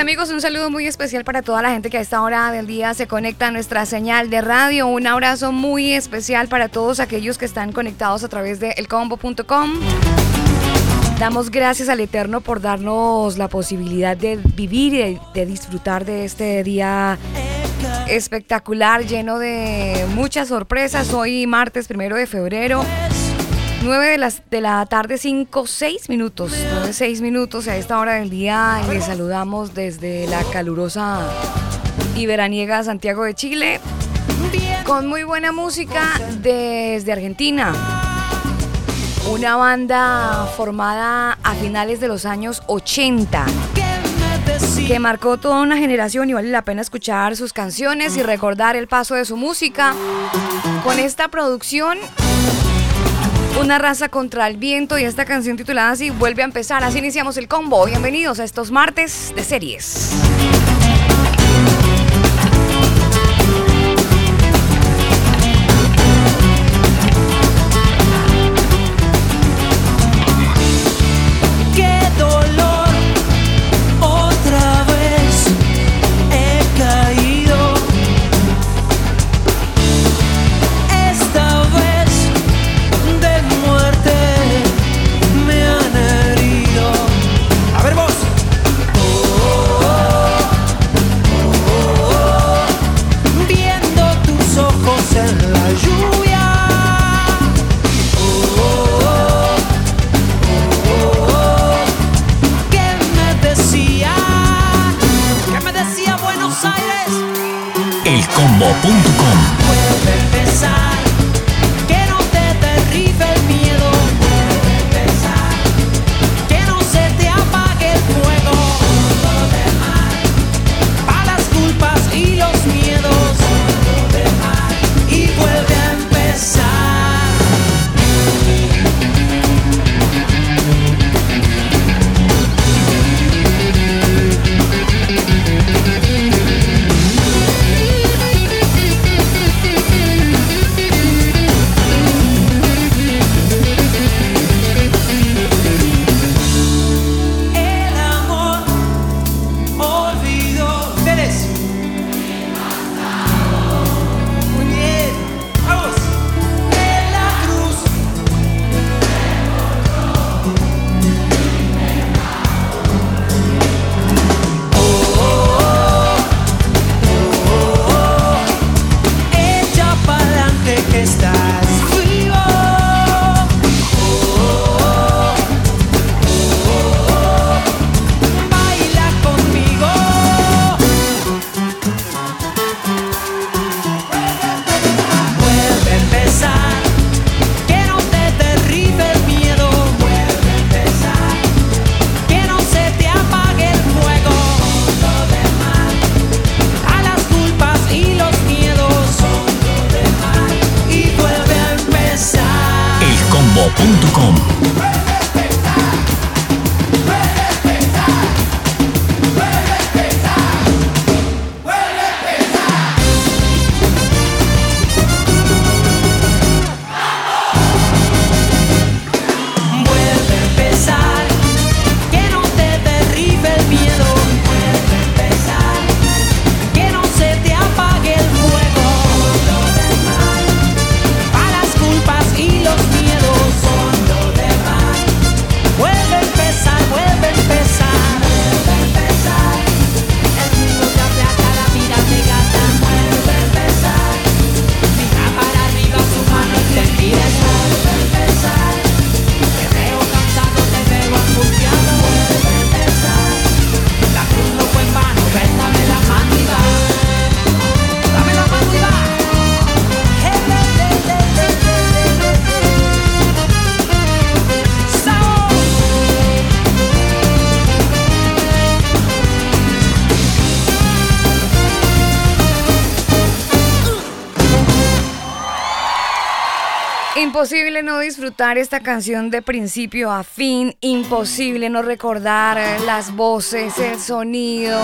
Amigos, un saludo muy especial para toda la gente que a esta hora del día se conecta a nuestra señal de radio. Un abrazo muy especial para todos aquellos que están conectados a través de elcombo.com. Damos gracias al Eterno por darnos la posibilidad de vivir y de disfrutar de este día espectacular, lleno de muchas sorpresas. Hoy martes primero de febrero. 9 de, de la tarde, 5, 6 minutos. 9, 6 minutos a esta hora del día. Les saludamos desde la calurosa y veraniega Santiago de Chile. Con muy buena música desde Argentina. Una banda formada a finales de los años 80 que marcó toda una generación y vale la pena escuchar sus canciones y recordar el paso de su música. Con esta producción una raza contra el viento y esta canción titulada así vuelve a empezar. Así iniciamos el combo. Bienvenidos a estos martes de series. No disfrutar esta canción de principio a fin, imposible no recordar las voces, el sonido.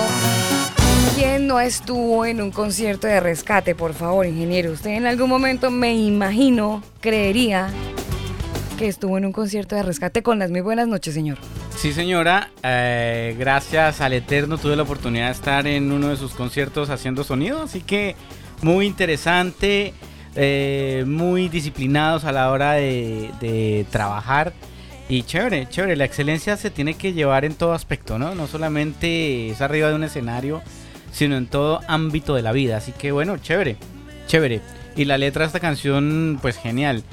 ¿Quién no estuvo en un concierto de rescate? Por favor, ingeniero, usted en algún momento me imagino, creería que estuvo en un concierto de rescate con las muy buenas noches, señor. Sí, señora. Eh, gracias al Eterno tuve la oportunidad de estar en uno de sus conciertos haciendo sonido, así que muy interesante. Eh, muy disciplinados a la hora de, trabajar. Y chévere, chévere, la excelencia se tiene que llevar en todo aspecto, ¿no? No solamente es arriba de un escenario, sino en todo ámbito de la vida. Así que bueno, chévere, chévere. Y la letra de esta canción, pues genial.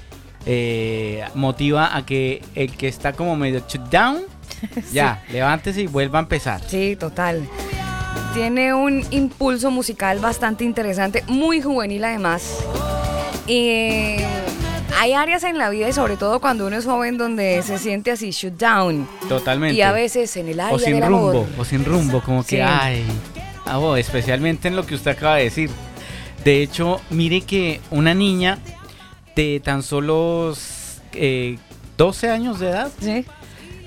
Eh, motiva a que el que está como medio shut down, ya, levántese y vuelva a empezar. Sí, total. Tiene un impulso musical bastante interesante, muy juvenil además. Y hay áreas en la vida y sobre todo cuando uno es joven donde se siente así shut down. Totalmente. Y a veces en el área o sin del rumbo, o sin rumbo, como que ay, ah, especialmente en lo que usted acaba de decir. De hecho, mire que una niña de tan solo 12 eh, años de edad ¿Sí?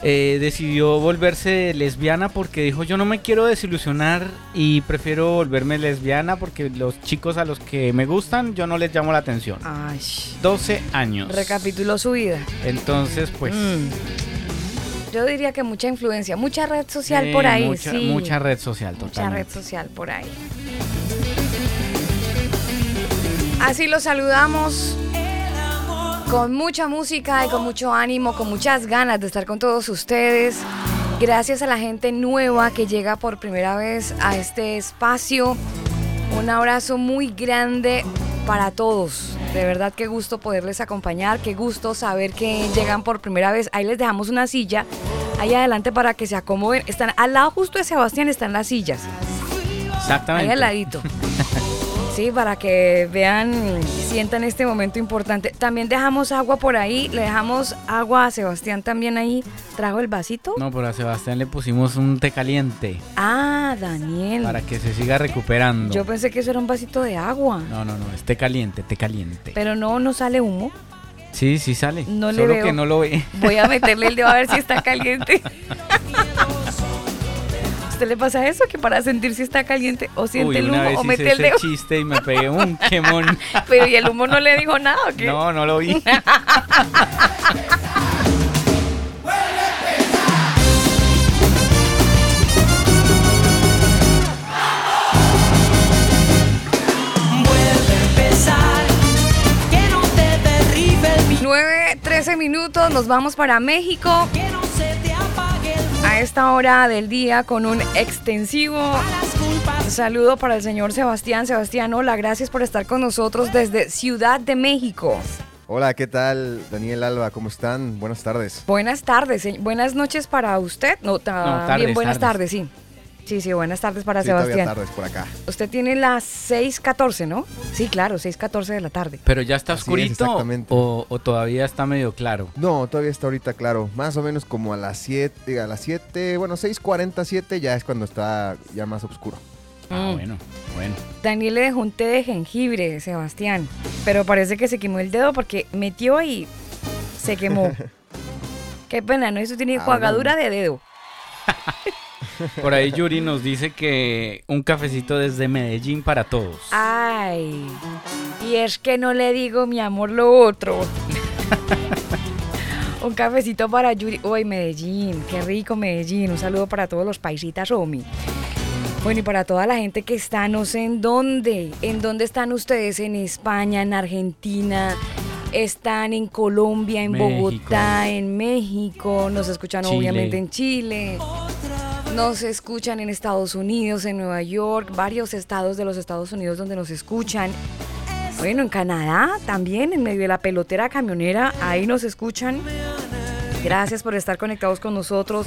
Eh, decidió volverse lesbiana porque dijo yo no me quiero desilusionar y prefiero volverme lesbiana porque los chicos a los que me gustan yo no les llamo la atención. Ay. 12 años. Recapituló su vida. Entonces, pues... Mm. Yo diría que mucha influencia, mucha red social por ahí. Mucha, sí. mucha red social, totalmente. Mucha red social por ahí. Así lo saludamos con mucha música y con mucho ánimo, con muchas ganas de estar con todos ustedes. Gracias a la gente nueva que llega por primera vez a este espacio. Un abrazo muy grande para todos. De verdad qué gusto poderles acompañar, qué gusto saber que llegan por primera vez. Ahí les dejamos una silla ahí adelante para que se acomoden. Están al lado justo de Sebastián están las sillas. Exactamente. Ahí al ladito. Sí, para que vean y sientan este momento importante. También dejamos agua por ahí, le dejamos agua a Sebastián también ahí. ¿Trajo el vasito? No, pero a Sebastián le pusimos un té caliente. Ah, Daniel. Para que se siga recuperando. Yo pensé que eso era un vasito de agua. No, no, no, es té caliente, té caliente. Pero no, no sale humo. Sí, sí sale. No Solo le veo. que no lo ve. Voy a meterle el dedo a ver si está caliente. usted le pasa eso? Que para sentir si está caliente o siente el humo o mete el dedo. chiste y me pegué un quemón. Pero ¿y el humo no le dijo nada o qué? No, no lo vi. Nueve, 13 minutos, nos vamos para México a esta hora del día con un extensivo saludo para el señor Sebastián. Sebastián, hola, gracias por estar con nosotros desde Ciudad de México. Hola, ¿qué tal? Daniel Alba, ¿cómo están? Buenas tardes. Buenas tardes, buenas noches para usted. No, también buenas tardes, sí. Sí, sí, buenas tardes para sí, Sebastián. tardes por acá. Usted tiene las 6:14, ¿no? Sí, claro, 6:14 de la tarde. Pero ya está oscurito o, todavía está medio claro. No, todavía está ahorita claro. Más o menos como a las 7, a las 7, bueno, 6:47 ya es cuando está ya más oscuro. Ah, mm. bueno, bueno. Daniel le dejó un té de jengibre, Sebastián. Pero parece que se quemó el dedo porque metió y se quemó. Qué pena, ¿no? Eso tiene jugadura ah, de dedo. Por ahí Yuri nos dice que un cafecito desde Medellín para todos. Ay, y es que no le digo mi amor lo otro. un cafecito para Yuri. Uy, Medellín, qué rico Medellín. Un saludo para todos los paisitas, Omi. Bueno, y para toda la gente que está, no sé en dónde, en dónde están ustedes, en España, en Argentina, están en Colombia, en Bogotá, en México, nos escuchan obviamente en Chile. Nos escuchan en Estados Unidos, en Nueva York, varios estados de los Estados Unidos donde nos escuchan. Bueno, en Canadá también, en medio de la pelotera camionera, ahí nos escuchan. Gracias por estar conectados con nosotros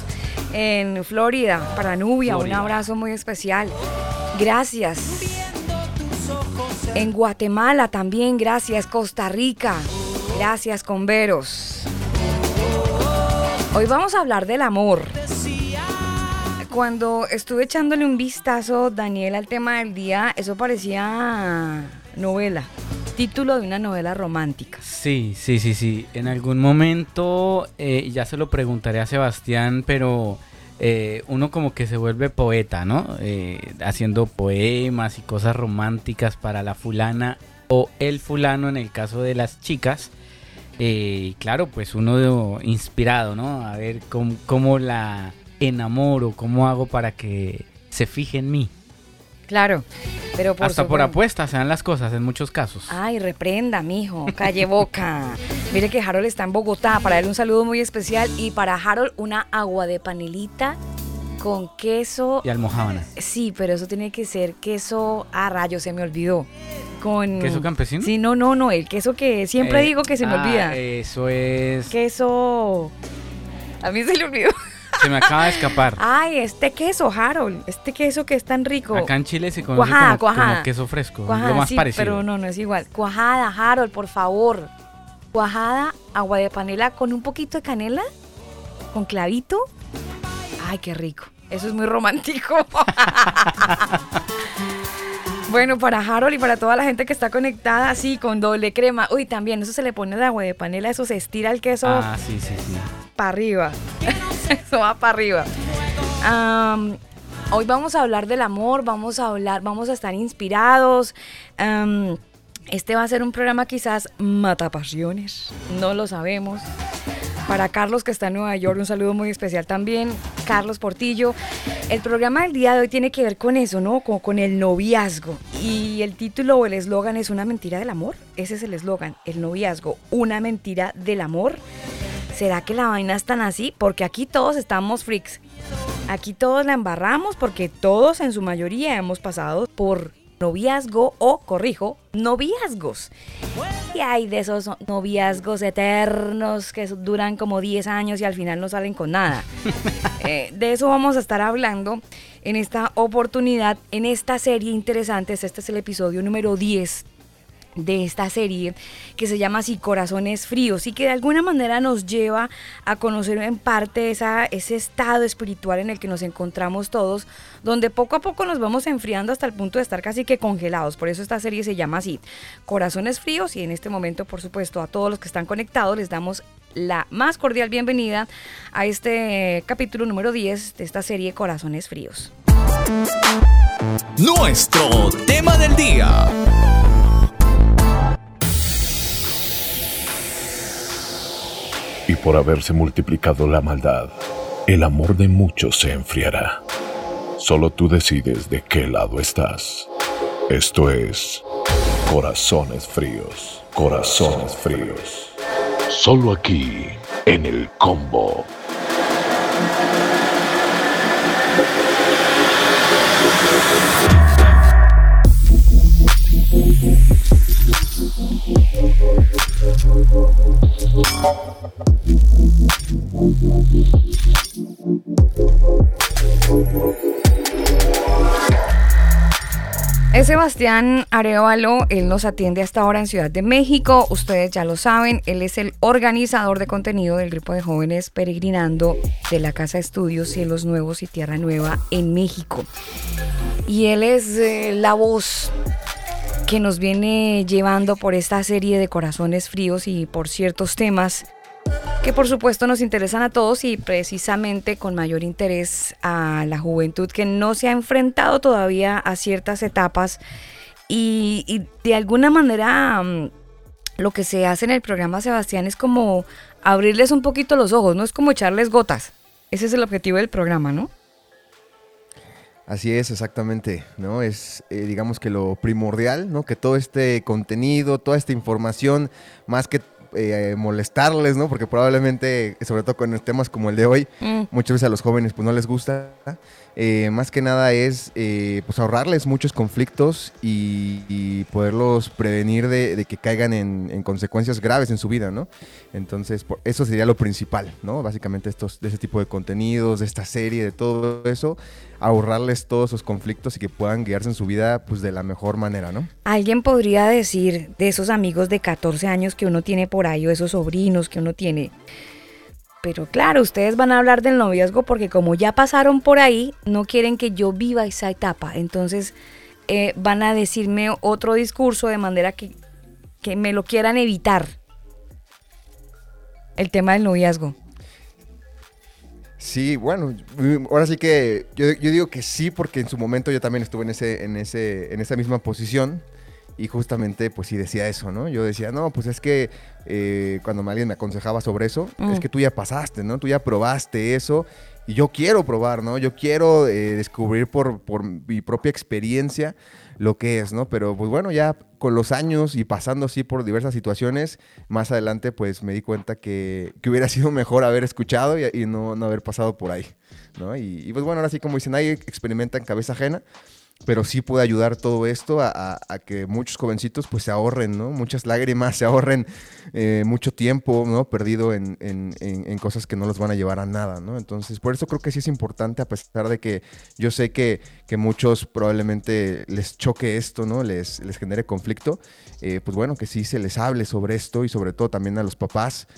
en Florida, para Nubia, un abrazo muy especial. Gracias. En Guatemala también, gracias. Costa Rica, gracias, Converos. Hoy vamos a hablar del amor cuando estuve echándole un vistazo, Daniel, al tema del día, eso parecía novela, título de una novela romántica. Sí, sí, sí, sí. En algún momento, eh, ya se lo preguntaré a Sebastián, pero eh, uno como que se vuelve poeta, ¿no? Eh, haciendo poemas y cosas románticas para la fulana o el fulano en el caso de las chicas. Y claro, pues uno inspirado, ¿no? A ver cómo, cómo la enamoro, cómo hago para que se fije en mí. Claro, pero por Hasta por apuesta se dan las cosas en muchos casos. Ay, reprenda, mijo, calle boca. Mire que Harold está en Bogotá, para él un saludo muy especial y para Harold una agua de panelita con queso. Y almohábana. Sí, pero eso tiene que ser queso a rayo, se me olvidó. Con... ¿Queso campesino? Sí, no, no, no, el queso que siempre Eh, digo que se me ah, olvida. Eso es... Queso... A mí se le olvidó. Se me acaba de escapar. Ay, este queso, Harold. Este queso que es tan rico. Acá en Chile se conoce Cuajada, como, como cuajada. queso fresco. Cuajada, lo más sí, parecido. pero no, no es igual. Cuajada, Harold, por favor. Cuajada, agua de panela con un poquito de canela, con clavito. Ay, qué rico. Eso es muy romántico. bueno, para Harold y para toda la gente que está conectada, sí, con doble crema. Uy, también, eso se le pone el agua de panela, eso se estira el queso Ah, sí, sí, sí. Para arriba. Eso va para arriba. Hoy vamos a hablar del amor, vamos a hablar, vamos a estar inspirados. Este va a ser un programa quizás matapasiones, no lo sabemos. Para Carlos que está en Nueva York, un saludo muy especial también. Carlos Portillo. El programa del día de hoy tiene que ver con eso, ¿no? Con, con el noviazgo. Y el título o el eslogan es Una mentira del amor. Ese es el eslogan, el noviazgo, una mentira del amor. ¿Será que la vaina es tan así? Porque aquí todos estamos freaks. Aquí todos la embarramos porque todos en su mayoría hemos pasado por noviazgo o, corrijo, noviazgos. Y hay de esos noviazgos eternos que duran como 10 años y al final no salen con nada. Eh, de eso vamos a estar hablando en esta oportunidad, en esta serie interesante. Este es el episodio número 10 de esta serie que se llama así Corazones Fríos y que de alguna manera nos lleva a conocer en parte esa, ese estado espiritual en el que nos encontramos todos, donde poco a poco nos vamos enfriando hasta el punto de estar casi que congelados. Por eso esta serie se llama así, Corazones Fríos y en este momento, por supuesto, a todos los que están conectados les damos la más cordial bienvenida a este capítulo número 10 de esta serie Corazones Fríos. Nuestro tema del día. Y por haberse multiplicado la maldad, el amor de muchos se enfriará. Solo tú decides de qué lado estás. Esto es Corazones Fríos, Corazones Fríos. Solo aquí, en el combo. Es Sebastián Arevalo, él nos atiende hasta ahora en Ciudad de México, ustedes ya lo saben, él es el organizador de contenido del grupo de jóvenes peregrinando de la Casa de Estudios Cielos Nuevos y Tierra Nueva en México. Y él es eh, la voz que nos viene llevando por esta serie de corazones fríos y por ciertos temas que por supuesto nos interesan a todos y precisamente con mayor interés a la juventud que no se ha enfrentado todavía a ciertas etapas y, de alguna manera mm, lo que se hace en el programa Sebastián es como abrirles un poquito los ojos, no es como echarles gotas. Ese es el objetivo del programa, ¿no? Así es, exactamente, ¿no? Es, eh, digamos que lo primordial, ¿no? Que todo este contenido, toda esta información, más que eh, molestarles, ¿no? Porque probablemente, sobre todo con temas como el de hoy, Mm. muchas veces a los jóvenes pues no les gusta. Eh, más que nada es eh, pues ahorrarles muchos conflictos y, poderlos prevenir de, que caigan en, en consecuencias graves en su vida, ¿no? Entonces, por- eso sería lo principal, ¿no? Básicamente estos, de ese tipo de contenidos, de esta serie, de todo eso, ahorrarles todos esos conflictos y que puedan guiarse en su vida pues de la mejor manera, ¿no? Alguien podría decir de esos amigos de 14 años que uno tiene por ahí o esos sobrinos que uno tiene. Pero claro, ustedes van a hablar del noviazgo porque como ya pasaron por ahí, no quieren que yo viva esa etapa. Entonces eh, van a decirme otro discurso de manera que que me lo quieran evitar. El tema del noviazgo. Sí, bueno, ahora sí que yo, yo, digo que sí, porque en su momento yo también estuve en, ese, en, ese, en esa misma posición y justamente pues sí decía eso, ¿no? Yo decía, no, pues es que eh, cuando alguien me aconsejaba sobre eso, es mm. que tú ya pasaste, ¿no? Tú ya probaste eso y yo quiero probar, ¿no? Yo quiero eh, descubrir por, por mi propia experiencia lo que es, ¿no? Pero pues bueno, ya con los años y pasando así por diversas situaciones, más adelante pues me di cuenta que, que hubiera sido mejor haber escuchado y, no, no, haber pasado por ahí, ¿no? Y, y, pues bueno, ahora sí como dicen, nadie experimenta en cabeza ajena pero sí puede ayudar todo esto a, que muchos jovencitos pues se ahorren, ¿no? Muchas lágrimas, se ahorren eh, mucho tiempo, ¿no? Perdido en, cosas que no los van a llevar a nada, ¿no? Entonces, por eso creo que sí es importante, a pesar de que yo sé que, que muchos probablemente les choque esto, ¿no? Les, les genere conflicto, eh, pues bueno, que sí se les hable sobre esto y sobre todo también a los papás,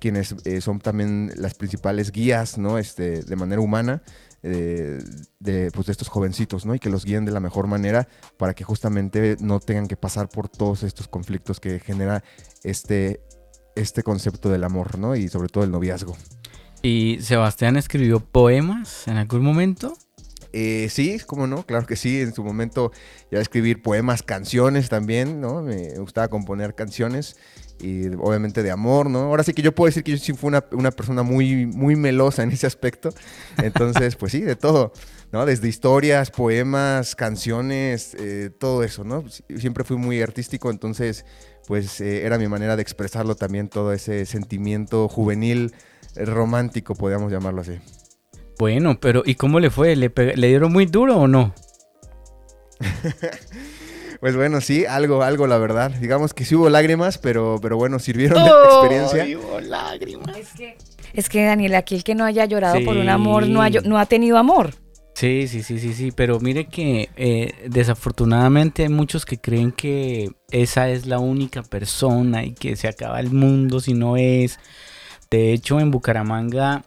quienes eh, son también las principales guías, ¿no? Este, de manera humana eh, de, pues, de estos jovencitos, ¿no? Y que los guíen de la mejor manera para que justamente no tengan que pasar por todos estos conflictos que genera este, este concepto del amor, ¿no? Y sobre todo el noviazgo. ¿Y Sebastián escribió poemas en algún momento? Eh, sí, cómo no, claro que sí. En su momento ya escribir poemas, canciones también, ¿no? Me gustaba componer canciones y obviamente de amor, ¿no? Ahora sí que yo puedo decir que yo sí fui una, una persona muy, muy melosa en ese aspecto. Entonces, pues sí, de todo, ¿no? Desde historias, poemas, canciones, eh, todo eso, ¿no? Siempre fui muy artístico, entonces, pues eh, era mi manera de expresarlo también, todo ese sentimiento juvenil, romántico, podríamos llamarlo así. Bueno, pero ¿y cómo le fue? ¿Le, ¿le dieron muy duro o no? Pues bueno, sí, algo, algo, la verdad. Digamos que sí hubo lágrimas, pero, pero bueno, sirvieron de experiencia. Hubo lágrimas. Es que, Daniel, aquí el que no haya llorado por un amor no ha, no ha tenido amor. Sí, sí, sí, sí, sí, pero mire que eh, desafortunadamente hay muchos que creen que esa es la única persona y que se acaba el mundo si no es. De hecho, en Bucaramanga,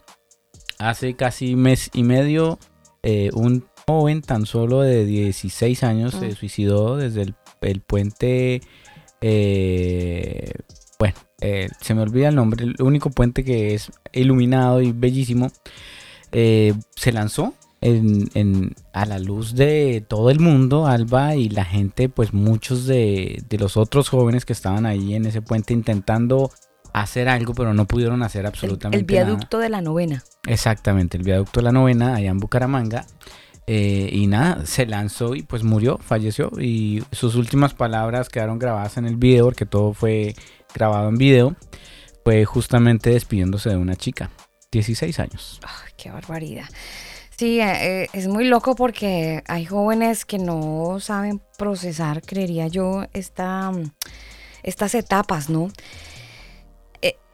hace casi mes y medio, eh, un joven tan solo de 16 años se mm. suicidó desde el, puente, eh, bueno, eh, se me olvida el nombre, el único puente que es iluminado y bellísimo, eh, se lanzó en, a la luz de todo el mundo, Alba, y la gente, pues muchos de, de, los otros jóvenes que estaban ahí en ese puente intentando hacer algo, pero no pudieron hacer absolutamente nada. El viaducto de la novena. Exactamente, el viaducto de la novena, allá en Bucaramanga. Eh, y nada, se lanzó y pues murió, falleció. Y sus últimas palabras quedaron grabadas en el video, porque todo fue grabado en video. Fue justamente despidiéndose de una chica, 16 años. ¡Qué barbaridad! Sí, eh, es muy loco porque hay jóvenes que no saben procesar, creería yo, esta, estas etapas, ¿no?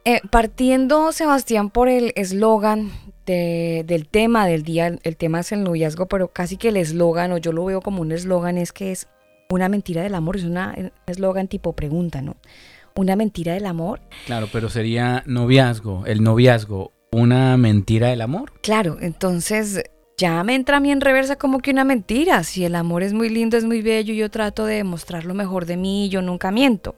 Eh, partiendo, Sebastián, por el eslogan del tema del día, el tema es el noviazgo, pero casi que el eslogan, o yo lo veo como un eslogan, es que es una mentira del amor, es un eslogan tipo pregunta, ¿no? Una mentira del amor. Claro, pero sería noviazgo, el noviazgo, una mentira del amor. Claro, entonces ya me entra a mí en reversa como que una mentira. Si el amor es muy lindo, es muy bello, yo trato de demostrar lo mejor de mí, yo nunca miento.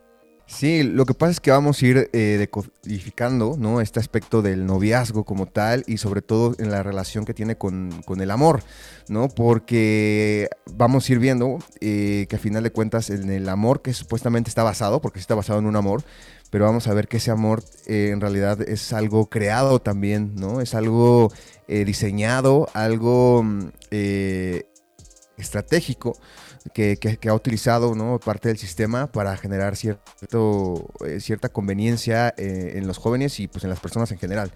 Sí, lo que pasa es que vamos a ir eh, decodificando este aspecto del noviazgo como tal y sobre todo en la relación que tiene con, el amor, ¿no? Porque vamos a ir viendo eh, que a final de cuentas en el amor que supuestamente está basado, porque sí está basado en un amor, pero vamos a ver que ese amor eh, en realidad es algo creado también, ¿no? Es algo diseñado, algo mm, estratégico que, ha utilizado parte del sistema para generar eh, cierta conveniencia eh, en los jóvenes y pues en las personas en general.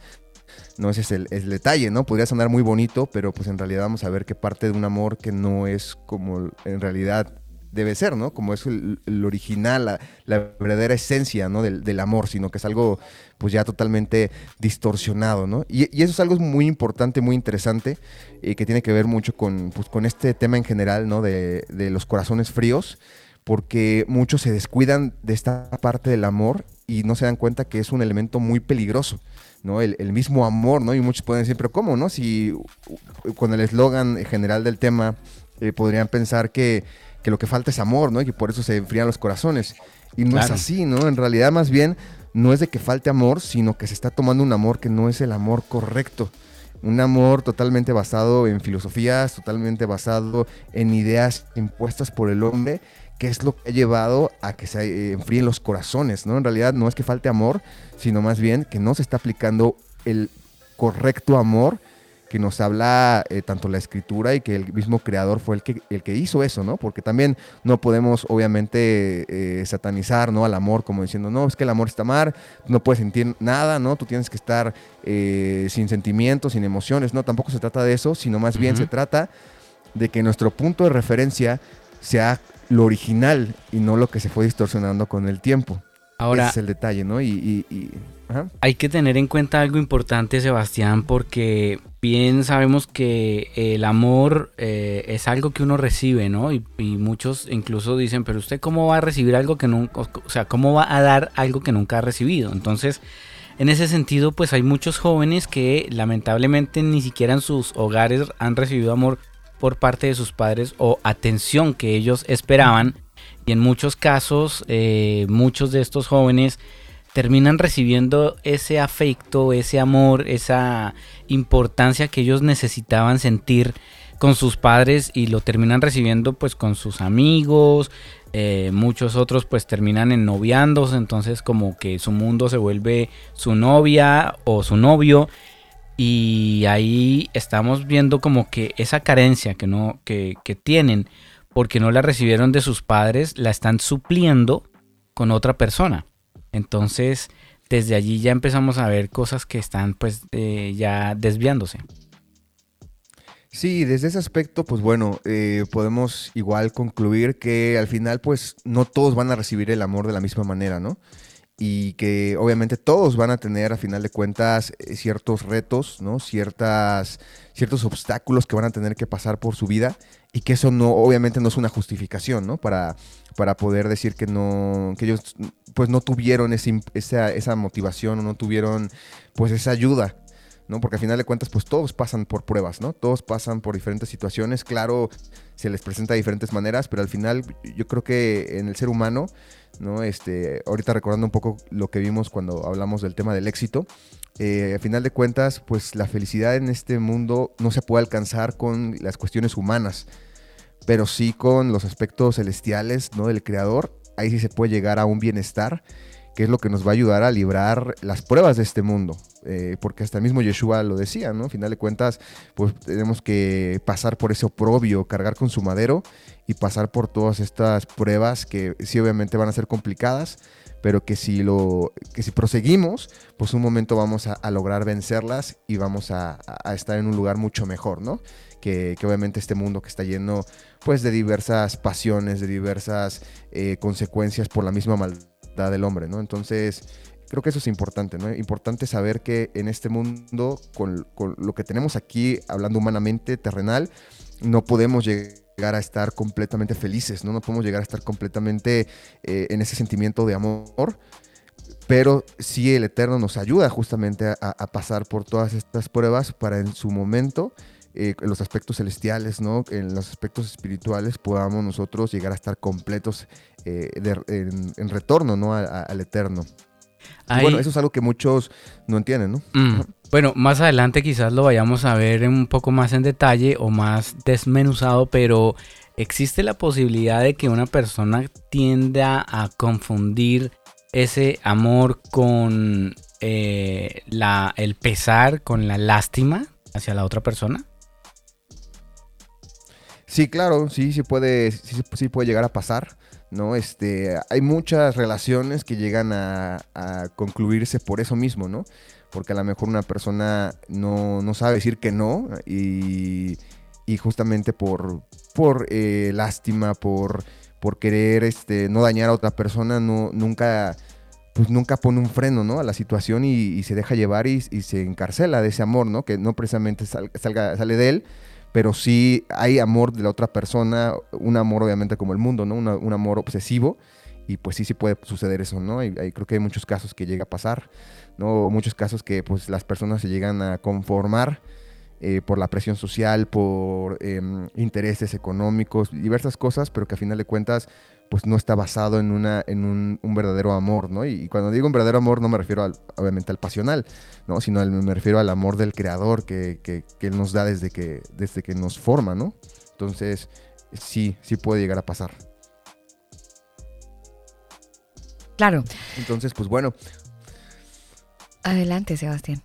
No ese es el, el, detalle, ¿no? Podría sonar muy bonito, pero pues en realidad vamos a ver que parte de un amor que no es como en realidad debe ser, ¿no? Como es el, original, la, verdadera esencia, ¿no? Del, amor, sino que es algo, pues ya totalmente distorsionado, ¿no? Y, eso es algo muy importante, muy interesante, y que tiene que ver mucho con, pues, con este tema en general, ¿no? De, los corazones fríos, porque muchos se descuidan de esta parte del amor y no se dan cuenta que es un elemento muy peligroso. ¿no? El, mismo amor, ¿no? Y muchos pueden decir, pero ¿cómo, no? Si con el eslogan general del tema eh, podrían pensar que que lo que falta es amor, ¿no? Y que por eso se enfrían los corazones. Y no es así, ¿no? En realidad más bien no es de que falte amor, sino que se está tomando un amor que no es el amor correcto. Un amor totalmente basado en filosofías, totalmente basado en ideas impuestas por el hombre, que es lo que ha llevado a que se eh, enfríen los corazones, ¿no? En realidad no es que falte amor, sino más bien que no se está aplicando el correcto amor que nos habla eh, tanto la escritura y que el mismo creador fue el que, el que hizo eso, ¿no? Porque también no podemos obviamente eh, satanizar, ¿no? Al amor como diciendo, no, es que el amor está mal, no puedes sentir nada, ¿no? Tú tienes que estar eh, sin sentimientos, sin emociones, ¿no? Tampoco se trata de eso, sino más bien se trata de que nuestro punto de referencia sea lo original y no lo que se fue distorsionando con el tiempo. Ahora, Ese es el detalle, ¿no? y hay que tener en cuenta algo importante, Sebastián, porque bien sabemos que el amor eh, es algo que uno recibe, ¿no? Y, muchos incluso dicen, pero usted cómo va a recibir algo que nunca, o sea, cómo va a dar algo que nunca ha recibido. Entonces, en ese sentido, pues hay muchos jóvenes que lamentablemente ni siquiera en sus hogares han recibido amor por parte de sus padres o atención que ellos esperaban. Y en muchos casos, eh, muchos de estos jóvenes terminan recibiendo ese afecto, ese amor, esa importancia que ellos necesitaban sentir con sus padres y lo terminan recibiendo pues con sus amigos, eh, muchos otros pues terminan en noviandos, entonces como que su mundo se vuelve su novia o su novio y ahí estamos viendo como que esa carencia que no que, que tienen porque no la recibieron de sus padres la están supliendo con otra persona. Entonces, desde allí ya empezamos a ver cosas que están pues eh, ya desviándose. Sí, desde ese aspecto, pues bueno, eh, podemos igual concluir que al final, pues no todos van a recibir el amor de la misma manera, ¿no? Y que obviamente todos van a tener, a final de cuentas, eh, ciertos retos, ¿no? Ciertas, ciertos obstáculos que van a tener que pasar por su vida y que eso no, obviamente no es una justificación, ¿no? Para, para poder decir que no, que ellos pues no tuvieron esa, esa motivación o no tuvieron pues esa ayuda, ¿no? Porque al final de cuentas, pues todos pasan por pruebas, ¿no? Todos pasan por diferentes situaciones, claro, se les presenta de diferentes maneras, pero al final yo creo que en el ser humano, ¿no? Este, ahorita recordando un poco lo que vimos cuando hablamos del tema del éxito, eh, al final de cuentas, pues la felicidad en este mundo no se puede alcanzar con las cuestiones humanas, pero sí con los aspectos celestiales, ¿no? Del creador ahí sí se puede llegar a un bienestar, que es lo que nos va a ayudar a librar las pruebas de este mundo. Eh, porque hasta el mismo Yeshua lo decía, ¿no? A final de cuentas, pues tenemos que pasar por ese oprobio, cargar con su madero y pasar por todas estas pruebas que sí obviamente van a ser complicadas, pero que si lo que si proseguimos, pues un momento vamos a, lograr vencerlas y vamos a, a, estar en un lugar mucho mejor, ¿no? que, obviamente este mundo que está lleno pues de diversas pasiones, de diversas eh, consecuencias por la misma maldad del hombre, ¿no? Entonces, creo que eso es importante, ¿no? Importante saber que en este mundo, con, lo que tenemos aquí, hablando humanamente, terrenal, no podemos llegar a estar completamente felices, ¿no? No podemos llegar a estar completamente eh, en ese sentimiento de amor, pero sí el Eterno nos ayuda justamente a pasar por todas estas pruebas para en su momento eh, en los aspectos celestiales, ¿no? En los aspectos espirituales podamos nosotros llegar a estar completos eh, en, retorno, ¿no? al eterno. bueno, eso es algo que muchos no entienden, ¿no? Mm. Bueno, más adelante quizás lo vayamos a ver un poco más en detalle o más desmenuzado, pero existe la posibilidad de que una persona tienda a confundir ese amor con eh, la, el pesar, con la lástima hacia la otra persona. Sí, claro, sí, sí puede, sí, puede llegar a pasar, ¿no? Este, hay muchas relaciones que llegan a, concluirse por eso mismo, ¿no? Porque a lo mejor una persona no, sabe decir que no y, justamente por, por eh, lástima, por, por querer este, no dañar a otra persona, no, nunca pues nunca pone un freno, ¿no? A la situación y, se deja llevar y, se encarcela de ese amor, ¿no? Que no precisamente salga, sale de él, pero sí hay amor de la otra persona, un amor obviamente como el mundo, ¿no? un amor obsesivo, y pues sí, sí puede suceder eso, ¿no? Y, creo que hay muchos casos que llega a pasar, ¿no? Muchos casos que pues las personas se llegan a conformar eh, por la presión social, por em, intereses económicos, diversas cosas, pero que a final de cuentas pues no está basado en, una, en un, verdadero amor, ¿no? Y, cuando digo un verdadero amor no me refiero al, obviamente al pasional, ¿no? Sino me refiero al amor del creador que, que, Él nos da desde que, desde que nos forma, ¿no? Entonces, sí, sí puede llegar a pasar. Claro. Entonces, pues bueno. Adelante, Sebastián.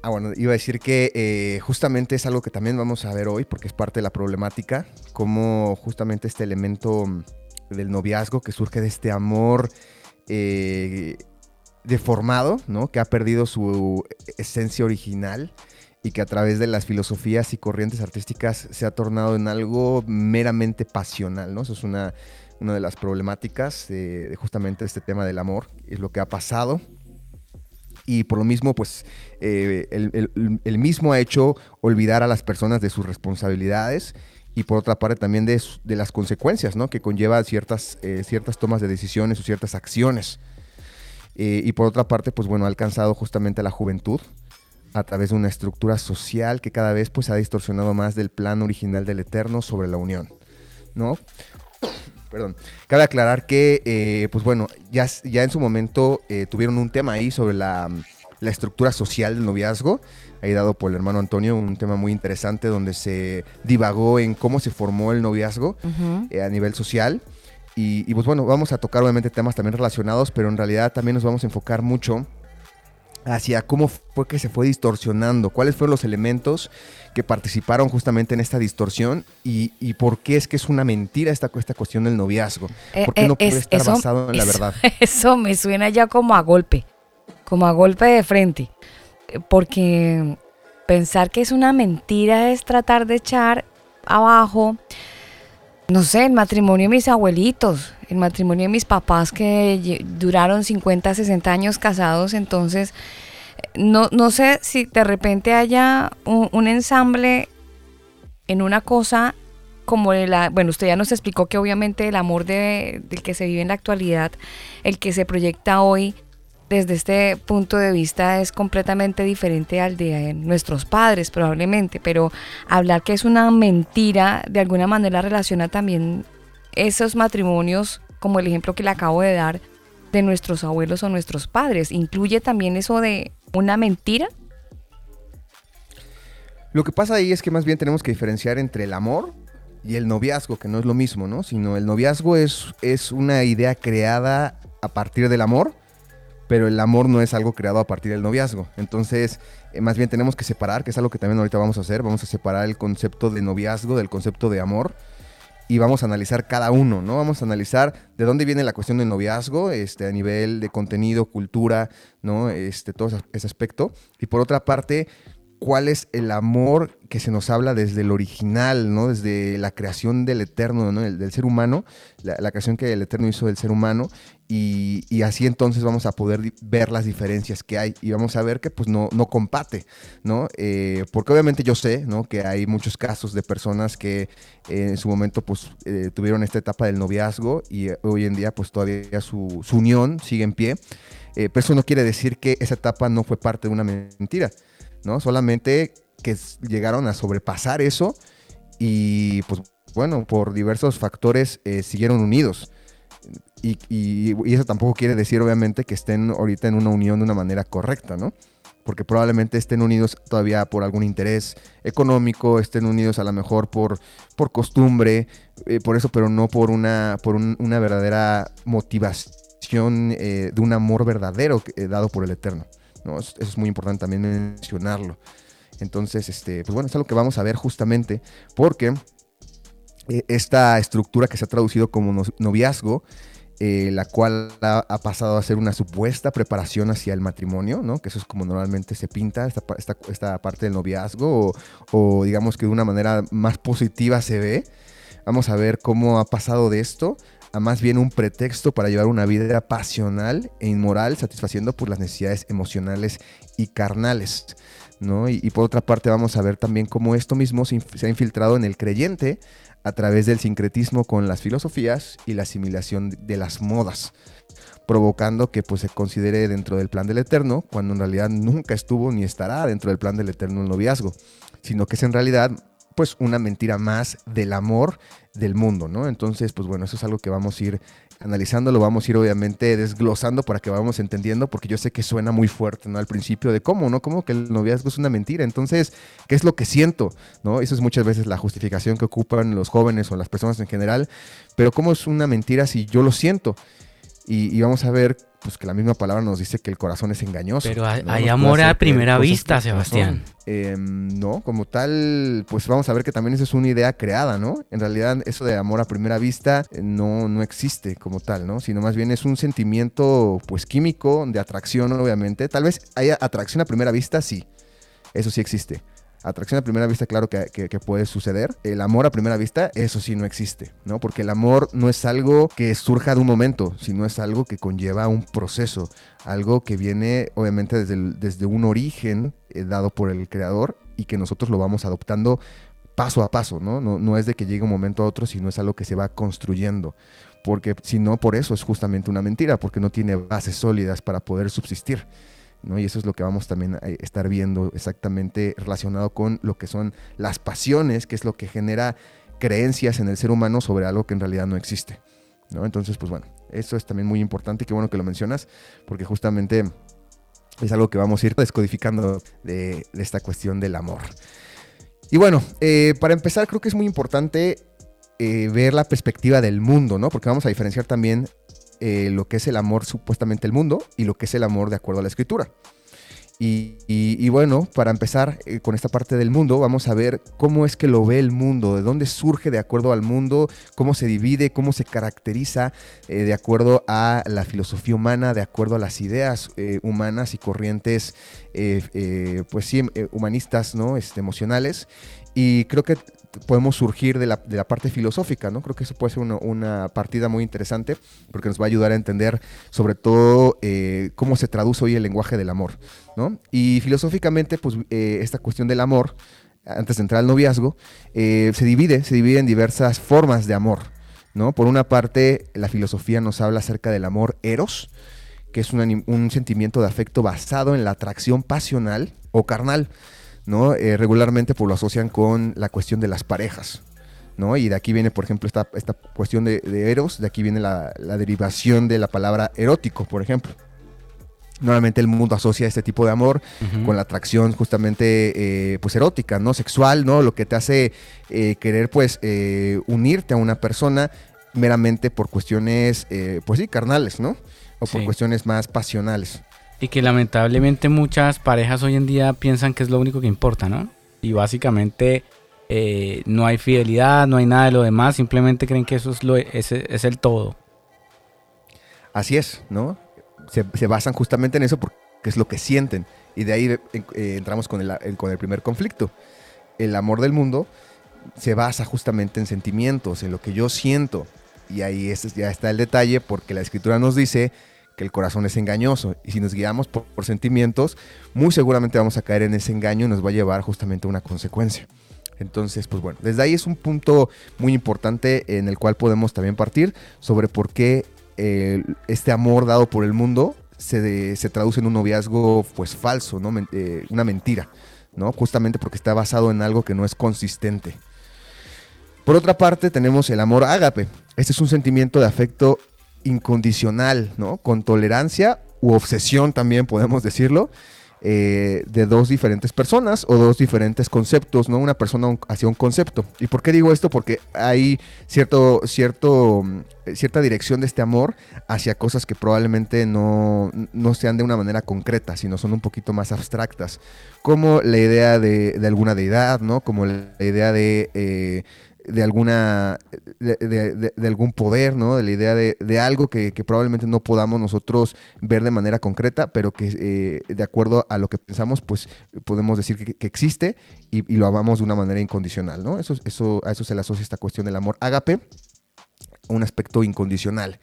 Ah, bueno, iba a decir que eh, justamente es algo que también vamos a ver hoy, porque es parte de la problemática, cómo justamente este elemento mm, del noviazgo que surge de este amor eh, deformado, ¿no? Que ha perdido su esencia original y que a través de las filosofías y corrientes artísticas se ha tornado en algo meramente pasional, ¿no? Eso es una, una de las problemáticas de justamente este tema del amor, es lo que ha pasado y por lo mismo, pues eh, el, mismo ha hecho olvidar a las personas de sus responsabilidades y por otra parte también de, las consecuencias ¿no? que conlleva ciertas, eh, ciertas tomas de decisiones o ciertas acciones. Eh, y por otra parte, pues bueno, ha alcanzado justamente a la juventud a través de una estructura social que cada vez pues ha distorsionado más del plan original del Eterno sobre la unión, ¿no? Perdón. Cabe aclarar que, eh, pues bueno, ya, ya en su momento eh, tuvieron un tema ahí sobre la, estructura social del noviazgo, ahí dado por el hermano Antonio, un tema muy interesante donde se divagó en cómo se formó el noviazgo eh, a nivel social. Y, y, pues bueno, vamos a tocar obviamente temas también relacionados, pero en realidad también nos vamos a enfocar mucho hacia cómo fue que se fue distorsionando, cuáles fueron los elementos que participaron justamente en esta distorsión y, por qué es que es una mentira esta, esta cuestión del noviazgo. Eh, ¿Por qué no eh, puede estar basado en la verdad? Eso me suena ya como a golpe, como a golpe de frente, porque pensar que es una mentira es tratar de echar abajo, no sé, el matrimonio de mis abuelitos, el matrimonio de mis papás que duraron 50, 60 años casados, entonces no, no sé si de repente haya un, ensamble en una cosa como la, bueno, usted ya nos explicó que obviamente el amor de, del que se vive en la actualidad, el que se proyecta hoy desde este punto de vista es completamente diferente al de nuestros padres probablemente, pero hablar que es una mentira de alguna manera relaciona también esos matrimonios, como el ejemplo que le acabo de dar, de nuestros abuelos o nuestros padres. ¿Incluye también eso de una mentira? Lo que pasa ahí es que más bien tenemos que diferenciar entre el amor y el noviazgo, que no es lo mismo, ¿no? Sino el noviazgo es, es una idea creada a partir del amor, pero el amor no es algo creado a partir del noviazgo. Entonces, eh, más bien tenemos que separar, que es algo que también ahorita vamos a hacer, vamos a separar el concepto de noviazgo del concepto de amor y vamos a analizar cada uno, ¿no? Vamos a analizar de dónde viene la cuestión del noviazgo, este, a nivel de contenido, cultura, ¿no? Este, todo ese aspecto. Y por otra parte, cuál es el amor que se nos habla desde el original, ¿no? Desde la creación del eterno, ¿no? del ser humano, la, creación que el eterno hizo del ser humano, y, así entonces vamos a poder ver las diferencias que hay y vamos a ver que pues no, no compate, ¿no? Eh, porque obviamente yo sé, ¿no? Que hay muchos casos de personas que eh, en su momento pues eh, tuvieron esta etapa del noviazgo y hoy en día pues todavía su, su unión sigue en pie, pero eso no quiere decir que esa etapa no fue parte de una mentira. ¿no? Solamente que llegaron a sobrepasar eso y pues bueno, por diversos factores siguieron unidos. Y, eso tampoco quiere decir obviamente que estén ahorita en una unión de una manera correcta, ¿no? Porque probablemente estén unidos todavía por algún interés económico, estén unidos a lo mejor por, por costumbre, eh, por eso, pero no por una, por una verdadera motivación eh, de un amor verdadero dado por el Eterno. Eso, es muy importante también mencionarlo. Entonces, este, pues bueno, es algo que vamos a ver justamente porque eh, esta estructura que se ha traducido como noviazgo, eh, la cual ha, pasado a ser una supuesta preparación hacia el matrimonio, ¿no? Que eso es como normalmente se pinta, esta, esta, parte del noviazgo, o, digamos que de una manera más positiva se ve. Vamos a ver cómo ha pasado de esto a más bien un pretexto para llevar una vida pasional e inmoral, satisfaciendo por las necesidades emocionales y carnales. ¿no? Y, por otra parte vamos a ver también cómo esto mismo se, ha infiltrado en el creyente a través del sincretismo con las filosofías y la asimilación de las modas. provocando que pues se considere dentro del plan del Eterno, cuando en realidad nunca estuvo ni estará dentro del plan del Eterno el noviazgo, sino que es en realidad pues una mentira más del amor del mundo, ¿no? Entonces, pues bueno, eso es algo que vamos a ir analizando, lo vamos a ir obviamente desglosando para que vamos entendiendo, porque yo sé que suena muy fuerte, ¿no? Al principio de cómo, ¿no? Como que el noviazgo es una mentira. Entonces, ¿qué es lo que siento? ¿No? Eso es muchas veces la justificación que ocupan los jóvenes o las personas en general. Pero ¿cómo es una mentira si yo lo siento? Y, vamos a ver pues que la misma palabra nos dice que el corazón es engañoso. Pero hay, amor a primera vista, Sebastián. Em, no, como tal, pues vamos a ver que también esa es una idea creada, ¿no? En realidad eso de amor a primera vista eh, no, no existe como tal, ¿no? Sino más bien es un sentimiento pues químico, de atracción obviamente. Tal vez haya atracción a primera vista, sí. Eso sí existe Atracción a primera vista, claro que, puede suceder. El amor a primera vista, eso sí no existe, ¿no? Porque el amor no es algo que surja de un momento, sino es algo que conlleva un proceso, algo que viene obviamente desde, desde un origen eh, dado por el creador y que nosotros lo vamos adoptando paso a paso, ¿no? ¿no? No es de que llegue un momento a otro, sino es algo que se va construyendo porque si no, por eso es justamente una mentira, porque no tiene bases sólidas para poder subsistir. Y eso es lo que vamos también a estar viendo exactamente relacionado con lo que son las pasiones, que es lo que genera creencias en el ser humano sobre algo que en realidad no existe. ¿no? Entonces, pues bueno, eso es también muy importante y qué bueno que lo mencionas, porque justamente es algo que vamos a ir descodificando de, esta cuestión del amor. Y bueno, eh, para empezar creo que es muy importante eh, ver la perspectiva del mundo, ¿no? Porque vamos a diferenciar también eh, lo que es el amor supuestamente el mundo y lo que es el amor de acuerdo a la escritura. Y, bueno, para empezar eh, con esta parte del mundo, vamos a ver cómo es que lo ve el mundo, de dónde surge de acuerdo al mundo, cómo se divide, cómo se caracteriza eh, de acuerdo a la filosofía humana, de acuerdo a las ideas humanas y corrientes, pues sí, humanistas, ¿no? Este, emocionales. Y creo que podemos surgir de la, parte filosófica, ¿no? Creo que eso puede ser una, partida muy interesante porque nos va a ayudar a entender sobre todo eh, cómo se traduce hoy el lenguaje del amor, ¿no? Y filosóficamente, pues eh, esta cuestión del amor, antes de entrar al noviazgo, eh, se divide, se divide en diversas formas de amor, ¿no? Por una parte, la filosofía nos habla acerca del amor eros, que es un, un sentimiento de afecto basado en la atracción pasional o carnal, ¿no? Eh, regularmente pues, lo asocian con la cuestión de las parejas, ¿no? Y de aquí viene, por ejemplo, esta, esta cuestión de, eros, de aquí viene la, derivación de la palabra erótico, por ejemplo. Normalmente el mundo asocia este tipo de amor con la atracción justamente eh, pues erótica, ¿no? Sexual, ¿no? Lo que te hace eh, querer pues unirte a una persona meramente por cuestiones pues sí, carnales, ¿no? O por cuestiones más pasionales. Y que lamentablemente muchas parejas hoy en día piensan que es lo único que importa, ¿no? Y básicamente eh, no hay fidelidad, no hay nada de lo demás, simplemente creen que eso es, lo, es, es el todo. Así es, ¿no? Se, basan justamente en eso porque es lo que sienten. Y de ahí eh, entramos con el, con el primer conflicto. El amor del mundo se basa justamente en sentimientos, en lo que yo siento. Y ahí ya está el detalle porque la escritura nos dice que el corazón es engañoso. Y si nos guiamos por, sentimientos, muy seguramente vamos a caer en ese engaño y nos va a llevar justamente a una consecuencia. Entonces, pues bueno, desde ahí es un punto muy importante en el cual podemos también partir sobre por qué eh, este amor dado por el mundo se, se, traduce en un noviazgo pues falso, ¿no? Eh, una mentira, ¿no? Justamente porque está basado en algo que no es consistente. Por otra parte, tenemos el amor ágape. Este es un sentimiento de afecto incondicional, ¿no? Con tolerancia u obsesión también podemos decirlo, eh, de dos diferentes personas o dos diferentes conceptos, ¿no? Una persona hacia un concepto. ¿Y por qué digo esto? Porque hay cierto, cierto, mm, cierta dirección de este amor hacia cosas que probablemente no, no sean de una manera concreta, sino son un poquito más abstractas, como la idea de, de alguna deidad, ¿no? Como la idea de... Eh, de alguna de, algún poder, ¿no? De la idea de, algo que, probablemente no podamos nosotros ver de manera concreta, pero que eh, de acuerdo a lo que pensamos, pues podemos decir que, existe y, lo amamos de una manera incondicional, ¿no? Eso, eso, a eso se le asocia esta cuestión del amor ágape, un aspecto incondicional.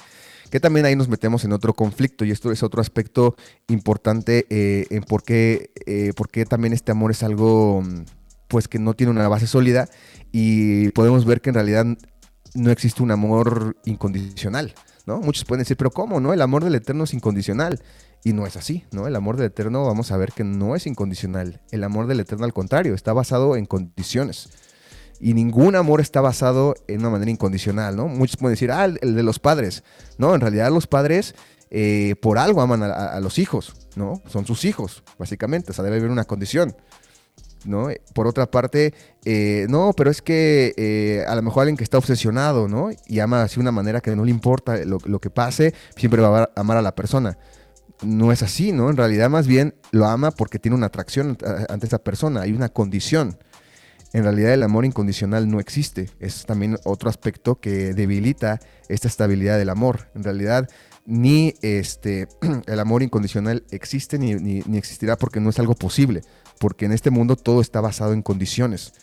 Que también ahí nos metemos en otro conflicto, y esto es otro aspecto importante eh, en por qué, eh, por qué también este amor es algo pues que no tiene una base sólida y podemos ver que en realidad no existe un amor incondicional. ¿no? Muchos pueden decir, pero ¿cómo, no? El amor del Eterno es incondicional. Y no es así, ¿no? El amor del Eterno, vamos a ver que no es incondicional. El amor del Eterno, al contrario, está basado en condiciones. Y ningún amor está basado en una manera incondicional, ¿no? Muchos pueden decir, ah, el de los padres. No, en realidad los padres eh, por algo aman a, los hijos, ¿no? Son sus hijos, básicamente. O sea, debe haber una condición. ¿No? Por otra parte, eh, no, pero es que eh, a lo mejor alguien que está obsesionado, ¿no? Y ama así de una manera que no le importa lo, que pase, siempre va a amar a la persona. No es así, ¿no? En realidad más bien lo ama porque tiene una atracción ante esa persona, hay una condición. En realidad el amor incondicional no existe. Es también otro aspecto que debilita esta estabilidad del amor. En realidad ni este, el amor incondicional existe ni, ni, existirá porque no es algo posible, porque en este mundo todo está basado en condiciones,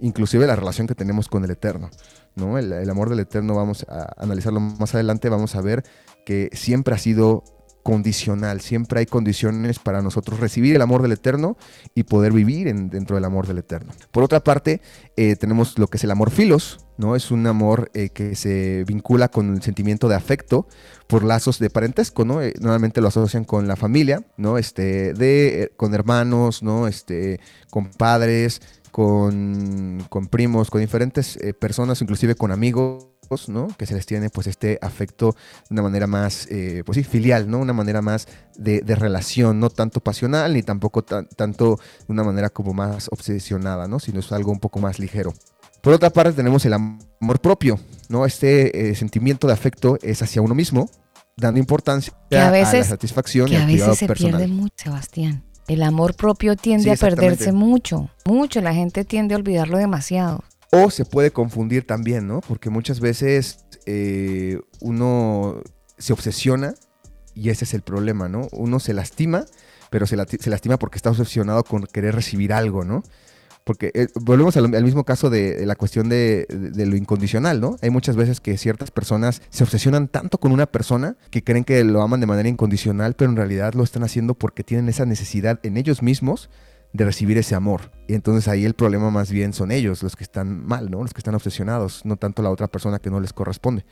inclusive la relación que tenemos con el Eterno. ¿no? El, el amor del Eterno, vamos a analizarlo más adelante, vamos a ver que siempre ha sido condicional, siempre hay condiciones para nosotros recibir el amor del Eterno y poder vivir en, dentro del amor del Eterno. Por otra parte, eh, tenemos lo que es el amor filos, ¿no? Es un amor eh, que se vincula con el sentimiento de afecto por lazos de parentesco, ¿no? Eh, normalmente lo asocian con la familia, ¿no? Este, de, con hermanos, ¿no? Este, con padres, con, con primos, con diferentes personas, inclusive con amigos ¿no? Que se les tiene pues este afecto de una manera más, eh, pues sí, filial, ¿no? Una manera más de, relación, no tanto pasional ni tampoco tanto de una manera como más obsesionada, ¿no? Sino es algo un poco más ligero. Por otra parte tenemos el amor propio, ¿no? Este eh, sentimiento de afecto es hacia uno mismo, dando importancia a, la satisfacción y al cuidado se pierde mucho, Sebastián. El amor propio tiende a perderse mucho, mucho. La gente tiende a olvidarlo demasiado. O se puede confundir también, ¿no? Porque muchas veces eh, uno se obsesiona y ese es el problema, ¿no? Uno se lastima, pero se, lastima porque está obsesionado con querer recibir algo, ¿no? Porque eh, volvemos al, mismo caso de, la cuestión de, lo incondicional, ¿no? Hay muchas veces que ciertas personas se obsesionan tanto con una persona que creen que lo aman de manera incondicional, pero en realidad lo están haciendo porque tienen esa necesidad en ellos mismos de recibir ese amor. Y entonces ahí el problema más bien son ellos, los que están mal, ¿no? Los que están obsesionados, no tanto la otra persona que no les corresponde,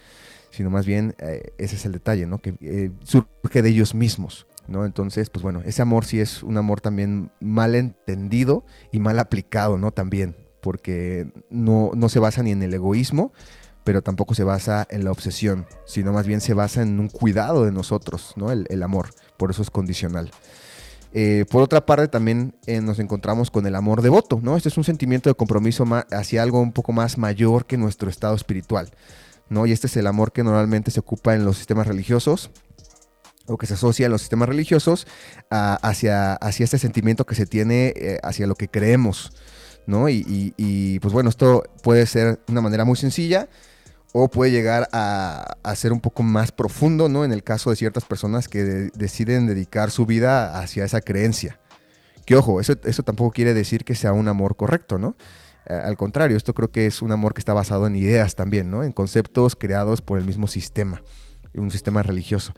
sino más bien eh, ese es el detalle, ¿no? Que eh, surge de ellos mismos, ¿no? Entonces, pues bueno, ese amor sí es un amor también mal entendido y mal aplicado, ¿no? También, porque no, no se basa ni en el egoísmo, pero tampoco se basa en la obsesión, sino más bien se basa en un cuidado de nosotros, ¿no? El, el amor, por eso es condicional. Eh, por otra parte, también eh, nos encontramos con el amor devoto, ¿no? Este es un sentimiento de compromiso hacia algo un poco más mayor que nuestro estado espiritual, ¿no? Y este es el amor que normalmente se ocupa en los sistemas religiosos o que se asocia en los sistemas religiosos hacia, hacia este sentimiento que se tiene eh, hacia lo que creemos, ¿no? y, pues bueno, esto puede ser una manera muy sencilla, o puede llegar a, ser un poco más profundo, ¿no? En el caso de ciertas personas que deciden dedicar su vida hacia esa creencia. Que ojo, eso, eso tampoco quiere decir que sea un amor correcto, ¿no? al contrario, esto creo que es un amor que está basado en ideas también, ¿no? En conceptos creados por el mismo sistema, un sistema religioso.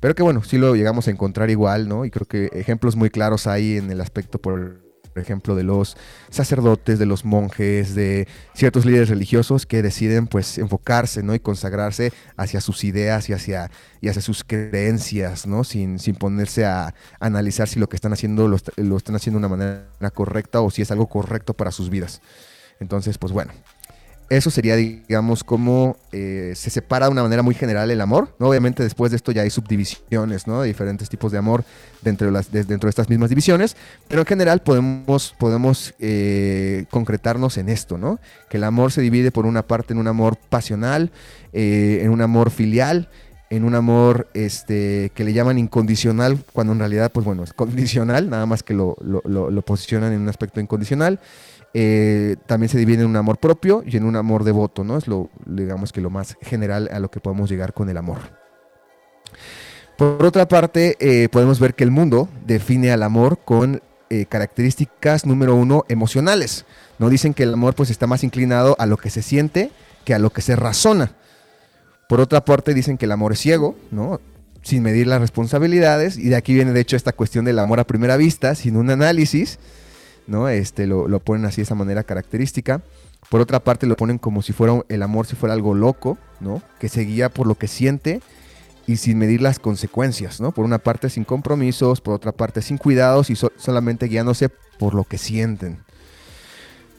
Pero que bueno, sí lo llegamos a encontrar igual, ¿no? Y creo que ejemplos muy claros hay en el aspecto por ejemplo, de los sacerdotes, de los monjes, de ciertos líderes religiosos que deciden pues enfocarse, ¿no? Y consagrarse hacia sus ideas y hacia, y hacia sus creencias, ¿no? Sin, sin ponerse a, analizar si lo que están haciendo lo, lo están haciendo de una manera correcta o si es algo correcto para sus vidas. Entonces, pues bueno, eso sería, digamos, como eh, se separa de una manera muy general el amor. ¿no? Obviamente después de esto ya hay subdivisiones, ¿no? De diferentes tipos de amor dentro de, las, dentro de estas mismas divisiones. Pero en general podemos, podemos eh, concretarnos en esto, ¿no? Que el amor se divide por una parte en un amor pasional, eh, en un amor filial, en un amor este, que le llaman incondicional, cuando en realidad, pues bueno, es condicional, nada más que lo, lo, lo posicionan en un aspecto incondicional. Eh, también se divide en un amor propio y en un amor devoto, ¿no? Es lo, digamos que lo más general a lo que podemos llegar con el amor. Por otra parte, eh, podemos ver que el mundo define al amor con eh, características número uno emocionales. No dicen que el amor pues está más inclinado a lo que se siente que a lo que se razona. Por otra parte, dicen que el amor es ciego, ¿no? Sin medir las responsabilidades. Y de aquí viene de hecho esta cuestión del amor a primera vista, sin un análisis. ¿No? Este, lo, ponen así de esa manera característica. Por otra parte, lo ponen como si fuera el amor, si fuera algo loco, ¿no? Que se guía por lo que siente y sin medir las consecuencias, ¿no? Por una parte sin compromisos, por otra parte sin cuidados y solamente guiándose por lo que sienten.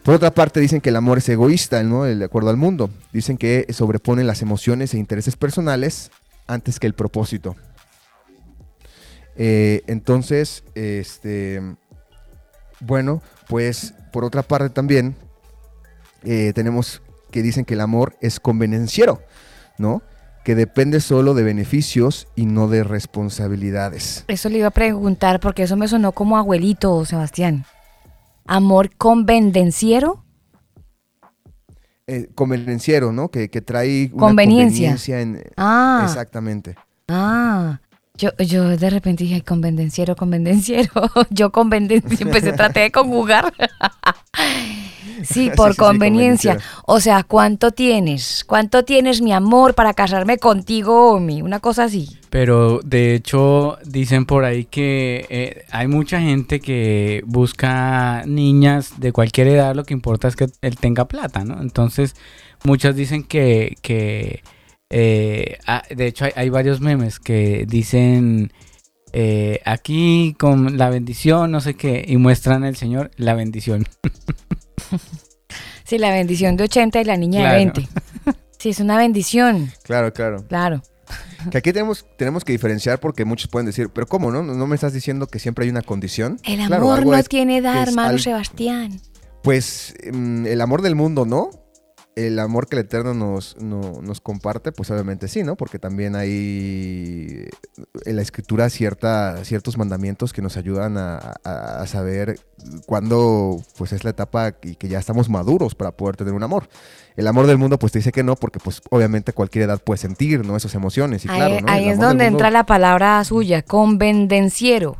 Por otra parte dicen que el amor es egoísta, ¿no? De acuerdo al mundo. Dicen que sobrepone las emociones e intereses personales antes que el propósito. Eh, entonces, este, bueno, pues por otra parte también eh, tenemos que dicen que el amor es convenenciero, ¿no? que depende solo de beneficios y no de responsabilidades. Eso le iba a preguntar porque eso me sonó como abuelito, Sebastián. ¿Amor convenenciero? Eh, convenenciero, ¿no? Que, trae una conveniencia. en, ah. Exactamente. Ah. Yo, yo de repente dije, convenenciero, convenenciero. yo convenenciero, empecé, traté de conjugar. Sí, por conveniencia. O sea, ¿cuánto tienes? ¿Cuánto tienes, mi amor, para casarme contigo, Omi? Una cosa así. Pero de hecho dicen por ahí que eh, hay mucha gente que busca niñas de cualquier edad, lo que importa es que él tenga plata, ¿no? Entonces muchas dicen que, que eh, ah, de hecho hay, varios memes que dicen eh, aquí con la bendición, no sé qué, y muestran al Señor la bendición. Sí, la bendición de 80 y la niña de 20. Sí, es una bendición. Claro, claro. Claro. Que aquí tenemos, tenemos que diferenciar porque muchos pueden decir, pero ¿cómo no? ¿No me estás diciendo que siempre hay una condición? El amor no tiene edad, hermano Sebastián. Pues mm, el amor del mundo, ¿no? El amor que el Eterno nos, nos comparte, pues obviamente sí, ¿no? Porque también hay en la escritura cierta, ciertos mandamientos que nos ayudan a, saber cuándo pues es la etapa y que ya estamos maduros para poder tener un amor. El amor del mundo pues te dice que no, porque pues obviamente cualquier edad puede sentir, ¿no? Esas emociones. Y ahí, claro, ahí es donde entra la palabra suya, convendenciero.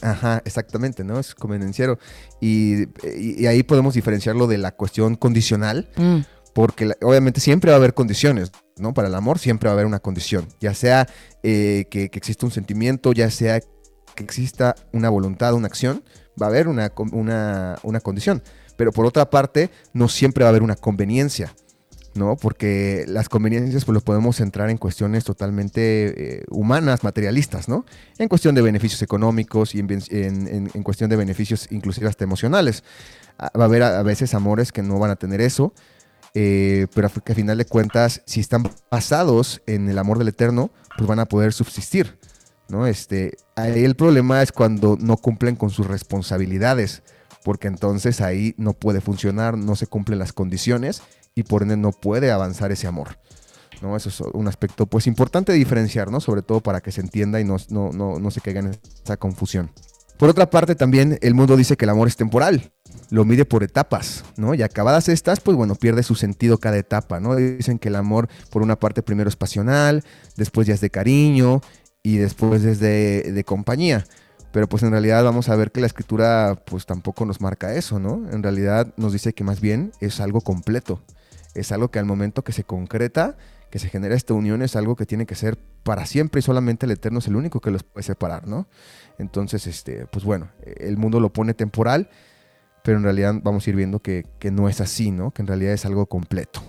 Ajá, exactamente, ¿no? Es convenenciero. Y, y, ahí podemos diferenciarlo de la cuestión condicional. Mm porque obviamente siempre va a haber condiciones, ¿no? Para el amor siempre va a haber una condición, ya sea eh, que, exista un sentimiento, ya sea que exista una voluntad, una acción, va a haber una, una, condición. Pero por otra parte, no siempre va a haber una conveniencia, ¿no? Porque las conveniencias pues los podemos centrar en cuestiones totalmente eh, humanas, materialistas, ¿no? En cuestión de beneficios económicos y en, en, cuestión de beneficios inclusive hasta emocionales. Ah, va a haber a veces amores que no van a tener eso, eh, pero a final de cuentas, si están basados en el amor del Eterno, pues van a poder subsistir. ¿no? Este, ahí el problema es cuando no cumplen con sus responsabilidades, porque entonces ahí no puede funcionar, no se cumplen las condiciones y por ende no puede avanzar ese amor. ¿no? Eso es un aspecto pues importante diferenciar, ¿no? sobre todo para que se entienda y no, no, no, no se caiga en esa confusión. Por otra parte, también el mundo dice que el amor es temporal, lo mide por etapas, ¿no? Y acabadas estas, pues bueno, pierde su sentido cada etapa, ¿no? Dicen que el amor, por una parte, primero es pasional, después ya es de cariño y después es de, compañía. Pero pues en realidad vamos a ver que la escritura pues tampoco nos marca eso, ¿no? En realidad nos dice que más bien es algo completo. Es algo que al momento que se concreta, que se genera esta unión, es algo que tiene que ser para siempre y solamente el Eterno es el único que los puede separar, ¿no? Entonces, este, pues bueno, el mundo lo pone temporal pero en realidad vamos a ir viendo que, no es así, ¿no? Que en realidad es algo completo.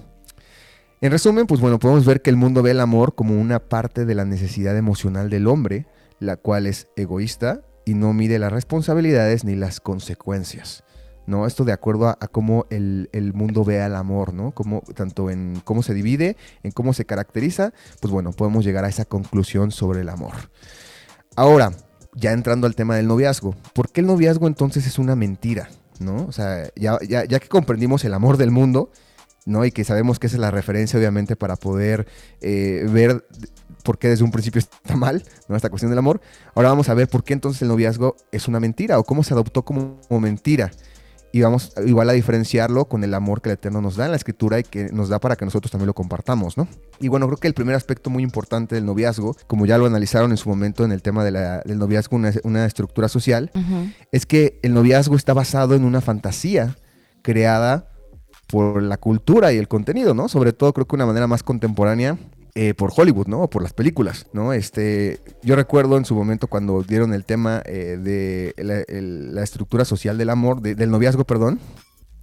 En resumen, pues bueno, podemos ver que el mundo ve el amor como una parte de la necesidad emocional del hombre, la cual es egoísta y no mide las responsabilidades ni las consecuencias. ¿no? Esto de acuerdo a, cómo el, mundo ve al amor, ¿no? Como, tanto en cómo se divide, en cómo se caracteriza, pues bueno, podemos llegar a esa conclusión sobre el amor. Ahora, ya entrando al tema del noviazgo, ¿por qué el noviazgo entonces es una mentira? ¿no? O sea, ya, que comprendimos el amor del mundo, ¿no? Y que sabemos que esa es la referencia, obviamente, para poder eh, ver por qué desde un principio está mal, ¿no? Esta cuestión del amor. Ahora vamos a ver por qué entonces el noviazgo es una mentira o cómo se adoptó como mentira y vamos igual a diferenciarlo con el amor que el Eterno nos da en la escritura y que nos da para que nosotros también lo compartamos, ¿no? Y bueno, creo que el primer aspecto muy importante del noviazgo, como ya lo analizaron en su momento en el tema del noviazgo, una, estructura social, es que el noviazgo está basado en una fantasía creada por la cultura y el contenido, ¿no? Sobre todo creo que una manera más contemporánea eh, por Hollywood, ¿no? O por las películas, ¿no? Este, yo recuerdo en su momento cuando dieron el tema eh, de la, estructura social del amor, del noviazgo, perdón,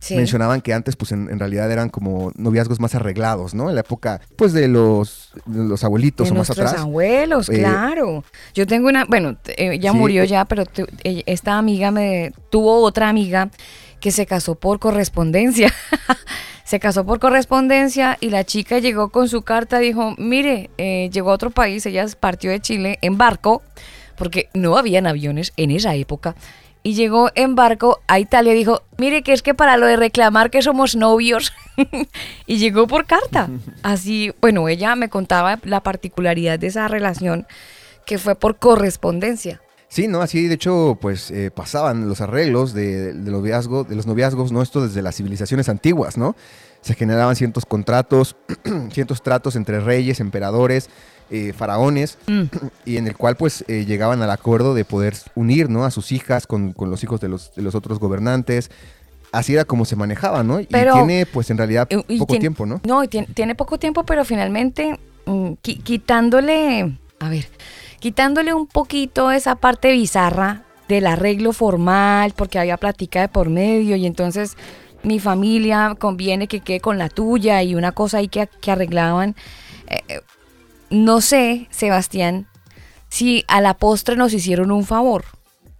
mencionaban que antes pues en, realidad eran como noviazgos más arreglados, ¿no? En la época pues de los, los abuelitos o más atrás. abuelos, eh, claro. Yo tengo una, bueno, ella ya murió ya, pero esta amiga me tuvo otra amiga que se casó por correspondencia. se casó por correspondencia y la chica llegó con su carta, dijo, mire, eh, llegó a otro país, ella partió de Chile en barco, porque no habían aviones en esa época, y llegó en barco a Italia y dijo, mire que es que para lo de reclamar que somos novios, y llegó por carta. Así, bueno, ella me contaba la particularidad de esa relación que fue por correspondencia. Sí, ¿no? Así de hecho, pues eh, pasaban los arreglos de, de, noviazgo, de los noviazgos, ¿no? Esto desde las civilizaciones antiguas, ¿no? Se generaban ciertos contratos, ciertos tratos entre reyes, emperadores, eh, faraones, mm. y en el cual pues eh, llegaban al acuerdo de poder unir, ¿no? A sus hijas con, con los hijos de los, de los otros gobernantes, así era como se manejaba, ¿no? y tiene, pues en realidad, poco tiempo, ¿no? No, tiene, tiene, poco tiempo, pero finalmente mm, quitándole, a ver, quitándole un poquito esa parte bizarra del arreglo formal, porque había plática de por medio y entonces mi familia conviene que quede con la tuya y una cosa ahí que, arreglaban. Eh, eh, no sé, Sebastián, si a la postre nos hicieron un favor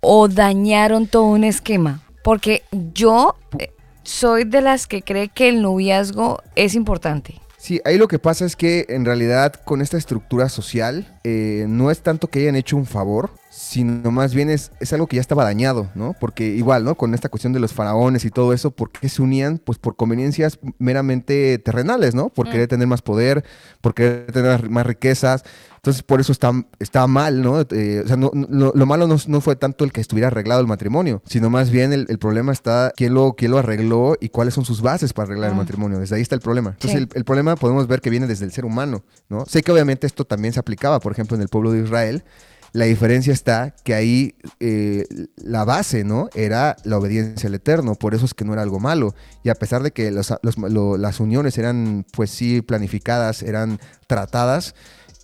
o dañaron todo un esquema, porque yo eh, soy de las que cree que el noviazgo es importante. Sí, ahí lo que pasa es que en realidad con esta estructura social eh, no es tanto que hayan hecho un favor, sino más bien es, es, algo que ya estaba dañado, ¿no? Porque igual, ¿no? Con esta cuestión de los faraones y todo eso, ¿por qué se unían? Pues por conveniencias meramente terrenales, ¿no? Por mm. querer tener más poder, por querer tener más riquezas. Entonces, por eso está, está mal, ¿no? Eh, o sea, no, lo malo no, fue tanto el que estuviera arreglado el matrimonio, sino más bien el, problema está quién lo, quién lo arregló y cuáles son sus bases para arreglar el ah. matrimonio. Desde ahí está el problema. Entonces, el, problema podemos ver que viene desde el ser humano, ¿no? Sé que obviamente esto también se aplicaba, por ejemplo, en el pueblo de Israel. La diferencia está que ahí eh, la base, ¿no? Era la obediencia al Eterno, por eso es que no era algo malo. Y a pesar de que las uniones eran, pues sí, planificadas, eran tratadas,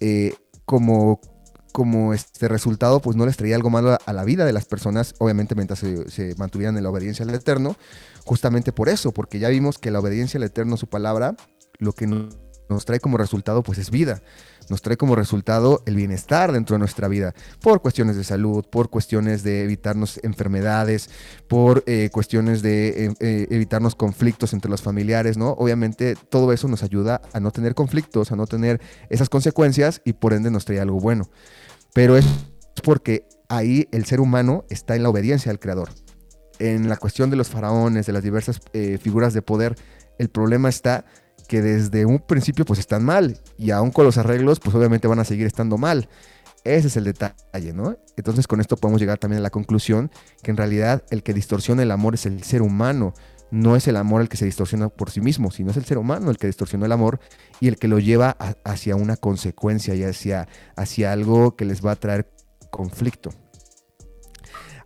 eh, como, como este resultado, pues no les traía algo malo a, la vida de las personas, obviamente mientras se, mantuvieran en la obediencia al Eterno, justamente por eso, porque ya vimos que la obediencia al Eterno, su palabra, lo que nos trae como resultado, pues es vida nos trae como resultado el bienestar dentro de nuestra vida, por cuestiones de salud, por cuestiones de evitarnos enfermedades, por eh, cuestiones de eh, eh, evitarnos conflictos entre los familiares, ¿no? Obviamente todo eso nos ayuda a no tener conflictos, a no tener esas consecuencias y por ende nos trae algo bueno. Pero es porque ahí el ser humano está en la obediencia al Creador. En la cuestión de los faraones, de las diversas figuras de poder, el problema está que desde un principio pues están mal y aún con los arreglos pues obviamente van a seguir estando mal. Ese es el detalle, ¿no? Entonces con esto podemos llegar también a la conclusión que en realidad el que distorsiona el amor es el ser humano, no es el amor el que se distorsiona por sí mismo, sino es el ser humano el que distorsiona el amor y el que lo lleva hacia una consecuencia y hacia, hacia algo que les va a traer conflicto.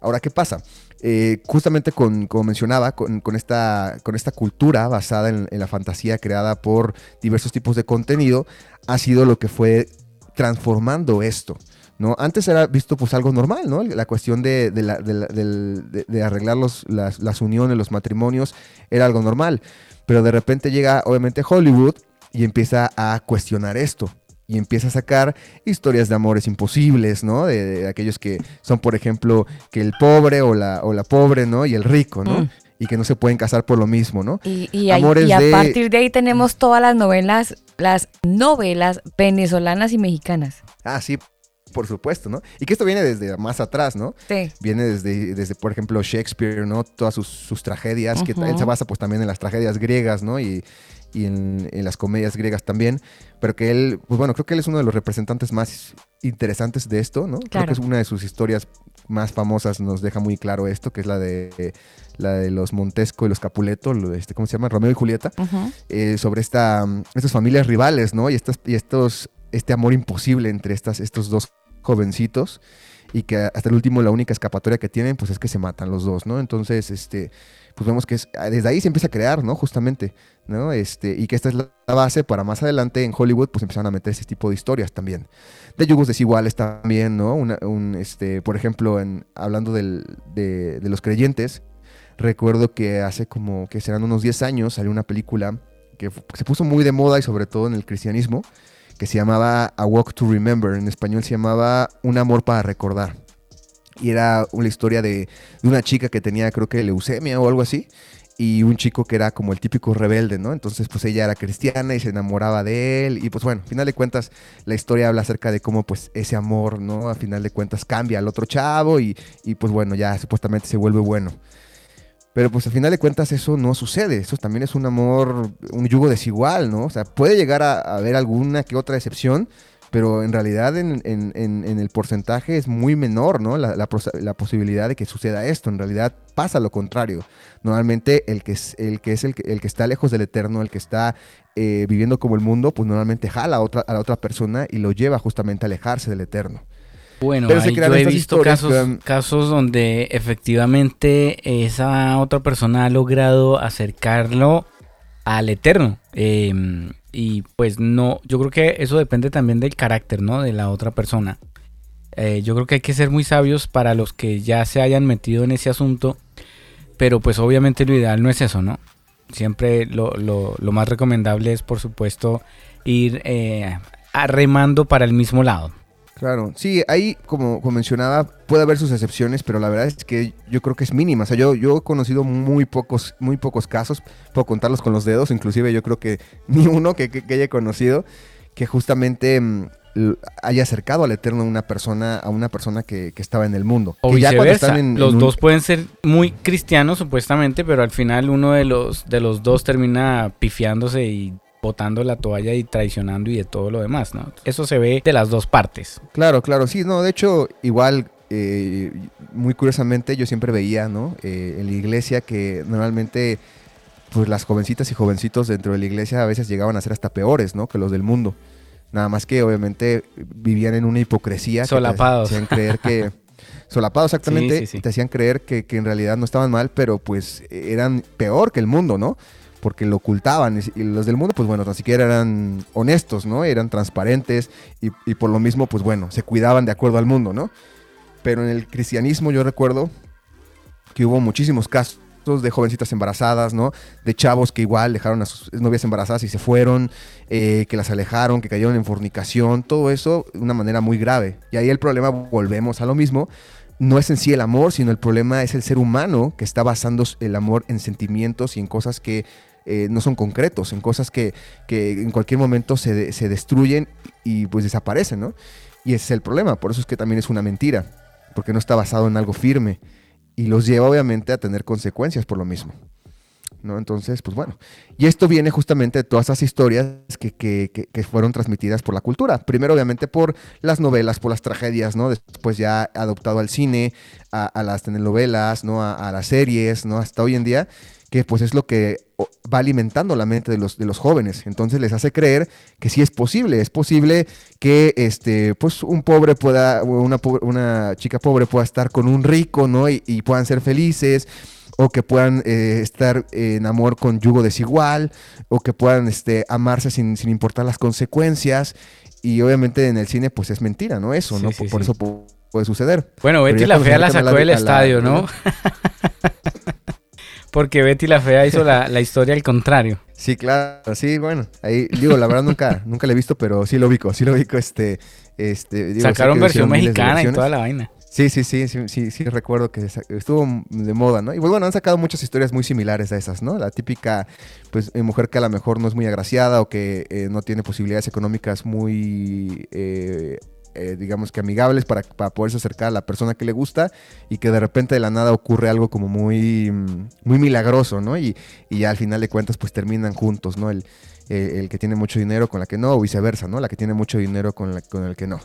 Ahora, ¿qué pasa? Eh, justamente con, como mencionaba, con, esta, con esta cultura basada en, la fantasía creada por diversos tipos de contenido, ha sido lo que fue transformando esto. ¿no? Antes era visto pues algo normal, ¿no? La cuestión de, de, arreglar los, las, las, uniones, los matrimonios, era algo normal. Pero de repente llega obviamente Hollywood y empieza a cuestionar esto y empieza a sacar historias de amores imposibles, ¿no? De, aquellos que son, por ejemplo, que el pobre o la, o la pobre, ¿no? Y el rico, ¿no? Mm. Y que no se pueden casar por lo mismo, ¿no? Y, a partir de ahí tenemos todas las novelas, las novelas venezolanas y mexicanas. Ah, sí, por supuesto, ¿no? Y que esto viene desde más atrás, ¿no? Sí. Viene desde, desde por ejemplo, Shakespeare, ¿no? Todas sus, tragedias, que él se basa pues también en las tragedias griegas, ¿no? Y, y en, las comedias griegas también, pero que él, pues bueno, creo que él es uno de los representantes más interesantes de esto, ¿no? Creo que es una de sus historias más famosas, nos deja muy claro esto, que es la de la de los Montesco y los Capuleto, este, ¿cómo se llama? Romeo y Julieta, eh, sobre esta, estas familias rivales, ¿no? Y, estas, y estos, este amor imposible entre estas, estos dos jovencitos y que hasta el último la única escapatoria que tienen pues es que se matan los dos, ¿no? Entonces, este, pues vemos que es, desde ahí se empieza a crear, ¿no? Justamente, Este, y que esta es la base para más adelante en Hollywood, pues empezaron a meter ese tipo de historias también. De yugos desiguales también, ¿no? un, este, por ejemplo, en, hablando de, de, los creyentes, recuerdo que hace como que serán unos 10 años salió una película que se puso muy de moda y sobre todo en el cristianismo, que se llamaba A Walk to Remember, en español se llamaba Un amor para recordar. Y era una historia de una chica que tenía creo que leucemia o algo así, y un chico que era como el típico rebelde, ¿no? Entonces, pues ella era cristiana y se enamoraba de él. Y pues bueno, a final de cuentas, la historia habla acerca de cómo pues ese amor, ¿no? A final de cuentas cambia al otro chavo y, y pues bueno, ya supuestamente se vuelve bueno. Pero pues al final de cuentas eso no sucede, eso también es un amor, un yugo desigual, ¿no? O sea, puede llegar a, haber alguna que otra excepción, pero en realidad en, el porcentaje es muy menor, ¿no? La, posibilidad de que suceda esto, en realidad pasa lo contrario. Normalmente el que es el que, es el, que, está lejos del eterno, el que está eh, viviendo como el mundo, pues normalmente jala a, otra, a la otra persona y lo lleva justamente a alejarse del eterno. Bueno, yo he visto casos, casos donde efectivamente esa otra persona ha logrado acercarlo al eterno. Em, y pues no, yo creo que eso depende también del carácter, ¿no? De la otra persona. Eh, yo creo que hay que ser muy sabios para los que ya se hayan metido en ese asunto. Pero pues obviamente lo ideal no es eso, ¿no? Siempre lo, más recomendable es, por supuesto, ir eh, para el mismo lado. Claro, sí, ahí como, mencionaba puede haber sus excepciones, pero la verdad es que yo creo que es mínima. O sea, yo, yo he conocido muy pocos, muy pocos casos, puedo contarlos con los dedos, inclusive yo creo que ni uno que, que, haya conocido que justamente mm, haya acercado al Eterno a una persona, a una persona que, estaba en el mundo. O viceversa. los dos pueden ser muy cristianos supuestamente, pero al final uno de los, de los dos termina pifiándose y botando la toalla y traicionando y de todo lo demás, ¿no? Eso se ve de las dos partes. Claro, claro, sí, no, de hecho, igual, eh, muy curiosamente, yo siempre veía, ¿no? Eh, en la iglesia que normalmente, pues las jovencitas y jovencitos dentro de la iglesia a veces llegaban a ser hasta peores, ¿no? Que los del mundo. Nada más que obviamente vivían en una hipocresía. Solapados. Que te hacían creer que... Solapados, exactamente. Te hacían creer que, que en realidad no estaban mal, pero pues eran peor que el mundo, ¿no? Porque lo ocultaban. Y los del mundo, pues bueno, tan siquiera eran honestos, ¿no? Eran transparentes y, por lo mismo, pues bueno, se cuidaban de acuerdo al mundo, ¿no? Pero en el cristianismo yo recuerdo que hubo muchísimos casos de jovencitas embarazadas, ¿no? De chavos que igual dejaron a sus novias embarazadas y se fueron, eh, que las alejaron, que cayeron en fornicación, todo eso de una manera muy grave. Y ahí el problema, volvemos a lo mismo, no es en sí el amor, sino el problema es el ser humano que está basando el amor en sentimientos y en cosas que eh, no son concretos, en cosas que, en cualquier momento se, destruyen y pues desaparecen, ¿no? Y ese es el problema, por eso es que también es una mentira, porque no está basado en algo firme y los lleva obviamente a tener consecuencias por lo mismo. ¿no? Entonces, pues bueno. Y esto viene justamente de todas esas historias que, fueron transmitidas por la cultura. Primero, obviamente, por las novelas, por las tragedias, ¿no? Después ya adoptado al cine, a, las telenovelas, ¿no? A, a, las series, ¿no? Hasta hoy en día que pues es lo que va alimentando la mente de los, de los jóvenes. Entonces les hace creer que sí es posible, es posible que este, pues un pobre pueda, una, una chica pobre pueda estar con un rico, ¿no? Y, puedan ser felices, o que puedan eh, estar en amor con yugo desigual, o que puedan este, amarse sin, importar las consecuencias. Y obviamente en el cine pues es mentira, ¿no? Eso, ¿no? por, eso puede suceder. Bueno, Betty la Fea la sacó del estadio, ¿no? Porque Betty la Fea hizo la, historia al contrario. Sí, claro, sí, bueno, ahí digo, la verdad nunca, nunca la he visto, pero sí lo ubico, sí lo ubico, este, este. Sacaron versión mexicana y toda la vaina. Sí, sí, sí, sí, sí, sí, recuerdo que estuvo de moda, ¿no? Y pues, bueno, han sacado muchas historias muy similares a esas, ¿no? La típica, pues, eh, mujer que a lo mejor no es muy agraciada o que eh, no tiene posibilidades económicas muy eh, eh, digamos que amigables para, para, poderse acercar a la persona que le gusta y que de repente de la nada ocurre algo como muy, mm, muy milagroso, ¿no? Y, y al final de cuentas pues terminan juntos, ¿no? El, el, que tiene mucho dinero con la que no, o viceversa, ¿no? La que tiene mucho dinero con, la, con el que no.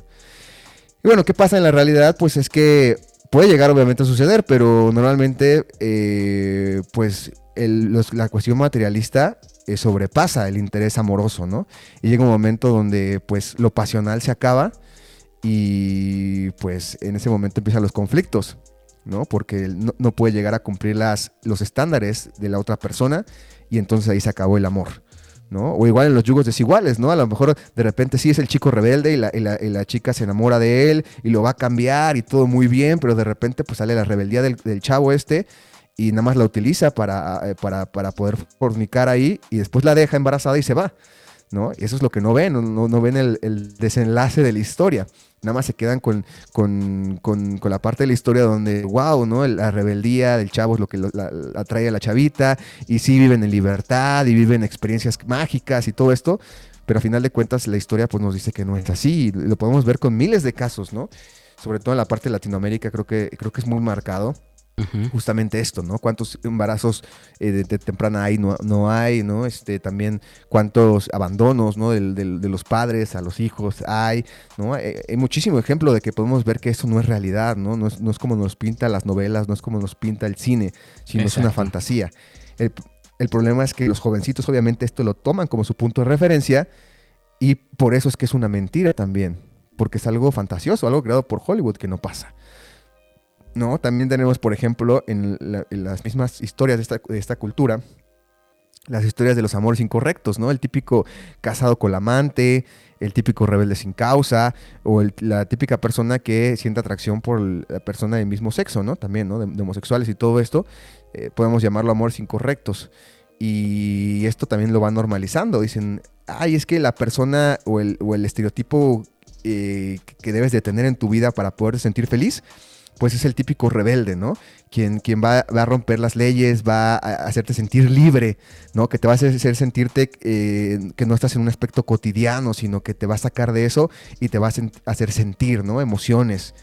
Y bueno, ¿qué pasa en la realidad? Pues es que puede llegar obviamente a suceder, pero normalmente eh, pues la cuestión materialista eh, sobrepasa el interés amoroso, ¿no? Y llega un momento donde pues lo pasional se acaba y pues en ese momento empiezan los conflictos, ¿no? Porque no, puede llegar a cumplir las, los estándares de la otra persona y entonces ahí se acabó el amor. ¿no? O igual en los yugos desiguales, ¿no? A lo mejor de repente sí es el chico rebelde y la, y la, chica se enamora de él y lo va a cambiar y todo muy bien, pero de repente pues sale la rebeldía del, chavo este y nada más la utiliza para, eh, para, para, poder fornicar ahí y después la deja embarazada y se va. ¿No? Y eso es lo que no ven, no, no ven el, el, desenlace de la historia. Nada más se quedan con, con, con, con, la parte de la historia donde, wow, ¿no? La rebeldía del chavo es lo que la, atrae a la chavita, y sí viven en libertad, y viven experiencias mágicas y todo esto, pero a final de cuentas la historia pues nos dice que no es así, lo podemos ver con miles de casos, ¿no? Sobre todo en la parte de Latinoamérica creo que, creo que es muy marcado justamente esto, ¿no? ¿Cuántos embarazos eh, de, temprana hay, no, no, hay, ¿no? Este, también cuántos abandonos, ¿no? De, de, los padres a los hijos hay, ¿no? Hay, muchísimo ejemplo de que podemos ver que eso no es realidad, ¿no? No es, no es como nos pinta las novelas, no es como nos pinta el cine, sino es una fantasía. El, el problema es que los jovencitos obviamente esto lo toman como su punto de referencia y por eso es que es una mentira también, porque es algo fantasioso, algo creado por Hollywood que no pasa. ¿No? También tenemos, por ejemplo, en, las mismas historias de esta, cultura, las historias de los amores incorrectos, ¿no? El típico casado con la amante, el típico rebelde sin causa, o la típica persona que siente atracción por la persona del mismo sexo, ¿no? También, ¿no? De, homosexuales y todo esto, eh, podemos llamarlo amores incorrectos. Y esto también lo va normalizando. Dicen, ay, es que la persona o el, estereotipo eh, que debes de tener en tu vida para poder sentir feliz pues es el típico rebelde, ¿no? Quien, quien va, a romper las leyes, va a hacerte sentir libre, ¿no? Que te va a hacer, sentirte eh, que no estás en un aspecto cotidiano, sino que te va a sacar de eso y te va a hacer sentir, ¿no? Emociones.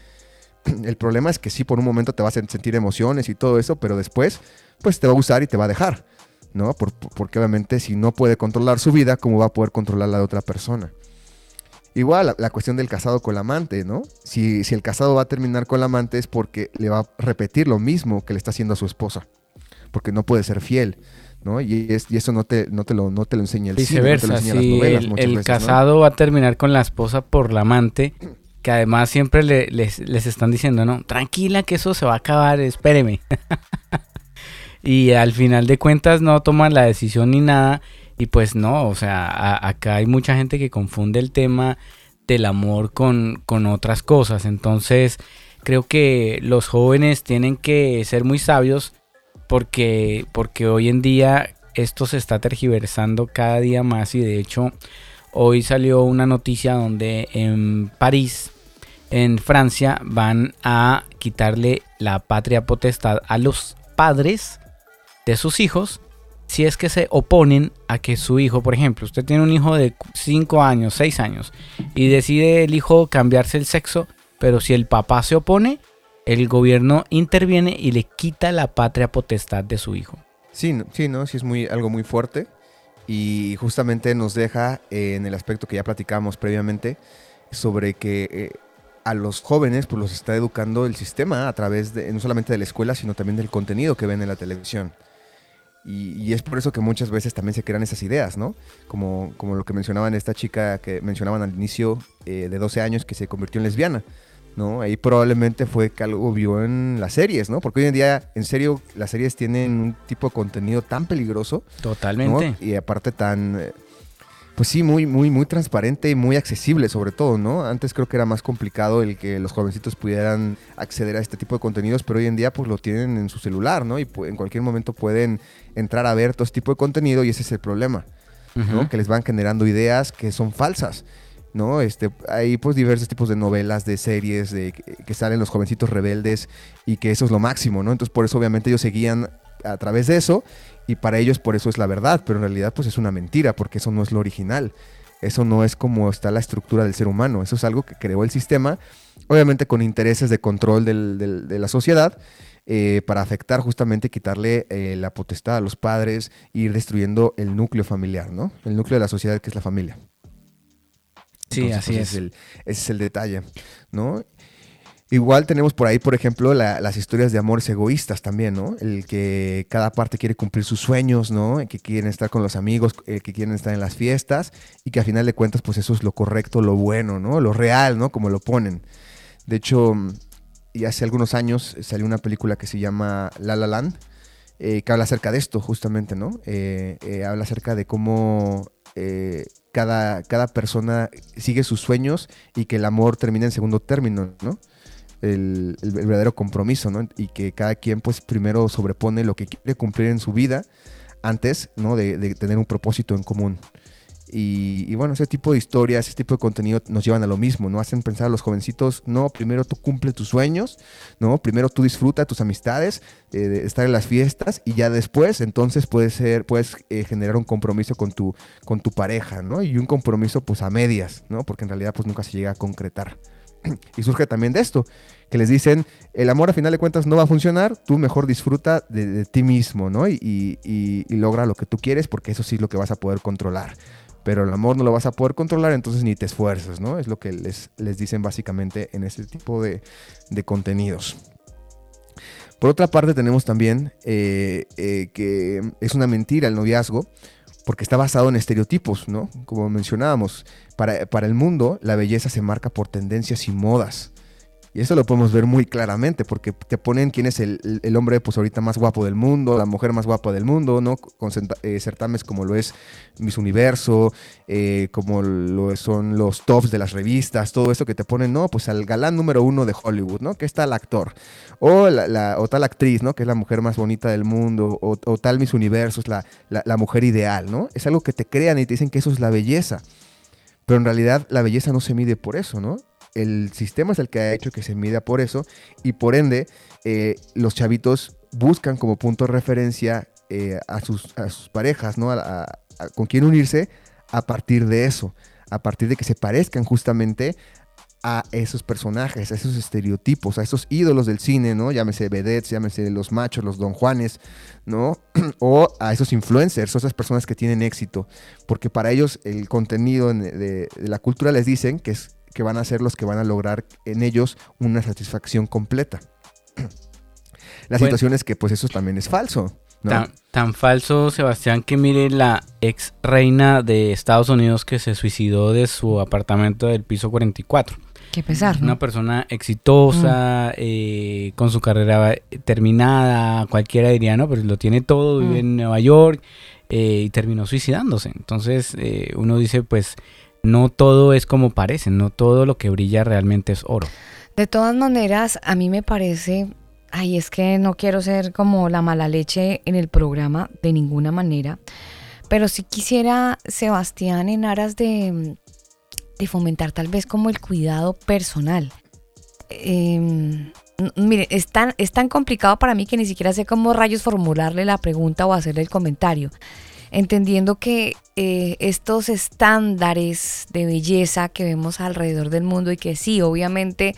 El problema es que sí, por un momento te va a sentir emociones y todo eso, pero después, pues te va a usar y te va a dejar, ¿no? porque obviamente si no puede controlar su vida, ¿cómo va a poder controlar la de otra persona? Igual, la, cuestión del casado con la amante, ¿no? Si, si el casado va a terminar con la amante es porque le va a repetir lo mismo que le está haciendo a su esposa, porque no puede ser fiel. ¿no? Y, es, y eso no te, no, te lo, no te lo enseña el Viceversa, cine, no el, casado va a terminar con la esposa por la amante, que además siempre le, les, les, están diciendo, no, tranquila que eso se va a acabar, espéreme. y al final de cuentas no toman la decisión ni nada y pues no, o sea, acá hay mucha gente que confunde el tema del amor con, con otras cosas. Entonces, creo que los jóvenes tienen que ser muy sabios porque, porque hoy en día esto se está tergiversando cada día más y de hecho hoy salió una noticia donde en París, en Francia, van a quitarle la patria potestad a los padres de sus hijos si es que se oponen a que su hijo, por ejemplo, usted tiene un hijo de 5 años, 6 años, y decide el hijo cambiarse el sexo, pero si el papá se opone, el gobierno interviene y le quita la patria potestad de su hijo. Sí, sí, ¿no? Sí es muy, algo muy fuerte y justamente nos deja en el aspecto que ya platicamos previamente sobre que eh, a los jóvenes pues los está educando el sistema a través de no solamente de la escuela, sino también del contenido que ven en la televisión. Y, es por eso que muchas veces también se crean esas ideas, ¿no? Como, como lo que mencionaban esta chica que mencionaban al inicio eh, de 12 años que se convirtió en lesbiana, ¿no? Ahí probablemente fue que algo vio en las series, ¿no? Porque hoy en día, en serio, las series tienen un tipo de contenido tan peligroso. Totalmente. Y aparte tan... Pues sí, muy, muy, muy transparente y muy accesible sobre todo, ¿no? Antes creo que era más complicado el que los jovencitos pudieran acceder a este tipo de contenidos, pero hoy en día pues lo tienen en su celular, ¿no? Y en cualquier momento pueden entrar a ver todo este tipo de contenido y ese es el problema, ¿no? Que les van generando ideas que son falsas. ¿no? Este, hay pues diversos tipos de novelas, de series, de que salen los jovencitos rebeldes y que eso es lo máximo, ¿no? Entonces por eso obviamente ellos seguían a través de eso y para ellos por eso es la verdad, pero en realidad pues es una mentira porque eso no es lo original. Eso no es como está la estructura del ser humano, eso es algo que creó el sistema, obviamente con intereses de control de la sociedad, eh, para afectar justamente, quitarle eh, la potestad a los padres e ir destruyendo el núcleo familiar, ¿no? El núcleo de la sociedad que es la familia. Sí, así pues, es. ese es el detalle, ¿no? Igual tenemos por ahí, por ejemplo, las historias de amores egoístas también, ¿no? El que cada parte quiere cumplir sus sueños, ¿no? El que quieren estar con los amigos, el que quieren estar en las fiestas y que a final de cuentas, pues eso es lo correcto, lo bueno, ¿no? Lo real, ¿no? Como lo ponen. De hecho, y hace algunos años salió una película que se llama La La Land, eh, que habla acerca de esto, justamente, ¿no? Eh, eh, habla acerca de cómo cada, cada persona sigue sus sueños y que el amor termina en segundo término, ¿no? El, verdadero compromiso, ¿no? Y que cada quien pues primero sobrepone lo que quiere cumplir en su vida antes, ¿no? De, de tener un propósito en común. Y, bueno, ese tipo de historias, ese tipo de contenido nos llevan a lo mismo, ¿no? Hacen pensar a los jovencitos, no, primero tú cumple tus sueños, ¿no? Primero tú disfruta tus amistades, eh, estar en las fiestas y ya después entonces puedes ser, puedes eh, generar un compromiso con tu, con tu pareja, ¿no? Y un compromiso pues a medias, ¿no? Porque en realidad pues nunca se llega a concretar. y surge también de esto, que les dicen, el amor a final de cuentas no va a funcionar, tú mejor disfruta de, ti mismo, ¿no? Y, logra lo que tú quieres porque eso sí es lo que vas a poder controlar. Pero el amor no lo vas a poder controlar, entonces ni te esfuerzas, ¿no? Es lo que les, les dicen básicamente en este tipo de, de contenidos. Por otra parte tenemos también eh, eh, que es una mentira el noviazgo, porque está basado en estereotipos, ¿no? Como mencionábamos, para, para, el mundo la belleza se marca por tendencias y modas. Y eso lo podemos ver muy claramente, porque te ponen quién es el, el, hombre, pues ahorita más guapo del mundo, la mujer más guapa del mundo, ¿no? Con eh, certames como lo es Miss Universo, eh, como lo son los tops de las revistas, todo eso que te ponen, no, pues al galán número uno de Hollywood, ¿no? Que está el actor. O, tal actriz, ¿no? Que es la mujer más bonita del mundo, o, tal Miss Universo es la, la mujer ideal, ¿no? Es algo que te crean y te dicen que eso es la belleza. Pero en realidad la belleza no se mide por eso, ¿no? El sistema es el que ha hecho que se mida por eso y por ende eh, los chavitos buscan como punto de referencia eh, a, sus, parejas, ¿no? A, con quién unirse a partir de eso, a partir de que se parezcan justamente a esos personajes, a esos estereotipos, a esos ídolos del cine, ¿no? Llámese vedettes, llámese los machos, los don Juanes, ¿no? o a esos influencers, o esas personas que tienen éxito, porque para ellos el contenido de, de la cultura les dicen que es que van a ser los que van a lograr en ellos una satisfacción completa. La bueno, situación es que pues eso también es falso. ¿no? Tan, tan, falso, Sebastián, que mire la ex reina de Estados Unidos que se suicidó de su apartamento del piso 44. Qué pesar. ¿no? Una persona exitosa, mm. eh, con su carrera terminada, cualquiera diría, no, pero lo tiene todo, vive mm. en Nueva York eh, y terminó suicidándose. Entonces eh, uno dice, pues no todo es como parece, no todo lo que brilla realmente es oro. De todas maneras, a mí me parece, ay, es que no quiero ser como la mala leche en el programa de ninguna manera, pero sí quisiera, Sebastián, en aras de, de fomentar tal vez como el cuidado personal. Eh, mire, es tan, es tan complicado para mí que ni siquiera sé cómo rayos formularle la pregunta o hacerle el comentario entendiendo que eh, estos estándares de belleza que vemos alrededor del mundo y que sí, obviamente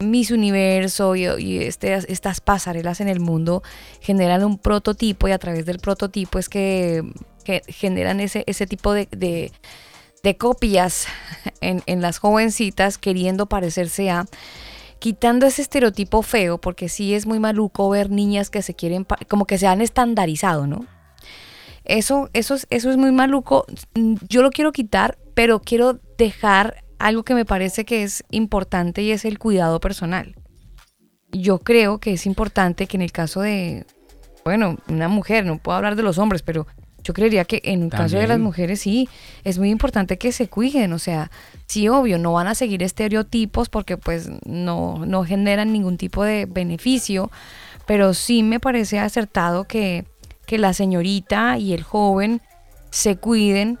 Miss Universo y, este, estas pasarelas en el mundo generan un prototipo y a través del prototipo es que, que generan ese, ese tipo de, de, de copias en, en las jovencitas queriendo parecerse a quitando ese estereotipo feo, porque sí es muy maluco ver niñas que se quieren, como que se han estandarizado, ¿no? Eso, eso, eso es muy maluco. Yo lo quiero quitar, pero quiero dejar algo que me parece que es importante y es el cuidado personal. Yo creo que es importante que en el caso de, bueno, una mujer, no puedo hablar de los hombres, pero yo creería que en el caso de las mujeres sí, es muy importante que se cuiden, o sea, sí, obvio, no van a seguir estereotipos porque pues no, no generan ningún tipo de beneficio, pero sí me parece acertado que que la señorita y el joven se cuiden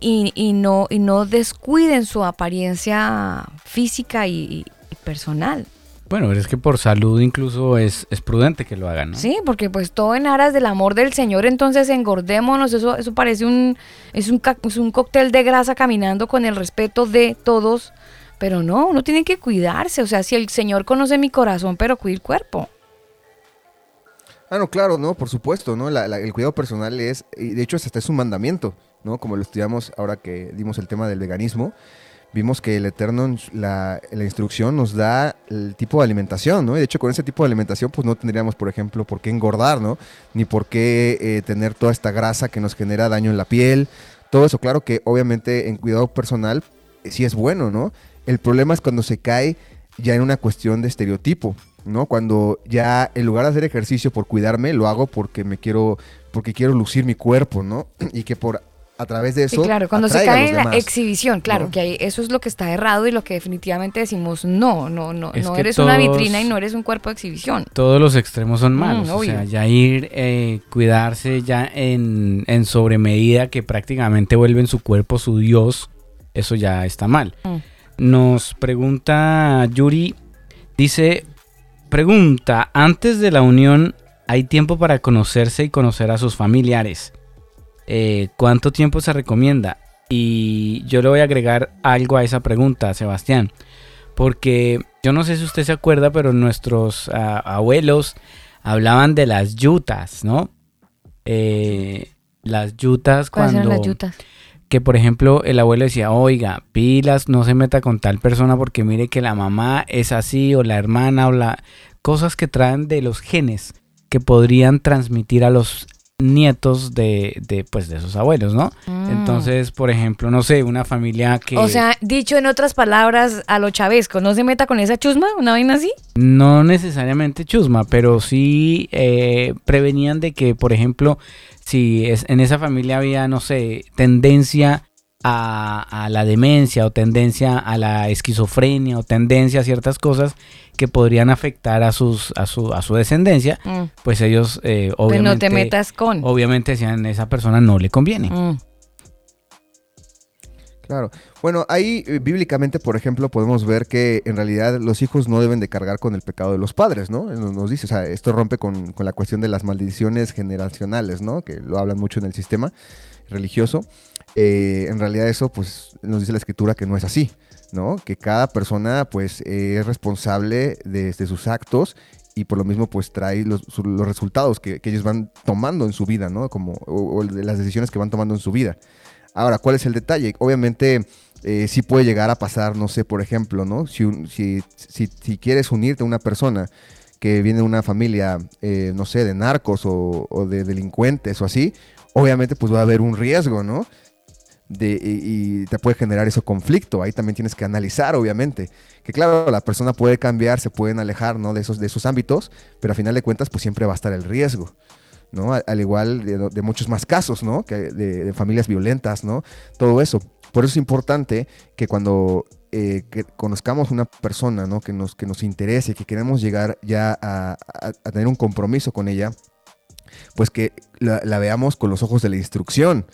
y, y, no, y no descuiden su apariencia física y, y, personal. Bueno, pero es que por salud incluso es, es, prudente que lo hagan, ¿no? Sí, porque pues todo en aras del amor del Señor, entonces engordémonos, eso, eso parece un es, un, es un cóctel de grasa caminando con el respeto de todos, pero no, uno tiene que cuidarse, o sea, si el Señor conoce mi corazón, pero cuida el cuerpo. Ah, no, claro, no, por supuesto, ¿no? La, la, el cuidado personal es, y de hecho hasta es un mandamiento, ¿no? Como lo estudiamos ahora que dimos el tema del veganismo, vimos que el Eterno, la, instrucción nos da el tipo de alimentación, ¿no? Y de hecho con ese tipo de alimentación pues no tendríamos, por ejemplo, por qué engordar, ¿no? Ni por qué eh, tener toda esta grasa que nos genera daño en la piel, todo eso, claro que obviamente en cuidado personal eh, sí es bueno, ¿no? El problema es cuando se cae ya en una cuestión de estereotipo, ¿no? Cuando ya en lugar de hacer ejercicio por cuidarme, lo hago porque me quiero, porque quiero lucir mi cuerpo, ¿no? Y que por a través de eso. Sí, claro, cuando se cae en la exhibición, claro, ¿no? que ahí eso es lo que está errado y lo que definitivamente decimos, no, no, no, Es no eres una vitrina y no eres un cuerpo de exhibición. Todos los extremos son Mm, malos. o sea, ya ir, eh, cuidarse ya en, en sobremedida que prácticamente vuelven su cuerpo su dios, eso ya está mal. Mm. Nos pregunta Yuri, dice, pregunta, antes de la unión, ¿hay tiempo para conocerse y conocer a sus familiares? Eh, ¿Cuánto tiempo se recomienda? Y yo le voy a agregar algo a esa pregunta, Sebastián. Porque yo no sé si usted se acuerda, pero nuestros ah, abuelos hablaban de las yutas, ¿no? Eh, las yutas ¿Cuáles cuando... eran las yutas? Que por ejemplo el abuelo decía, oiga, pilas, no se meta con tal persona porque mire que la mamá es así o la hermana o la... Cosas que traen de los genes que podrían transmitir a los nietos de, de, pues, de esos abuelos, ¿no? Mm. Entonces, por ejemplo, no sé, una familia que... O sea, dicho en otras palabras, a lo chavesco, ¿no se meta con esa chusma? ¿Una vaina así? No necesariamente chusma, pero sí eh, prevenían de que, por ejemplo, si es, en esa familia había, no sé, tendencia a, a la demencia o tendencia a la esquizofrenia o tendencia a ciertas cosas que podrían afectar a, sus, a, su, a su descendencia, Mm. pues ellos eh, Pues obviamente, no te metas con. obviamente decían, esa persona no le conviene. Mm. Claro. Bueno, ahí eh, bíblicamente, por ejemplo, podemos ver que en realidad los hijos no deben de cargar con el pecado de los padres, ¿no? Nos, nos dice, o sea, esto rompe con, con la cuestión de las maldiciones generacionales, ¿no? Que lo hablan mucho en el sistema religioso. Eh, en realidad eso, pues, nos dice la escritura que no es así, ¿no? Que cada persona, pues, eh, es responsable de, sus actos y por lo mismo, pues, trae los, los resultados que, que ellos van tomando en su vida, ¿no? Como, o, o las decisiones que van tomando en su vida. Ahora, ¿cuál es el detalle? Obviamente, eh, sí puede llegar a pasar, no sé, por ejemplo, ¿no? Si, si, quieres unirte a una persona que viene de una familia, eh, no sé, de narcos o, de delincuentes o así, obviamente pues va a haber un riesgo, ¿no? De, y, y te puede generar eso conflicto. Ahí también tienes que analizar, obviamente. Que claro, la persona puede cambiar, se pueden alejar, ¿no? De esos, de esos ámbitos, pero a final de cuentas, pues siempre va a estar el riesgo. ¿No? Al, al igual de, muchos más casos, ¿no? Que de, de familias violentas, ¿no? Todo eso. Por eso es importante que cuando eh, que conozcamos una persona, ¿no? Que nos, que nos interese, que queremos llegar ya a, tener un compromiso con ella, pues que la, veamos con los ojos de la instrucción.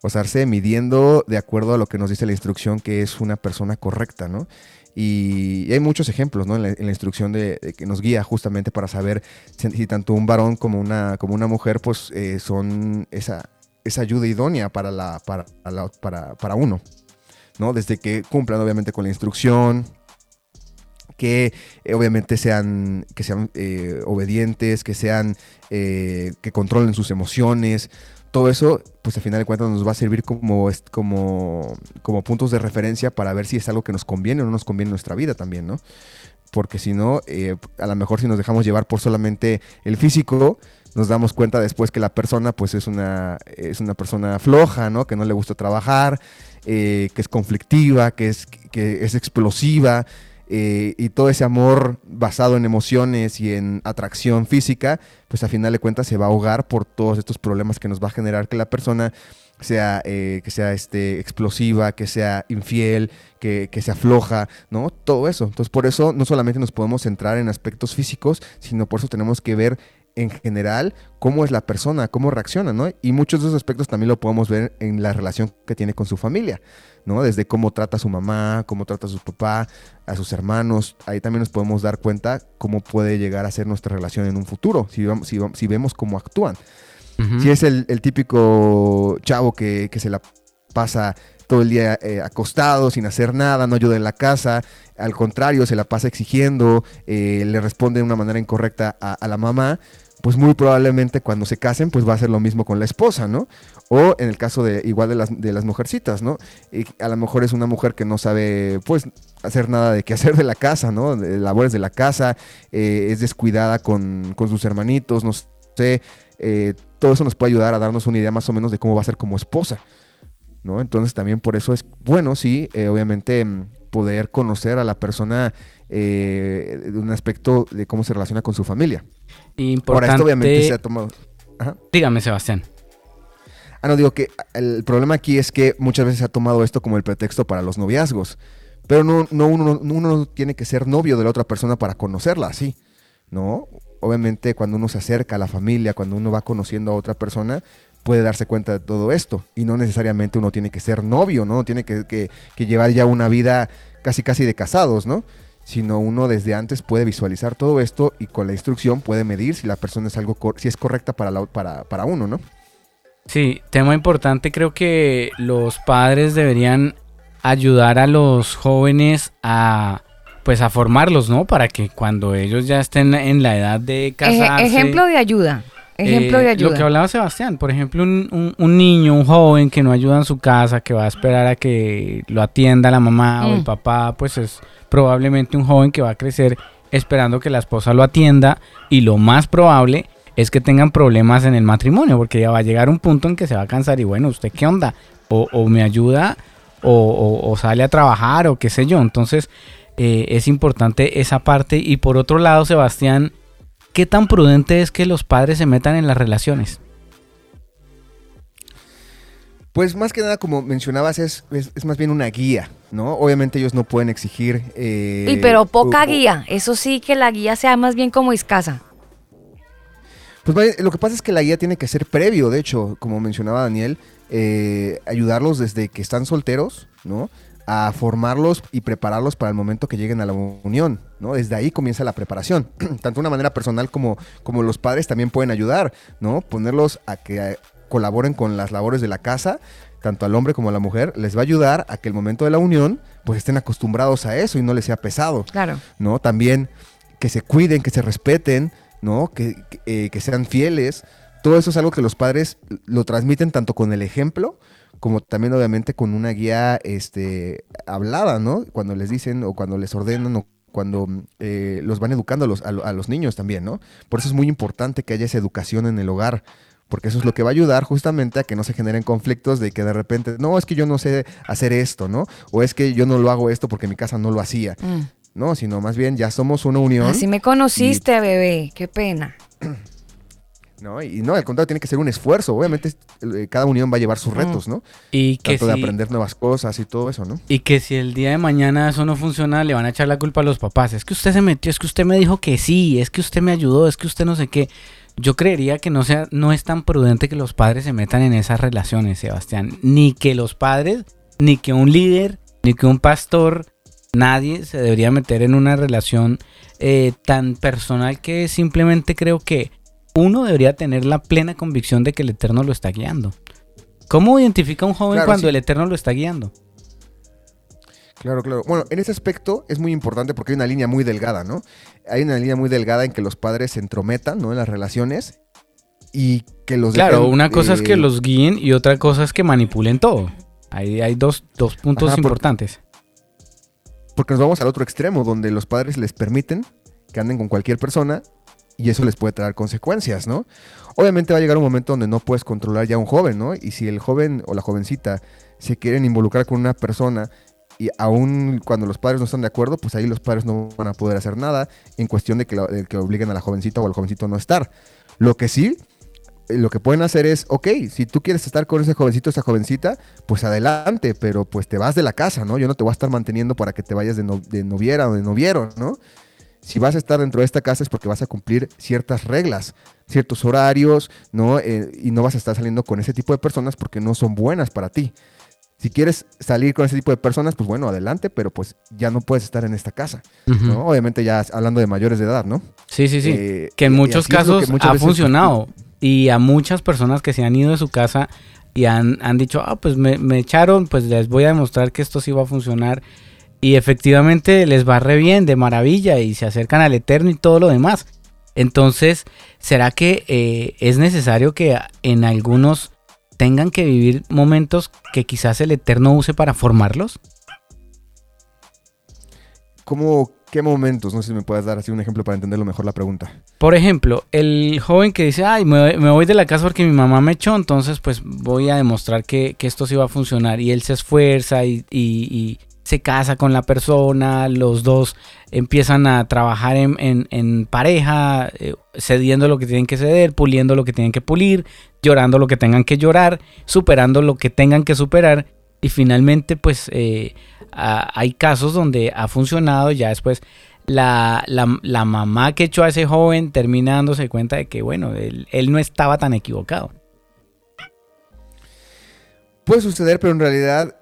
O sea, midiendo de acuerdo a lo que nos dice la instrucción que es una persona correcta, ¿no? Y, hay muchos ejemplos, ¿no? En la, instrucción de, que nos guía justamente para saber si, tanto un varón como una, como una mujer, pues eh, son esa, esa ayuda idónea para, la, para, para, uno, ¿no? Desde que cumplan obviamente con la instrucción, que eh, obviamente sean, que sean eh, obedientes, que sean, que controlen sus emociones. Todo eso, pues al final de cuentas nos va a servir como, como, como puntos de referencia para ver si es algo que nos conviene o no nos conviene en nuestra vida también, ¿no? Porque si no, eh, a lo mejor si nos dejamos llevar por solamente el físico, nos damos cuenta después que la persona pues es una, es una persona floja, ¿no? Que no le gusta trabajar, eh, que es conflictiva, que es, que es explosiva, eh, y todo ese amor basado en emociones y en atracción física, pues a final de cuentas se va a ahogar por todos estos problemas que nos va a generar que la persona sea, eh, que sea este, explosiva, que sea infiel, que, que sea floja, ¿no? Todo eso. Entonces, por eso no solamente nos podemos centrar en aspectos físicos, sino por eso tenemos que ver en general cómo es la persona, cómo reacciona, ¿no? Y muchos de esos aspectos también lo podemos ver en la relación que tiene con su familia, ¿no? Desde cómo trata a su mamá, cómo trata a su papá, a sus hermanos. Ahí también nos podemos dar cuenta cómo puede llegar a ser nuestra relación en un futuro, si, vamos- si, si vemos cómo actúan. Si es el, el típico chavo que, que se la pasa todo el día eh, acostado, sin hacer nada, no ayuda en la casa, al contrario, se la pasa exigiendo, eh, le responde de una manera incorrecta a, a la mamá, pues muy probablemente cuando se casen, pues va a ser lo mismo con la esposa, ¿no? O en el caso de igual de las, de las mujercitas, ¿no? Y a lo mejor es una mujer que no sabe, pues, hacer nada de qué hacer de la casa, ¿no? Labores de la casa, eh, es descuidada con, con sus hermanitos, no sé, eh, todo eso nos puede ayudar a darnos una idea más o menos de cómo va a ser como esposa, ¿no? Entonces también por eso es bueno, sí, eh, obviamente mm, poder conocer a la persona eh, de un aspecto de cómo se relaciona con su familia. Ahora Importante. esto obviamente se ha tomado... Ajá. Dígame, Sebastián. Ah, no, digo que el problema aquí es que muchas veces se ha tomado esto como el pretexto para los noviazgos. Pero no, no, uno, no tiene que ser novio de la otra persona para conocerla así, ¿no? Obviamente cuando uno se acerca a la familia, cuando uno va conociendo a otra persona, puede darse cuenta de todo esto. Y no necesariamente uno tiene que ser novio, ¿no? Tiene que, que llevar ya una vida casi casi de casados, ¿no? Sino uno desde antes puede visualizar todo esto y con la instrucción puede medir si la persona es algo si es correcta para, la, para, para uno, ¿no? Sí, tema importante, creo que los padres deberían ayudar a los jóvenes a pues a formarlos, ¿no? Para que cuando ellos ya estén en la edad de casarse. ejemplo de ayuda. Ejemplo de ayuda. Lo que hablaba Sebastián, por ejemplo, un, niño, un joven que no ayuda en su casa, que va a esperar a que lo atienda la mamá o el mm. papá, pues es probablemente un joven que va a crecer esperando que la esposa lo atienda y lo más probable es que tengan problemas en el matrimonio, porque ya va a llegar un punto en que se va a cansar y bueno, ¿usted qué onda? O, me ayuda o, sale a trabajar o qué sé yo. Entonces eh, es importante esa parte. Y por otro lado, Sebastián, ¿qué tan prudente es que los padres se metan en las relaciones? Pues más que nada, como mencionabas, es, es, más bien una guía, ¿no? Obviamente ellos no pueden exigir... Eh, y pero poca guía, eso sí que la guía sea más bien como escasa. Pues lo que pasa es que la guía tiene que ser previo, de hecho, como mencionaba Daniel, eh, ayudarlos desde que están solteros, ¿no? A formarlos y prepararlos para el momento que lleguen a la unión, ¿no? Desde ahí comienza la preparación. Tanto de una manera personal como, como los padres también pueden ayudar, ¿no? Ponerlos a que eh, colaboren con las labores de la casa, tanto al hombre como a la mujer, les va a ayudar a que el momento de la unión, pues estén acostumbrados a eso y no les sea pesado. Claro. ¿No? También que se cuiden, que se respeten, ¿no? Que, eh, que, sean fieles. Todo eso es algo que los padres lo transmiten tanto con el ejemplo como también obviamente con una guía este, hablada, ¿no? Cuando les dicen o cuando les ordenan o cuando eh, los van educando a los, a, los niños también, ¿no? Por eso es muy importante que haya esa educación en el hogar, porque eso es lo que va a ayudar justamente a que no se generen conflictos de que de repente, no, es que yo no sé hacer esto, ¿no? O es que yo no lo hago esto porque mi casa no lo hacía. Mm. No, sino más bien ya somos una unión. Así me conociste, bebé, qué pena. No, y no, al contrario, tiene que ser un esfuerzo. Obviamente, eh, cada unión va a llevar sus retos, ¿no? Y que Tanto de aprender nuevas cosas y todo eso, ¿no? Y que si el día de mañana eso no funciona, le van a echar la culpa a los papás. Es que usted se metió, es que usted me dijo que sí, es que usted me ayudó, es que usted no sé qué. Yo creería que no sea, no es tan prudente que los padres se metan en esas relaciones, Sebastián. Ni que los padres, ni que un líder, ni que un pastor nadie se debería meter en una relación eh, tan personal que simplemente creo que uno debería tener la plena convicción de que el Eterno lo está guiando. ¿Cómo identifica un joven cuando el Eterno lo está guiando? Claro, claro. Bueno, en ese aspecto es muy importante porque hay una línea muy delgada, ¿no? Hay una línea muy delgada en que los padres se entrometan, ¿no? En las relaciones y que los... Claro, una cosa es que los guíen y otra cosa es que manipulen todo. Ahí hay dos, puntos importantes. Porque nos vamos al otro extremo, donde los padres les permiten que anden con cualquier persona y eso les puede traer consecuencias, ¿no? Obviamente va a llegar un momento donde no puedes controlar ya a un joven, ¿no? Y si el joven o la jovencita se quieren involucrar con una persona y aún cuando los padres no están de acuerdo, pues ahí los padres no van a poder hacer nada en cuestión de que, de que obliguen a la jovencita o al jovencito a no estar. Lo que sí lo que pueden hacer es, ok, si tú quieres estar con ese jovencito, esa jovencita, pues adelante, pero pues te vas de la casa, ¿no? Yo no te voy a estar manteniendo para que te vayas de, noviera o de noviero, ¿no? Si vas a estar dentro de esta casa es porque vas a cumplir ciertas reglas, ciertos horarios, ¿no? Eh, y no vas a estar saliendo con ese tipo de personas porque no son buenas para ti. Si quieres salir con ese tipo de personas, pues bueno, adelante, pero pues ya no puedes estar en esta casa, ¿no? Obviamente ya hablando de mayores de edad, ¿no? Sí, sí, sí. Eh, que en muchos casos ha funcionado y a muchas personas que se han ido de su casa y han, dicho, ah, pues me, echaron, pues les voy a demostrar que esto sí va a funcionar. Y efectivamente les va re bien, de maravilla, y se acercan al Eterno y todo lo demás. Entonces, ¿será que eh, es necesario que en algunos tengan que vivir momentos que quizás el Eterno use para formarlos? ¿Cómo ¿Qué momentos? No sé si me puedes dar así un ejemplo para entenderlo mejor la pregunta. Por ejemplo, el joven que dice, ay, me, voy de la casa porque mi mamá me echó, entonces pues voy a demostrar que, esto sí va a funcionar. Y él se esfuerza y, se casa con la persona, los dos empiezan a trabajar en, pareja, eh, cediendo lo que tienen que ceder, puliendo lo que tienen que pulir, llorando lo que tengan que llorar, superando lo que tengan que superar y finalmente pues eh, hay casos donde ha funcionado ya después la, mamá que echó a ese joven termina dándose cuenta de que bueno, él no estaba tan equivocado. Puede suceder, pero en realidad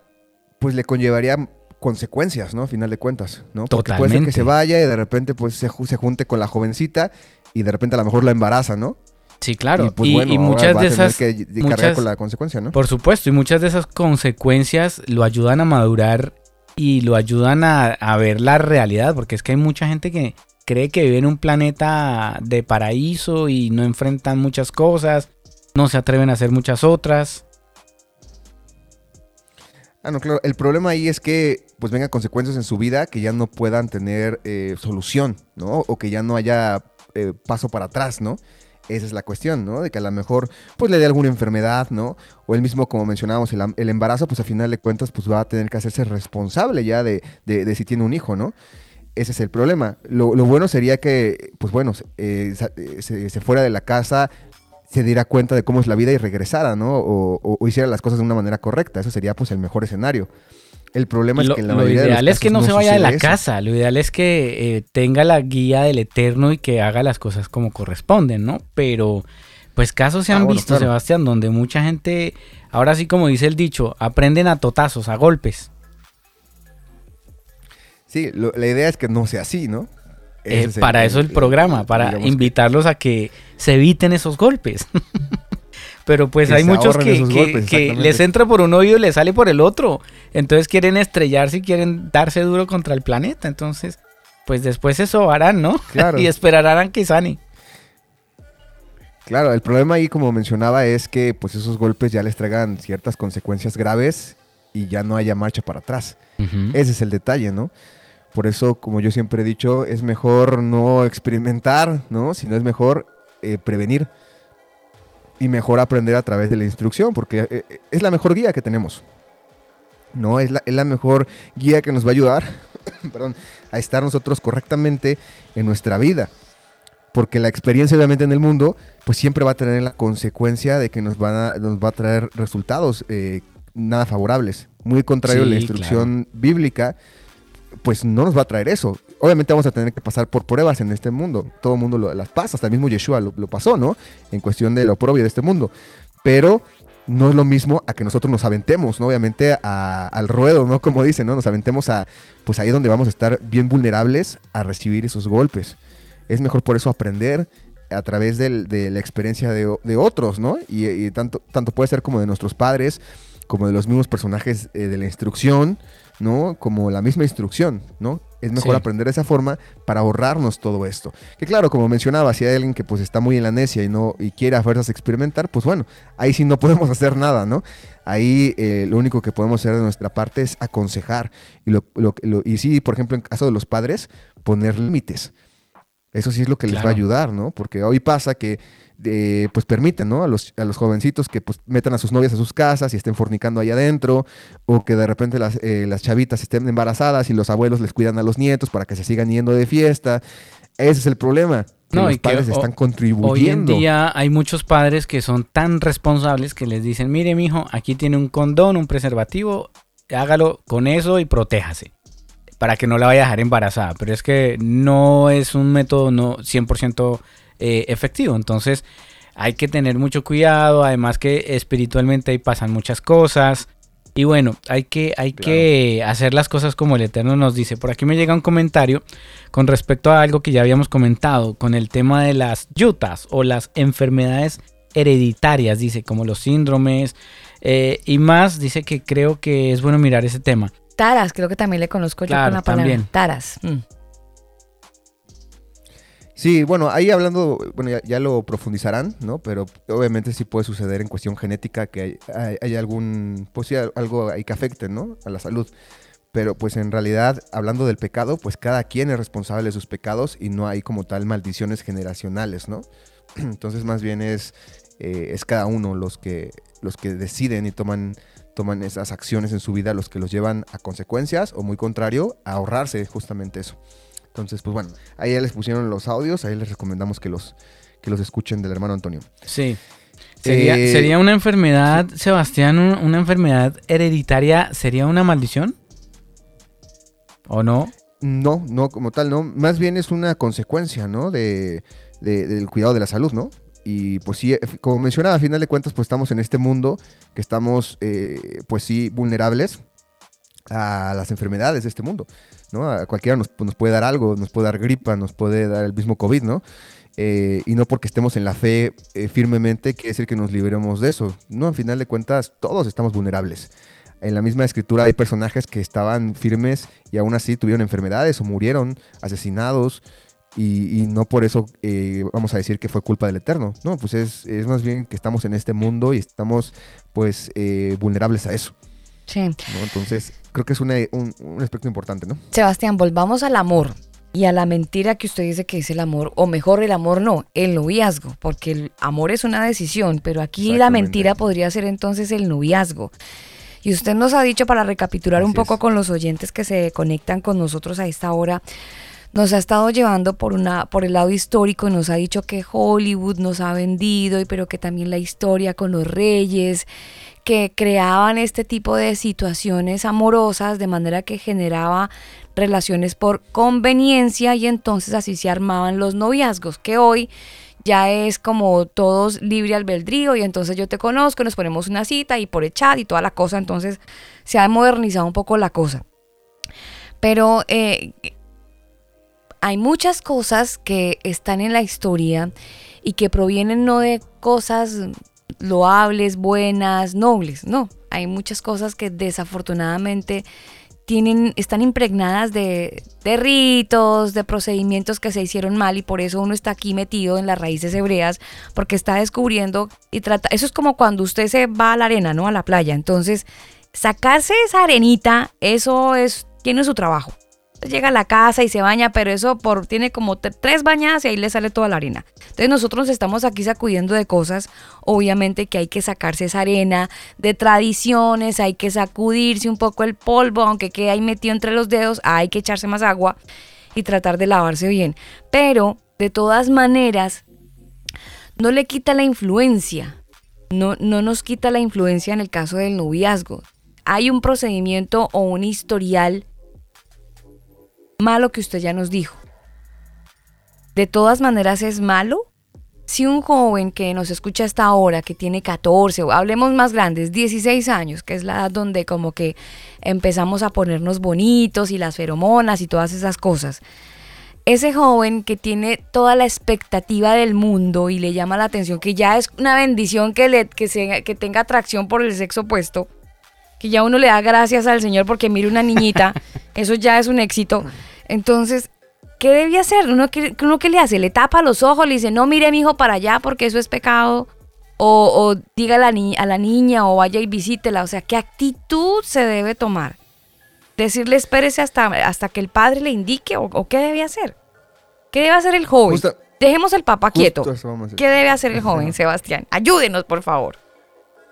pues le conllevaría consecuencias, ¿no? A final de cuentas, ¿no? Porque puede ser que se vaya y de repente pues se, se, junte con la jovencita y de repente a lo mejor la embaraza, ¿no? Sí, claro. Y, pues, muchas de esas que muchas, con la consecuencia, ¿no? Por supuesto, y muchas de esas consecuencias lo ayudan a madurar y lo ayudan a, a ver la realidad, porque es que hay mucha gente que cree que vive en un planeta de paraíso y no enfrentan muchas cosas, no se atreven a hacer muchas otras. Ah, no, claro. El problema ahí es que pues vengan consecuencias en su vida que ya no puedan tener eh, solución, ¿no? O que ya no haya eh, paso para atrás, ¿no? Esa es la cuestión, ¿no? De que a lo mejor pues le dé alguna enfermedad, ¿no? O él mismo, como mencionábamos, el, embarazo, pues a final de cuentas, pues va a tener que hacerse responsable ya de, de, si tiene un hijo, ¿no? Ese es el problema. Lo, bueno sería que, pues bueno, eh, se, fuera de la casa, se diera cuenta de cómo es la vida y regresara, ¿no? O, hiciera las cosas de una manera correcta. Eso sería pues el mejor escenario. El problema es que la Lo ideal es que no, se vaya de la casa. Lo ideal es que eh, tenga la guía del Eterno y que haga las cosas como corresponden, ¿no? Pero, pues casos se ah, han visto, Sebastián, donde mucha gente, ahora sí como dice el dicho, aprenden a totazos, a golpes. Sí, la idea es que no sea así, ¿no? Eh, para eso el, programa, para invitarlos a que se eviten esos golpes. Pero pues hay muchos que, les entra por un oído y les sale por el otro. Entonces quieren estrellarse y quieren darse duro contra el planeta. Entonces, pues después eso harán, ¿no? y esperarán que sane. Claro, el problema ahí, como mencionaba, es que pues esos golpes ya les traigan ciertas consecuencias graves y ya no haya marcha para atrás. Ese es el detalle, ¿no? Por eso, como yo siempre he dicho, es mejor no experimentar, ¿no? Sino es mejor eh, prevenir y mejor aprender a través de la instrucción, porque eh, eh, es la mejor guía que tenemos. No, es la, es la mejor guía que nos va a ayudar perdón, a estar nosotros correctamente en nuestra vida. Porque la experiencia obviamente en el mundo, pues siempre va a tener la consecuencia de que nos, van a, nos va a traer resultados nada favorables. Muy contrario a la instrucción bíblica, pues no nos va a traer eso. Obviamente vamos a tener que pasar por pruebas en este mundo. Todo el mundo las pasa, hasta el mismo Yeshua lo, pasó, ¿no? En cuestión de lo propio de este mundo. Pero no es lo mismo a que nosotros nos aventemos, ¿no? Obviamente al ruedo, ¿no? Como dicen, ¿no? Nos aventemos a, pues ahí donde vamos a estar bien vulnerables a recibir esos golpes. Es mejor por eso aprender a través de la experiencia de, otros, ¿no? Y, tanto, tanto puede ser como de nuestros padres, como de los mismos personajes eh, de la instrucción, ¿no? Como la misma instrucción, ¿no? Es mejor aprender de esa forma para ahorrarnos todo esto. Que claro, como mencionaba, si hay alguien que pues está muy en la necia y no y quiere a fuerzas experimentar, pues bueno, ahí sí no podemos hacer nada, ¿no? Ahí eh, lo único que podemos hacer de nuestra parte es aconsejar. Y, lo, y sí, por ejemplo, en caso de los padres, poner límites. Eso sí es lo que les va a ayudar, ¿no? Porque hoy pasa que pues permiten, ¿no? A los, a los jovencitos que pues metan a sus novias a sus casas y estén fornicando ahí adentro, o que de repente las, eh, las chavitas estén embarazadas y los abuelos les cuidan a los nietos para que se sigan yendo de fiesta. Ese es el problema. Que los padres están contribuyendo. Hoy en día hay muchos padres que son tan responsables que les dicen, mire, mijo, aquí tiene un condón, un preservativo, hágalo con eso y protéjase para que no la vaya a dejar embarazada. Pero es que no es un método no 100% eh, efectivo. Entonces hay que tener mucho cuidado, además que espiritualmente ahí pasan muchas cosas. Y bueno, hay que, hay que hacer las cosas como el Eterno nos dice. Por aquí me llega un comentario con respecto a algo que ya habíamos comentado, con el tema de las yutas o las enfermedades hereditarias, dice, como los síndromes eh, y más, dice que creo que es bueno mirar ese tema. Taras, creo que también le conozco yo con la palabra. Taras. Mm. Sí, bueno, ahí hablando, bueno, ya, lo profundizarán, ¿no? Pero obviamente sí puede suceder en cuestión genética que hay, algún, pues sí, algo ahí que afecte, ¿no? A la salud. Pero pues en realidad, hablando del pecado, pues cada quien es responsable de sus pecados y no hay como tal maldiciones generacionales, ¿no? Entonces más bien es, eh, es cada uno los que, los que deciden y toman toman esas acciones en su vida los que los llevan a consecuencias o muy contrario, a ahorrarse justamente eso. Entonces, pues bueno, ahí ya les pusieron los audios, ahí les recomendamos que los, que los escuchen del hermano Antonio. Sí. Sería, Eh, sería una enfermedad, Sebastián, un- una enfermedad hereditaria, ¿sería una maldición? ¿O no? No, no como tal, no. Más bien es una consecuencia, ¿no? De, de- del cuidado de la salud, ¿no? Y pues sí, eh, como mencionaba, a final de cuentas, pues estamos en este mundo que estamos, eh, pues sí, vulnerables a las enfermedades de este mundo, ¿no? A cualquiera nos, nos puede dar algo, nos puede dar gripa, nos puede dar el mismo COVID, ¿no? Eh, y no porque estemos en la fe eh, firmemente quiere decir que nos liberemos de eso. No, al final de cuentas, todos estamos vulnerables. En la misma escritura hay personajes que estaban firmes y aún así tuvieron enfermedades o murieron asesinados y, y no por eso eh, vamos a decir que fue culpa del Eterno. No, pues es, es más bien que estamos en este mundo y estamos pues eh, vulnerables a eso. Sí. ¿no? Entonces creo que es una- un, un aspecto importante, ¿no? Sebastián, volvamos al amor y a la mentira que usted dice que es el amor, o mejor el amor no, el noviazgo, porque el amor es una decisión, pero aquí la mentira podría ser entonces el noviazgo. Y usted nos ha dicho, para recapitular un poco es. con los oyentes que se conectan con nosotros a esta hora, nos ha estado llevando por una por el lado histórico y nos ha dicho que Hollywood nos ha vendido pero que también la historia con los reyes que creaban este tipo de situaciones amorosas de manera que generaba relaciones por conveniencia y entonces así se armaban los noviazgos que hoy ya es como todos libre albedrío y entonces yo te conozco, nos ponemos una cita y por el chat y toda la cosa, entonces se ha modernizado un poco la cosa. Pero eh, hay muchas cosas que están en la historia y que provienen no de cosas loables, buenas, nobles, no. Hay muchas cosas que desafortunadamente tienen, están impregnadas de, ritos, de procedimientos que se hicieron mal y por eso uno está aquí metido en las raíces hebreas porque está descubriendo y trata, eso es como cuando usted se va a la arena, ¿no? A la playa. Entonces, sacarse esa arenita, eso es, tiene su trabajo. Llega a la casa y se baña, pero eso por, tiene como tres bañadas y ahí le sale toda la arena. Entonces nosotros estamos aquí sacudiendo de cosas, obviamente que hay que sacarse esa arena, de tradiciones, hay que sacudirse un poco el polvo, aunque quede ahí metido entre los dedos, hay que echarse más agua y tratar de lavarse bien. Pero, de todas maneras, no le quita la influencia, no, no nos quita la influencia en el caso del noviazgo. Hay un procedimiento o un historial malo que usted ya nos dijo. De todas maneras es malo. Si un joven que nos escucha hasta ahora, que tiene 14, o hablemos más grandes, 16 años, que es la edad donde como que empezamos a ponernos bonitos y las feromonas y todas esas cosas. Ese joven que tiene toda la expectativa del mundo y le llama la atención, que ya es una bendición que, le, que, se- que tenga atracción por el sexo opuesto, que ya uno le da gracias al Señor porque mire una niñita, eso ya es un éxito. Entonces, ¿qué debía hacer? Uno que, uno que le hace, le tapa los ojos, le dice, no mire mi hijo para allá porque eso es pecado. O, o diga a la, ni- a la niña o vaya y visítela. O sea, ¿qué actitud se debe tomar? Decirle espérese hasta, hasta que el padre le indique o, o qué debe hacer. ¿Qué debe hacer el joven? Dejemos el papá quieto. ¿Qué debe hacer el joven, Sebastián? Ayúdenos, por favor.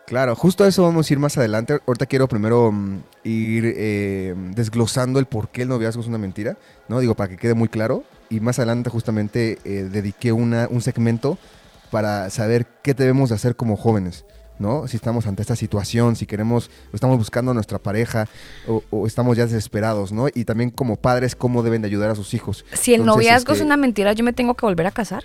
Claro, justo a eso vamos a ir más adelante. Ahorita quiero primero mm, ir eh, desglosando el por qué el noviazgo es una mentira, ¿no? Digo, para que quede muy claro. Y más adelante justamente eh, dediqué una, un segmento para saber qué debemos de hacer como jóvenes, ¿no? Si estamos ante esta situación, si queremos, o estamos buscando a nuestra pareja o, o estamos ya desesperados, ¿no? Y también como padres, cómo deben de ayudar a sus hijos. Si el Entonces, noviazgo es este, una mentira, ¿yo me tengo que volver a casar?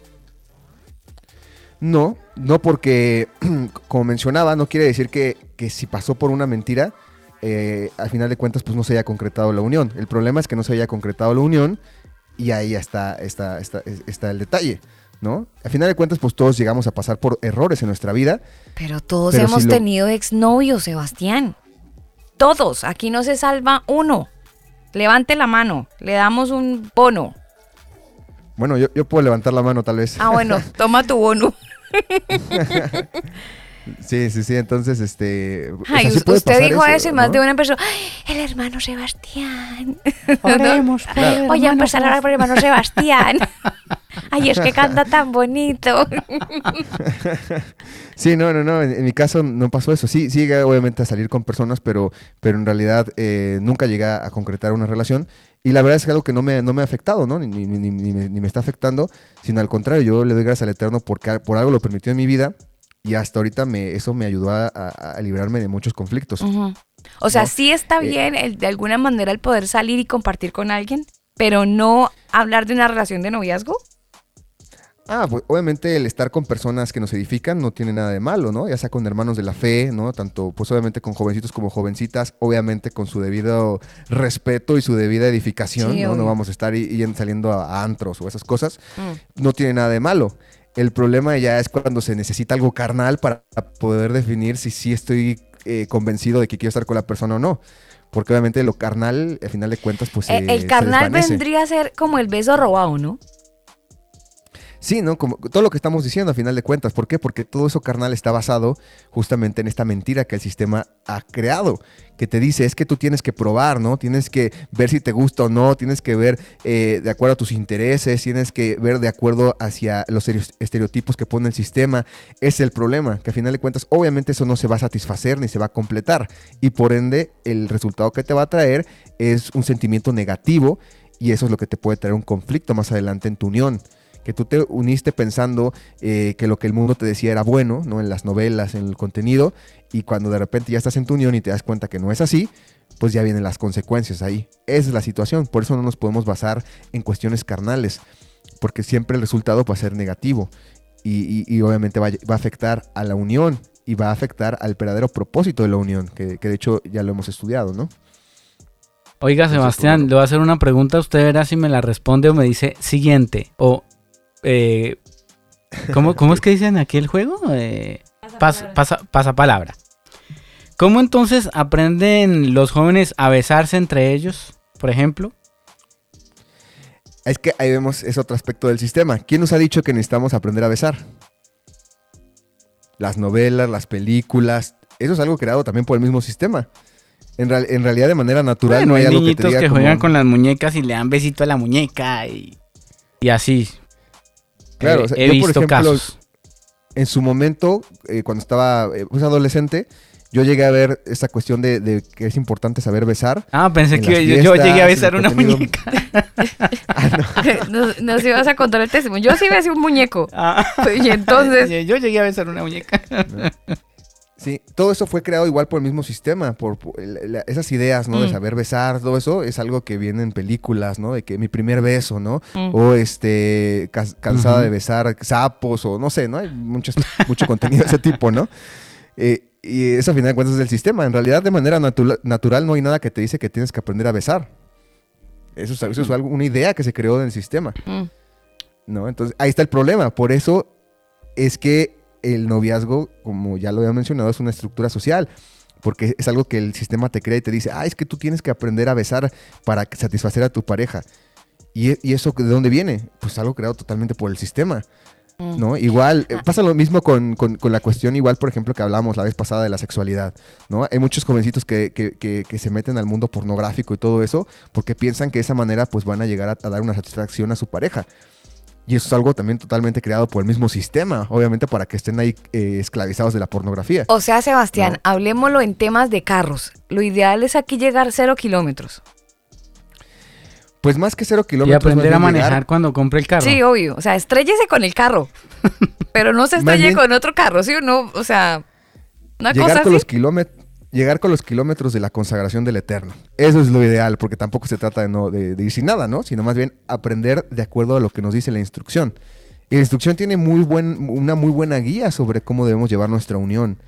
No, no porque, como mencionaba, no quiere decir que, que si pasó por una mentira, eh, al final de cuentas, pues no se haya concretado la unión. El problema es que no se haya concretado la unión y ahí está, está, está, está el detalle, ¿no? Al final de cuentas, pues todos llegamos a pasar por errores en nuestra vida. Pero todos Pero hemos si lo- tenido exnovios, Sebastián. Todos. Aquí no se salva uno. Levante la mano. Le damos un bono. Bueno, yo, yo puedo levantar la mano tal vez. Ah, bueno, toma tu bono. Sí, sí, sí, entonces, este... o sea, Ay, sí us- puede usted pasar dijo eso, y más ¿no? de una empezó. "Ay, el hermano Sebastián. Oremos Voy a empezar a hablar por el hermano Sebastián. Ay, es que canta tan bonito. sí, no, no, no. En, mi caso no pasó eso. Sí, sí llegué obviamente a salir con personas, pero, pero en realidad eh, nunca llegué a concretar una relación. Y la verdad es que algo que no me, no me ha afectado, ¿no? Ni, ni, ni, me está afectando, sino al contrario, yo le doy gracias al Eterno porque por algo lo permitió en mi vida y hasta ahorita me, eso me ayudó a, librarme de muchos conflictos. O sea, sí está eh, bien el, de alguna manera el poder salir y compartir con alguien, pero no hablar de una relación de noviazgo. Ah, pues obviamente el estar con personas que nos edifican no tiene nada de malo, ¿no? Ya sea con hermanos de la fe, ¿no? Tanto, pues obviamente con jovencitos como jovencitas, obviamente con su debido respeto y su debida edificación, ¿no? No vamos a estar yendo saliendo a, antros o esas cosas. Mm. No tiene nada de malo. El problema ya es cuando se necesita algo carnal para poder definir si sí estoy eh, convencido de que quiero estar con la persona o no. Porque obviamente lo carnal, al final de cuentas, pues... Eh, el carnal vendría a ser como el beso robado, ¿no? Sí, ¿no? Como todo lo que estamos diciendo a final de cuentas. ¿Por qué? Porque todo eso carnal está basado justamente en esta mentira que el sistema ha creado. Que te dice, es que tú tienes que probar, ¿no? Tienes que ver si te gusta o no, tienes que ver eh, de acuerdo a tus intereses, tienes que ver de acuerdo hacia los estereotipos que pone el sistema. Es el problema, que a final de cuentas obviamente eso no se va a satisfacer ni se va a completar. Y por ende el resultado que te va a traer es un sentimiento negativo y eso es lo que te puede traer un conflicto más adelante en tu unión que tú te uniste pensando eh, que lo que el mundo te decía era bueno, ¿no? En las novelas, en el contenido, y cuando de repente ya estás en tu unión y te das cuenta que no es así, pues ya vienen las consecuencias ahí. Esa es la situación, por eso no nos podemos basar en cuestiones carnales, porque siempre el resultado va a ser negativo y, obviamente va, a afectar a la unión y va a afectar al verdadero propósito de la unión, que, de hecho ya lo hemos estudiado, ¿no? Oiga, Sebastián, le voy a hacer una pregunta, usted verá si me la responde o me dice siguiente, o eh, ¿cómo, es que dicen aquí el juego? Eh, pasa, palabra. ¿Cómo entonces aprenden los jóvenes a besarse entre ellos, por ejemplo? Es que ahí vemos ese otro aspecto del sistema. ¿Quién nos ha dicho que necesitamos aprender a besar? Las novelas, las películas. Eso es algo creado también por el mismo sistema. En, realidad, de manera natural, no hay, algo que te diga que juegan con las muñecas y le dan besito a la muñeca y, y así. Claro, yo, por ejemplo, En su momento, eh, cuando estaba eh, pues, adolescente, yo llegué a ver esa cuestión de, que es importante saber besar. Ah, pensé que yo, llegué a besar una muñeca. ah, no. no, si vas a contar el testimonio. Yo sí besé un muñeco. Ah. Y entonces. Yo llegué a besar una muñeca. Sí, todo eso fue creado igual por el mismo sistema, por, esas ideas, ¿no? De mm. saber besar, todo eso es algo que viene en películas, ¿no? De que mi primer beso, ¿no? Mm. O este, cansada de besar sapos, o no sé, ¿no? Hay mucho, mucho contenido de ese tipo, ¿no? Eh, y eso a final de cuentas es el sistema. En realidad, de manera natural, no hay nada que te dice que tienes que aprender a besar. Eso es, eso es algo, una idea que se creó en el sistema. Mm. ¿No? Entonces, ahí está el problema. Por eso es que el noviazgo, como ya lo había mencionado, es una estructura social. Porque es algo que el sistema te crea y te dice, ah, es que tú tienes que aprender a besar para satisfacer a tu pareja. ¿Y, eso de dónde viene? Pues algo creado totalmente por el sistema. Mm. ¿No? Igual, eh, pasa lo mismo con, la cuestión, igual, por ejemplo, que hablamos la vez pasada de la sexualidad, ¿no? Hay muchos jovencitos que, que, se meten al mundo pornográfico y todo eso porque piensan que de esa manera pues van a llegar a dar una satisfacción a su pareja. Y eso es algo también totalmente creado por el mismo sistema, obviamente para que estén ahí eh, esclavizados de la pornografía. O sea, Sebastián, hablemoslo en temas de carros. Lo ideal es aquí llegar cero kilómetros. Pues más que cero kilómetros. Y aprender a manejar cuando compre el carro. Sí, obvio. O sea, estrellese con el carro. pero no se estrelle con otro carro, ¿sí o no? O sea, una llegar con los kilómetros llegar con los kilómetros de la consagración del Eterno. Eso es lo ideal, porque tampoco se trata de, no, de, ir sin nada, ¿no? Sino más bien aprender de acuerdo a lo que nos dice la instrucción. Y la instrucción tiene muy buen, una muy buena guía sobre cómo debemos llevar nuestra unión.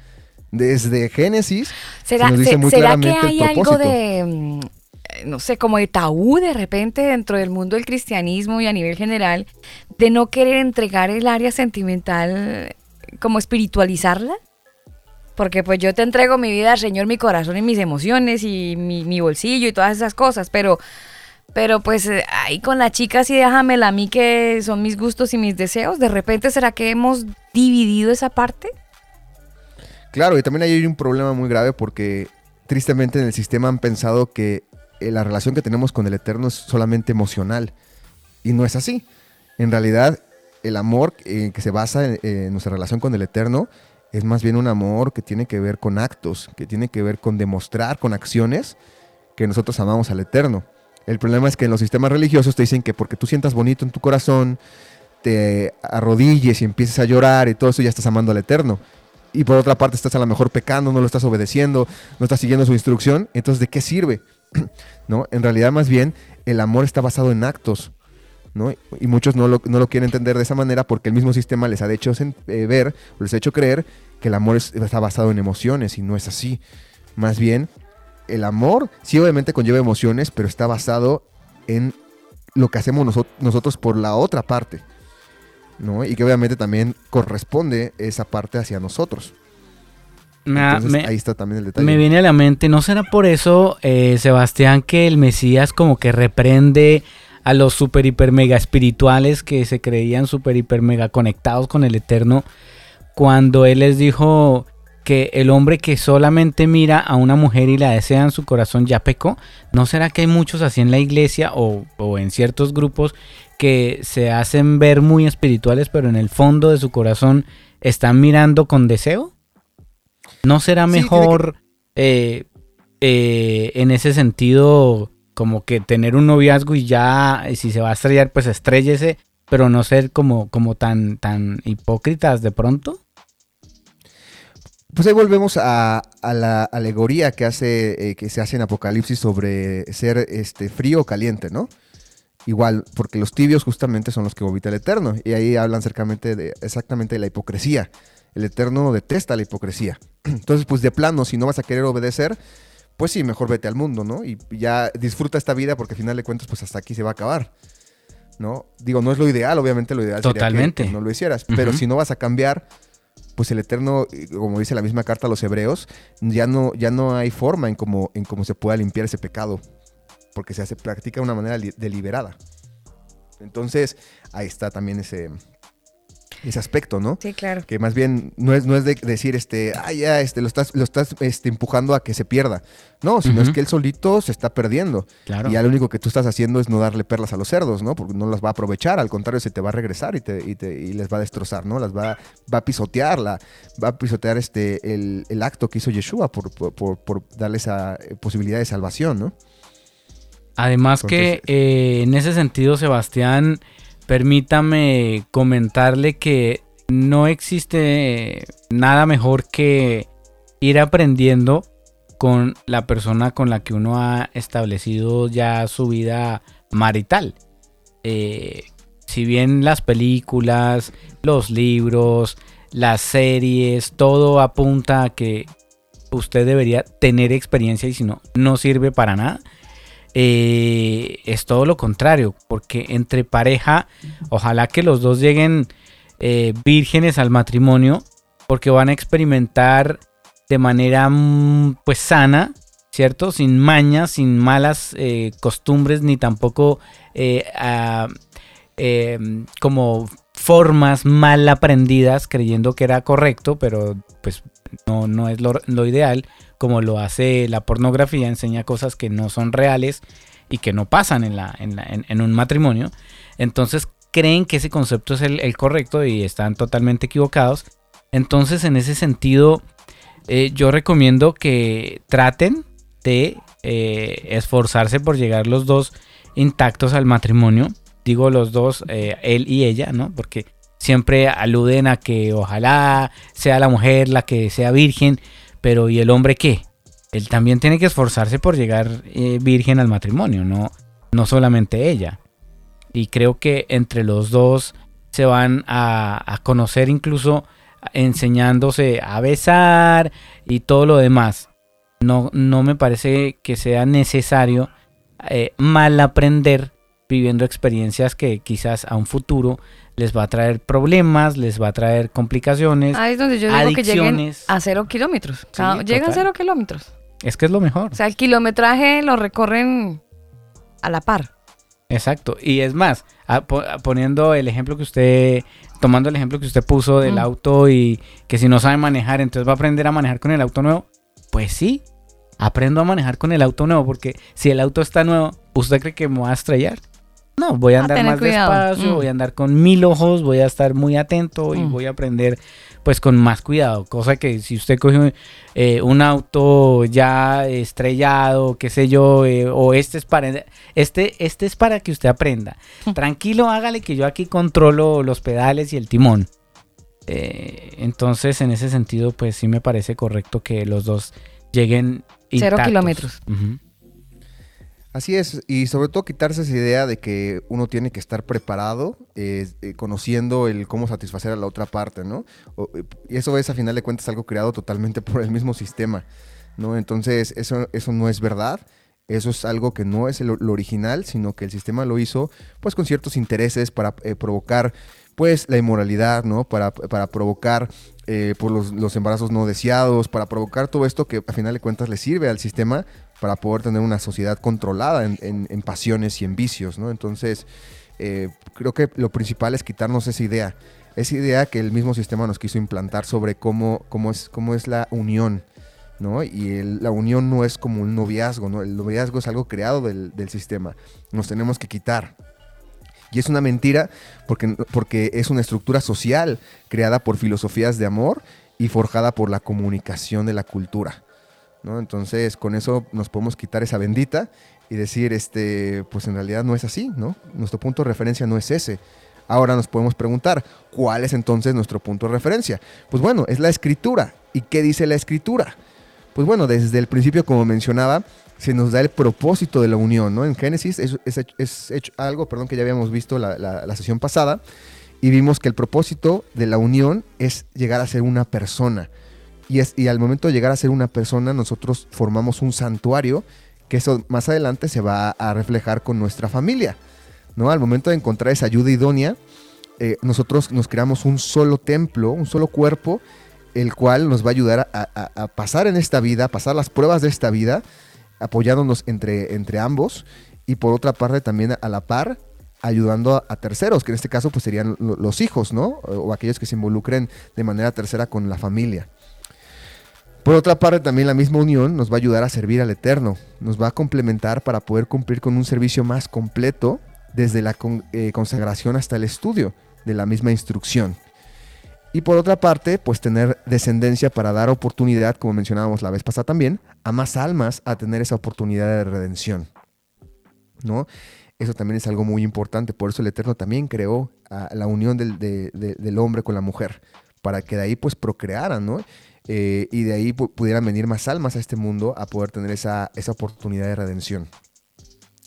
Desde Génesis ¿Será, nos dice muy ¿será que hay algo de, mm, no sé, como de tabú de repente dentro del mundo del cristianismo y a nivel general, de no querer entregar el área sentimental, como espiritualizarla? Porque pues yo te entrego mi vida, Señor, mi corazón y mis emociones y mi, bolsillo y todas esas cosas, pero, pero pues eh, ahí con la chica sí déjamela a mí que son mis gustos y mis deseos. De repente, ¿será que hemos dividido esa parte? Claro, y también hay un problema muy grave porque tristemente en el sistema han pensado que eh, la relación que tenemos con el Eterno es solamente emocional. Y no es así. En realidad, el amor eh, que se basa en nuestra relación con el Eterno es más bien un amor que tiene que ver con actos, que tiene que ver con demostrar con acciones que nosotros amamos al Eterno. El problema es que en los sistemas religiosos te dicen que porque tú sientas bonito en tu corazón, te arrodilles y empieces a llorar y todo eso ya estás amando al Eterno. Y por otra parte estás a lo mejor pecando, no lo estás obedeciendo, no estás siguiendo su instrucción. Entonces, ¿de qué sirve? ¿No? En realidad, más bien, el amor está basado en actos. ¿no? Y muchos no lo, no lo, quieren entender de esa manera porque el mismo sistema les ha hecho eh, ver, les ha hecho creer que el amor es, está basado en emociones y no es así. Más bien, el amor sí obviamente conlleva emociones, pero está basado en lo que hacemos nosotros, nosotros por la otra parte. ¿no? Y que obviamente también corresponde esa parte hacia nosotros. Entonces, me, ahí está también el detalle. Me viene a la mente, ¿no será por eso, eh, Sebastián, que el Mesías como que reprende a los super hiper mega espirituales que se creían super hiper mega conectados con el Eterno cuando él les dijo que el hombre que solamente mira a una mujer y la desea en su corazón ya pecó? ¿No será que hay muchos así en la iglesia o, o en ciertos grupos que se hacen ver muy espirituales pero en el fondo de su corazón están mirando con deseo? ¿No será mejor sí, que... eh, eh, en ese sentido como que tener un noviazgo y ya si se va a estrellar pues estrellese pero no ser como, como tan, tan hipócritas de pronto? Pues ahí volvemos a, a la alegoría que, hace, eh, que se hace en Apocalipsis sobre ser este, frío o caliente, ¿no? Igual, porque los tibios justamente son los que vomita el Eterno. Y ahí hablan cercamente de, exactamente de la hipocresía. El Eterno detesta la hipocresía. Entonces, pues de plano, si no vas a querer obedecer, pues sí, mejor vete al mundo, ¿no? Y ya disfruta esta vida porque al final de cuentas, pues hasta aquí se va a acabar. ¿No? Digo, no es lo ideal, obviamente lo ideal Totalmente. sería que no lo hicieras. Uh -huh. Pero si no vas a cambiar, pues el Eterno, como dice la misma carta a los hebreos, ya no, ya no hay forma en cómo, en cómo se pueda limpiar ese pecado, porque se hace practica de una manera deliberada. Entonces, ahí está también ese, ese aspecto, ¿no? Sí, claro. Que más bien no es, no es de decir, este, ah, ya, este, lo estás, lo estás este, empujando a que se pierda. No, sino uh -huh. es que él solito se está perdiendo. Claro. Y ya lo único que tú estás haciendo es no darle perlas a los cerdos, ¿no? Porque no las va a aprovechar, al contrario, se te va a regresar y, te, y, te, y les va a destrozar, ¿no? Las va, va a pisotear, la, va a pisotear este, el, el acto que hizo Yeshua por, por, por, por darle esa eh, posibilidad de salvación, ¿no? Además Entonces, que eh, en ese sentido, Sebastián, permítame comentarle que no existe nada mejor que ir aprendiendo con la persona con la que uno ha establecido ya su vida marital. Eh, si bien las películas, los libros, las series, todo apunta a que usted debería tener experiencia y si no, no sirve para nada. Eh, es todo lo contrario, porque entre pareja, ojalá que los dos lleguen eh, vírgenes al matrimonio, porque van a experimentar de manera mm, pues sana, ¿cierto? Sin mañas, sin malas eh, costumbres, ni tampoco a, como formas mal aprendidas creyendo que era correcto, pero pues no, no es lo, ideal como lo hace la pornografía, enseña cosas que no son reales y que no pasan en, la, en, un matrimonio. Entonces creen que ese concepto es el, el, correcto y están totalmente equivocados. Entonces en ese sentido eh, yo recomiendo que traten de eh, esforzarse por llegar los dos intactos al matrimonio. Digo los dos, eh, él y ella, ¿no? Porque siempre aluden a que ojalá sea la mujer la que sea virgen pero ¿y el hombre qué? Él también tiene que esforzarse por llegar eh, virgen al matrimonio, no, no solamente ella. Y creo que entre los dos se van a, a conocer incluso enseñándose a besar y todo lo demás. No, no me parece que sea necesario eh, mal aprender viviendo experiencias que quizás a un futuro les va a traer problemas, les va a traer complicaciones. Ahí es donde yo digo que lleguen a cero kilómetros. Sí, llegan a cero kilómetros. Es que es lo mejor. O sea, el kilometraje lo recorren a la par. Exacto. Y es más, poniendo el ejemplo que usted, tomando el ejemplo que usted puso del mm. auto y que si no sabe manejar, entonces va a aprender a manejar con el auto nuevo. Pues sí, aprendo a manejar con el auto nuevo porque si el auto está nuevo, ¿usted cree que me va a estrellar? No, voy a A andar más cuidado. despacio, Mm. voy a andar con mil ojos, voy a estar muy atento y Mm. voy a aprender pues con más cuidado. Cosa que si usted coge eh, un auto ya estrellado, qué sé yo, eh, o este es para este, este es para que usted aprenda. Tranquilo, hágale que yo aquí controlo los pedales y el timón. Eh, entonces, en ese sentido, pues sí me parece correcto que los dos lleguen Cero intactos. kilómetros. Ujú. Así es, y sobre todo quitarse esa idea de que uno tiene que estar preparado, eh, conociendo el cómo satisfacer a la otra parte, ¿no? O- eh, y eso es a final de cuentas algo creado totalmente por el mismo sistema, ¿no? Entonces eso, eso no es verdad, eso es algo que no es el- lo original, sino que el sistema lo hizo pues con ciertos intereses para eh, provocar pues la inmoralidad, ¿no? Para, para provocar eh, por los, los embarazos no deseados, para provocar todo esto que a final de cuentas le sirve al sistema para poder tener una sociedad controlada en, en- pasiones y en vicios, ¿no? Entonces, eh, creo que lo principal es quitarnos esa idea, esa idea que el mismo sistema nos quiso implantar sobre cómo, cómo, es, cómo es la unión, ¿no? Y la unión no es como un noviazgo, ¿no? El noviazgo es algo creado del, del sistema, nos tenemos que quitar. Y es una mentira porque, porque es una estructura social creada por filosofías de amor y forjada por la comunicación de la cultura. ¿No? Entonces, con eso nos podemos quitar esa bendita y decir, este, pues en realidad no es así, ¿no? Nuestro punto de referencia no es ese. Ahora nos podemos preguntar, ¿cuál es entonces nuestro punto de referencia? Pues bueno, es la escritura. ¿Y qué dice la escritura? Pues bueno, desde el principio, como mencionaba, se nos da el propósito de la unión, ¿no? En Génesis es, hecho- algo, perdón, que ya habíamos visto la sesión pasada, y vimos que el propósito de la unión es llegar a ser una persona. Y, es, y al momento de llegar a ser una persona, nosotros formamos un santuario, que eso más adelante se va a reflejar con nuestra familia. ¿no? Al momento de encontrar esa ayuda idónea, eh, nosotros nos creamos un solo templo, un solo cuerpo, el cual nos va a ayudar a, pasar en esta vida, a pasar las pruebas de esta vida, apoyándonos entre, entre ambos, y por otra parte también a, la par, ayudando a, a terceros, que en este caso pues serían lo- los hijos, ¿no? O aquellos que se involucren de manera tercera con la familia. Por otra parte, también la misma unión nos va a ayudar a servir al Eterno, nos va a complementar para poder cumplir con un servicio más completo desde la eh, consagración hasta el estudio de la misma instrucción. Y por otra parte, pues tener descendencia para dar oportunidad, como mencionábamos la vez pasada también, a más almas a tener esa oportunidad de redención. ¿No? Eso también es algo muy importante. Por eso el Eterno también creó la unión del, de- de- del hombre con la mujer, para que de ahí pues procrearan, ¿no? Eh, y de ahí pu- pudieran venir más almas a este mundo a poder tener esa, esa oportunidad de redención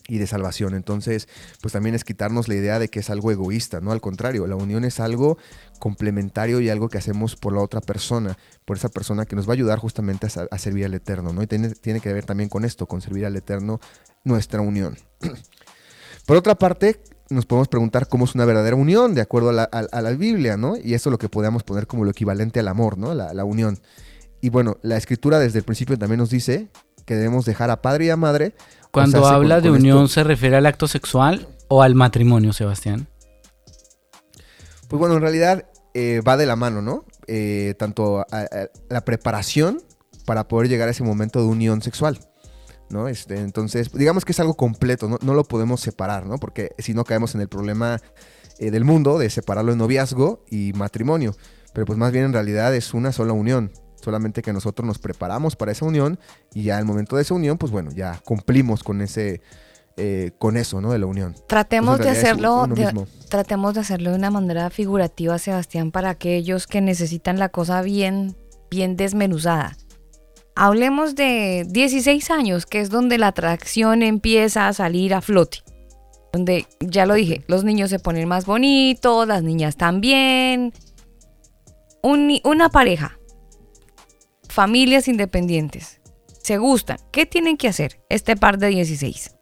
y de salvación. Entonces, pues también es quitarnos la idea de que es algo egoísta, ¿no? Al contrario, la unión es algo complementario y algo que hacemos por la otra persona, por esa persona que nos va a ayudar justamente a, a servir al Eterno, ¿no? Y tiene, tiene que ver también con esto, con servir al Eterno nuestra unión. por otra parte, nos podemos preguntar cómo es una verdadera unión de acuerdo a la, a- a la Biblia, ¿no? Y eso es lo que podemos poner como lo equivalente al amor, ¿no? La, la unión. Y bueno, la escritura desde el principio también nos dice que debemos dejar a padre y a madre. Cuando con- habla de con unión, esto- ¿se refiere al acto sexual o al matrimonio, Sebastián? Pues bueno, en realidad eh, va de la mano, ¿no? Eh, tanto a- la preparación para poder llegar a ese momento de unión sexual, ¿no? Este, entonces, digamos que es algo completo, ¿no? No lo podemos separar, ¿no? Porque si no caemos en el problema eh, del mundo de separarlo en noviazgo y matrimonio. Pero pues más bien en realidad es una sola unión. Solamente que nosotros nos preparamos para esa unión y ya al momento de esa unión, pues bueno, ya cumplimos con ese, eh, con eso, ¿no? De la unión. Tratemos de hacerlo de, tratemos de hacerlo de una manera figurativa, Sebastián, para aquellos que necesitan la cosa bien, bien desmenuzada. Hablemos de 16 años, que es donde la atracción empieza a salir a flote. Donde, ya lo dije, los niños se ponen más bonitos, las niñas también. Una pareja, familias independientes, se gustan. ¿Qué tienen que hacer este par de 16?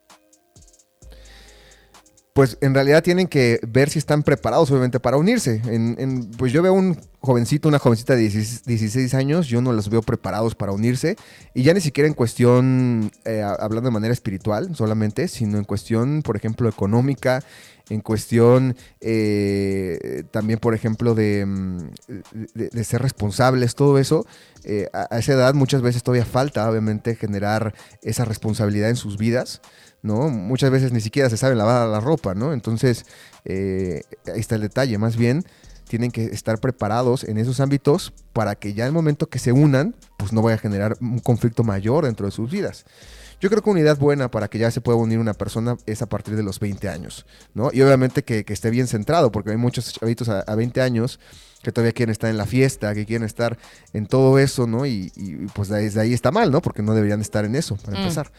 Pues en realidad tienen que ver si están preparados, obviamente, para unirse. En- en- pues yo veo un, jovencito, una jovencita de 16, años, yo no los veo preparados para unirse. Y ya ni siquiera en cuestión, eh, hablando de manera espiritual solamente, sino en cuestión, por ejemplo, económica, en cuestión eh, también, por ejemplo, de, mm, ser responsables, todo eso. Eh, a, esa edad muchas veces todavía falta, obviamente, generar esa responsabilidad en sus vidas. ¿No? Muchas veces ni siquiera se sabe lavar la ropa, ¿no? Entonces, ahí está el detalle. Más bien, tienen que estar preparados en esos ámbitos para que ya el momento que se unan, pues no vaya a generar un conflicto mayor dentro de sus vidas. Yo creo que una unidad buena para que ya se pueda unir una persona es a partir de los 20 años, ¿no? Y obviamente que, esté bien centrado, porque hay muchos chavitos a, 20 años que todavía quieren estar en la fiesta, que quieren estar en todo eso, ¿no? Y, pues desde ahí está mal, ¿no? Porque no deberían estar en eso, para mm. empezar.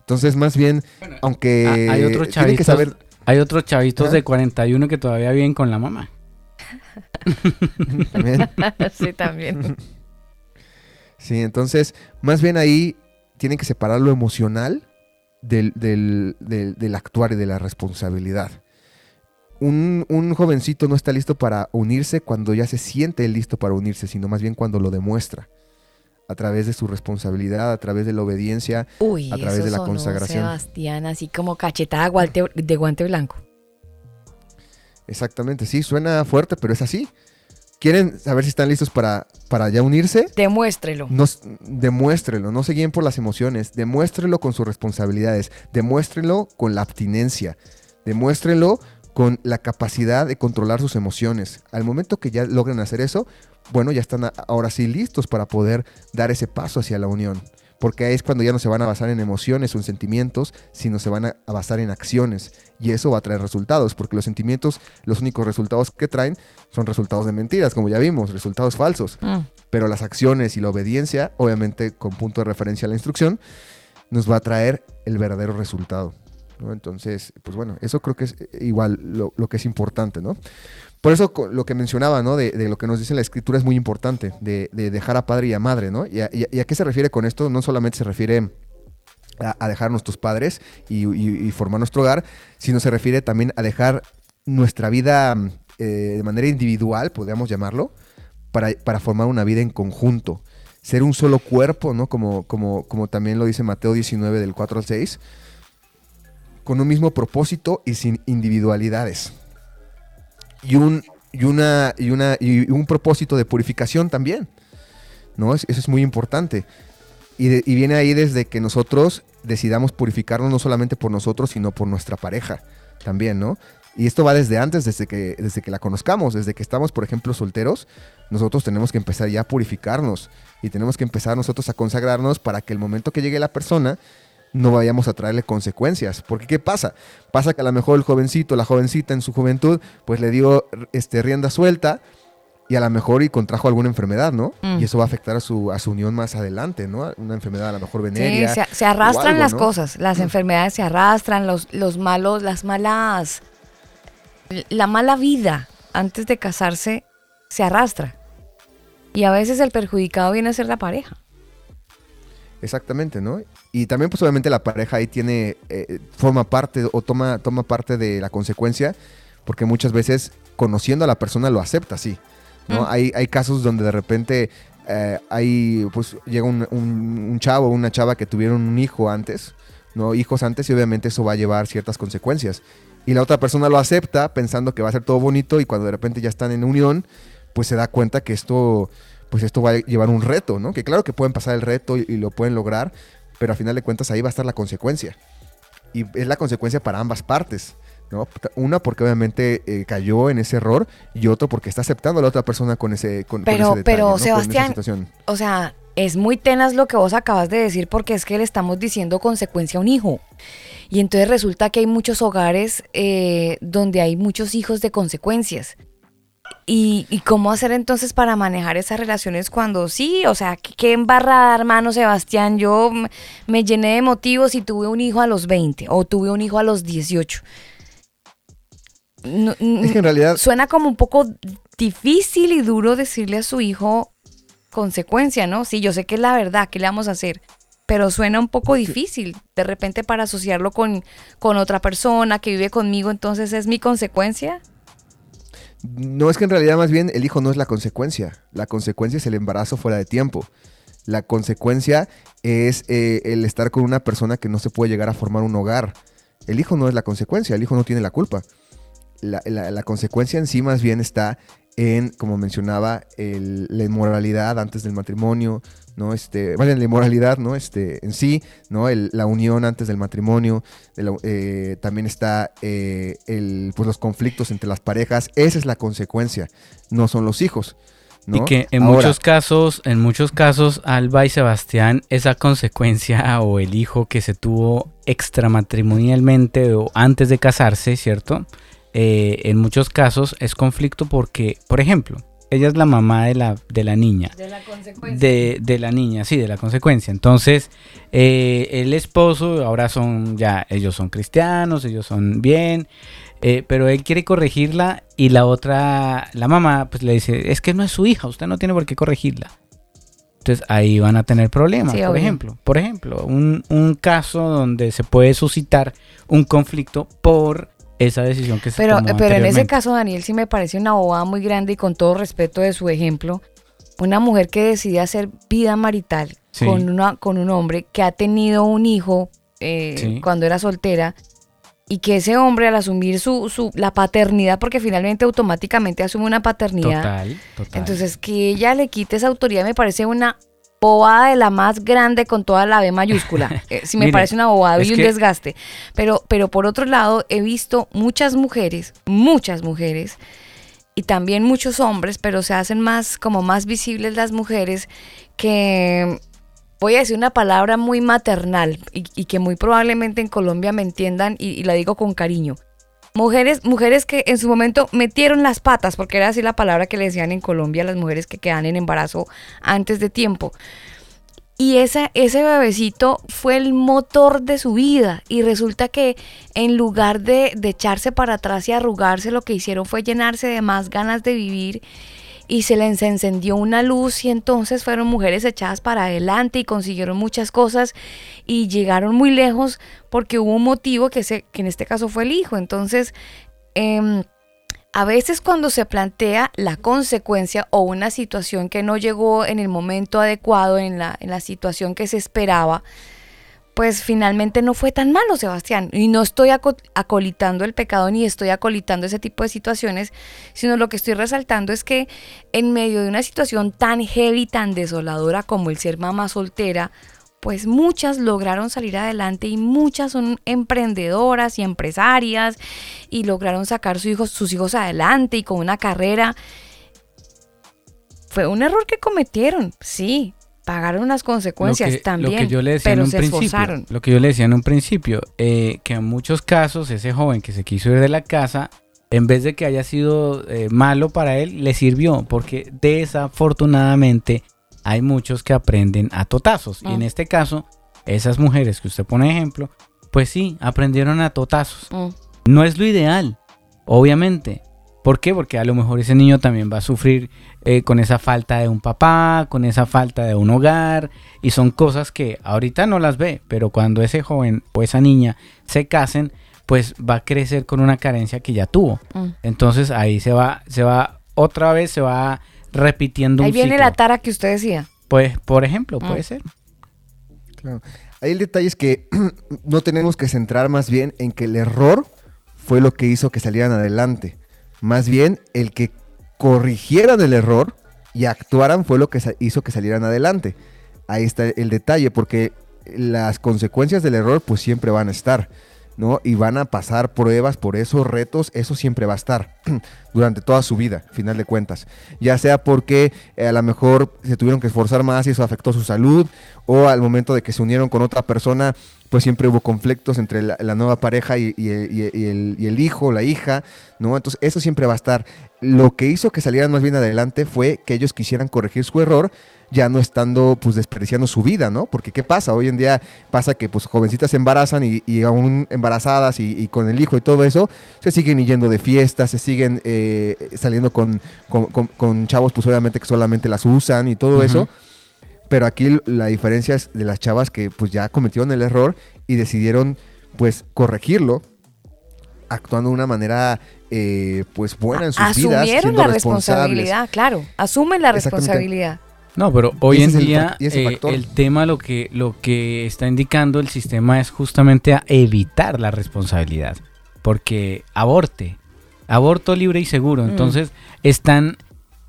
Entonces, más bien, aunque... Hay otros chavitos, que saber... hay otros chavitos de 41 que todavía viven con la mamá. ¿También? sí, también. Sí, entonces, más bien ahí tienen que separar lo emocional del, actuar y de la responsabilidad. Un, un, jovencito no está listo para unirse cuando ya se siente listo para unirse, sino más bien cuando lo demuestra. A través de su responsabilidad, a través de la obediencia, a través de la consagración. Sebastián, así como cachetada de guante blanco. Exactamente, sí, suena fuerte, pero es así. ¿Quieren saber si están listos para, para ya unirse? Demuéstrelo. No, demuéstrelo, no se guíen por las emociones, demuéstrelo con sus responsabilidades, demuéstrelo con la abstinencia, demuéstrelo con la capacidad de controlar sus emociones. Al momento que ya logren hacer eso, bueno, ya están ahora sí listos para poder dar ese paso hacia la unión porque ahí es cuando ya no se van a basar en emociones o en sentimientos, sino se van a, basar en acciones. Y eso va a traer resultados, porque los sentimientos, los únicos resultados que traen son resultados de mentiras, como ya vimos, resultados falsos. Mm. Pero las acciones y la obediencia, obviamente con punto de referencia a la instrucción, nos va a traer el verdadero resultado. Entonces, pues bueno, eso creo que es igual lo, lo que es importante, ¿no? Por eso lo que mencionaba, ¿no? De, lo que nos dice la escritura es muy importante, de, dejar a padre y a madre, ¿no? Y a, qué se refiere con esto? No solamente se refiere a, dejar a nuestros padres y, formar nuestro hogar, sino se refiere también a dejar nuestra vida eh, de manera individual, podríamos llamarlo, para, formar una vida en conjunto. Ser un solo cuerpo, ¿no? Como, como, como también lo dice Mateo 19 del 4 al 6, con un mismo propósito y sin individualidades y un, y una, y una, y un propósito de purificación también. ¿no? Eso es muy importante. Y, viene ahí desde que nosotros decidamos purificarnos no solamente por nosotros, sino por nuestra pareja también, ¿no? Y esto va desde antes, desde que, desde que la conozcamos, desde que estamos, por ejemplo, solteros, nosotros tenemos que empezar ya a purificarnos y tenemos que empezar nosotros a consagrarnos para que el momento que llegue la persona no vayamos a traerle consecuencias. Porque ¿qué pasa? Pasa que a lo mejor el jovencito, la jovencita en su juventud, pues le dio este, rienda suelta y a lo mejor y contrajo alguna enfermedad, ¿no? Mm. Y eso va a afectar a su, a su unión más adelante, ¿no? Una enfermedad a lo mejor venérea. Sí, se, arrastran las cosas, las mm. enfermedades se arrastran, los, los malos, las malas, la mala vida antes de casarse se arrastra. Y a veces el perjudicado viene a ser la pareja. Exactamente, ¿no? Y también pues obviamente la pareja ahí tiene, eh, forma parte o toma, toma parte de la consecuencia, porque muchas veces conociendo a la persona lo acepta, sí. ¿no? Mm. Hay, hay casos donde de repente eh, hay, pues llega un, un, chavo o una chava que tuvieron un hijo antes, ¿no? Hijos antes y obviamente eso va a llevar ciertas consecuencias. Y la otra persona lo acepta pensando que va a ser todo bonito y cuando de repente ya están en unión, pues se da cuenta que esto pues esto va a llevar un reto, ¿no? Que claro que pueden pasar el reto y, lo pueden lograr, pero a final de cuentas ahí va a estar la consecuencia. Y es la consecuencia para ambas partes. ¿no? Una porque obviamente eh, cayó en ese error y otro porque está aceptando a la otra persona con ese con, Pero, ese pero Sebastián, o sea, es muy tenaz lo que vos acabas de decir porque es que le estamos diciendo consecuencia a un hijo. Y entonces resulta que hay muchos hogares eh, donde hay muchos hijos de consecuencias. ¿Y, cómo hacer entonces para manejar esas relaciones cuando sí? O sea, ¿qué, embarrada, hermano Sebastián? Yo me llené de motivos y tuve un hijo a los 20 o tuve un hijo a los 18. es que en realidad... Suena como un poco difícil y duro decirle a su hijo consecuencia, ¿no? Sí, yo sé que es la verdad, ¿qué le vamos a hacer? Pero suena un poco difícil de repente para asociarlo con, con otra persona que vive conmigo, entonces es mi consecuencia. No es que en realidad más bien el hijo no es la consecuencia. La consecuencia es el embarazo fuera de tiempo. La consecuencia es eh, el estar con una persona que no se puede llegar a formar un hogar. El hijo no es la consecuencia, el hijo no tiene la culpa. La, consecuencia en sí más bien está en, como mencionaba, la inmoralidad antes del matrimonio, ¿no? Este, vaya, la inmoralidad, ¿no? Este, en sí, ¿no? El- la unión antes del matrimonio, eh, también está eh, el, pues los conflictos entre las parejas, esa es la consecuencia, no son los hijos. ¿no? Y que en Ahora, muchos casos, en muchos casos, Alba y Sebastián, esa consecuencia o el hijo que se tuvo extramatrimonialmente o antes de casarse, ¿cierto? Eh, en muchos casos es conflicto porque, por ejemplo, ella es la mamá de la, de la niña. De la consecuencia. De, de la niña, sí, de la consecuencia. Entonces, eh, el esposo, ahora son ya, ellos son cristianos, ellos son bien, eh, pero él quiere corregirla y la otra, la mamá, pues le dice, es que no es su hija, usted no tiene por qué corregirla. Entonces ahí van a tener problemas, Sí, por obvio. ejemplo. Por ejemplo, un, un caso donde se puede suscitar un conflicto por esa decisión que se Pero, tomó pero en ese caso, Daniel, sí me parece una bobada muy grande y con todo respeto de su ejemplo, una mujer que decide hacer vida marital Sí. con, una, con un hombre que ha tenido un hijo eh, Sí. cuando era soltera y que ese hombre al asumir su, su, la paternidad, porque finalmente automáticamente asume una paternidad, Total, total. entonces que ella le quite esa autoridad me parece una bobada de la más grande con toda la B mayúscula. Eh, sí me Mire, parece una bobada y un que- desgaste. Pero, pero por otro lado, he visto muchas mujeres, muchas mujeres, y también muchos hombres, pero se hacen más, como más visibles las mujeres, que voy a decir una palabra muy maternal y, y que muy probablemente en Colombia me entiendan y, y la digo con cariño. Mujeres, mujeres que en su momento metieron las patas, porque era así la palabra que le decían en Colombia a las mujeres que quedan en embarazo antes de tiempo. Y ese bebecito fue el motor de su vida. Y resulta que en lugar de, de echarse para atrás y arrugarse, lo que hicieron fue llenarse de más ganas de vivir. Y se les encendió una luz y entonces fueron mujeres echadas para adelante y consiguieron muchas cosas y llegaron muy lejos porque hubo un motivo que, se, que en este caso fue el hijo. Entonces, em, a veces cuando se plantea la consecuencia o una situación que no llegó en el momento adecuado, en la, en la situación que se esperaba, pues finalmente no fue tan malo, Sebastián. Y no estoy aco- acolitando el pecado ni estoy acolitando ese tipo de situaciones, sino lo que estoy resaltando es que en medio de una situación tan heavy, tan desoladora como el ser mamá soltera, pues muchas lograron salir adelante y muchas son emprendedoras y empresarias y lograron sacar sus hijos, sus hijos adelante y con una carrera. Fue un error que cometieron, sí. Pagaron las consecuencias que, también, lo que yo le decía pero en un se principio, esforzaron. lo que yo le decía en un principio, eh, que en muchos casos ese joven que se quiso ir de la casa, en vez de que haya sido eh, malo para él, le sirvió, porque desafortunadamente hay muchos que aprenden a totazos. Y en Mm. este caso, esas mujeres que usted pone ejemplo, pues sí, aprendieron a totazos. Mm. No es lo ideal, obviamente. ¿Por qué? Porque a lo mejor ese niño también va a sufrir eh, con esa falta de un papá, con esa falta de un hogar, y son cosas que ahorita no las ve, pero cuando ese joven o esa niña se casen, pues va a crecer con una carencia que ya tuvo. Mm. Entonces ahí se va, se va, otra vez se va repitiendo Ahí un viene ciclo. la tara que usted decía. Pues, por ejemplo, Mm. puede ser. Claro. Ahí el detalle es que no tenemos que centrar más bien en que el error fue lo que hizo que salieran adelante. Más bien el que corrigieran el error y actuaran fue lo que hizo que salieran adelante. Ahí está el detalle, porque las consecuencias del error pues siempre van a estar, ¿no? Y van a pasar pruebas por esos retos, eso siempre va a estar durante toda su vida, final de cuentas. Ya sea porque eh, a lo mejor se tuvieron que esforzar más y eso afectó su salud, o al momento de que se unieron con otra persona, pues siempre hubo conflictos entre la, nueva pareja y, el, el hijo, la hija, ¿no? Entonces eso siempre va a estar. Lo que hizo que salieran más bien adelante fue que ellos quisieran corregir su error, ya no estando pues desperdiciando su vida, ¿no? Porque ¿qué pasa? Hoy en día pasa que pues jovencitas se embarazan y, y aún embarazadas y, y con el hijo y todo eso, se siguen yendo de fiestas, se siguen eh, saliendo con, con- con- con chavos pues obviamente que solamente las usan y todo eso. Pero aquí la diferencia es de las chavas que pues ya cometieron el error y decidieron pues corregirlo actuando de una manera eh, pues buena en sus vidas. Asumieron la responsabilidad, claro, asumen la responsabilidad. No, pero hoy en día eh, el, tema lo que, lo que está indicando el sistema es justamente a evitar la responsabilidad. Porque aborte, aborto libre y seguro. Mm. Entonces están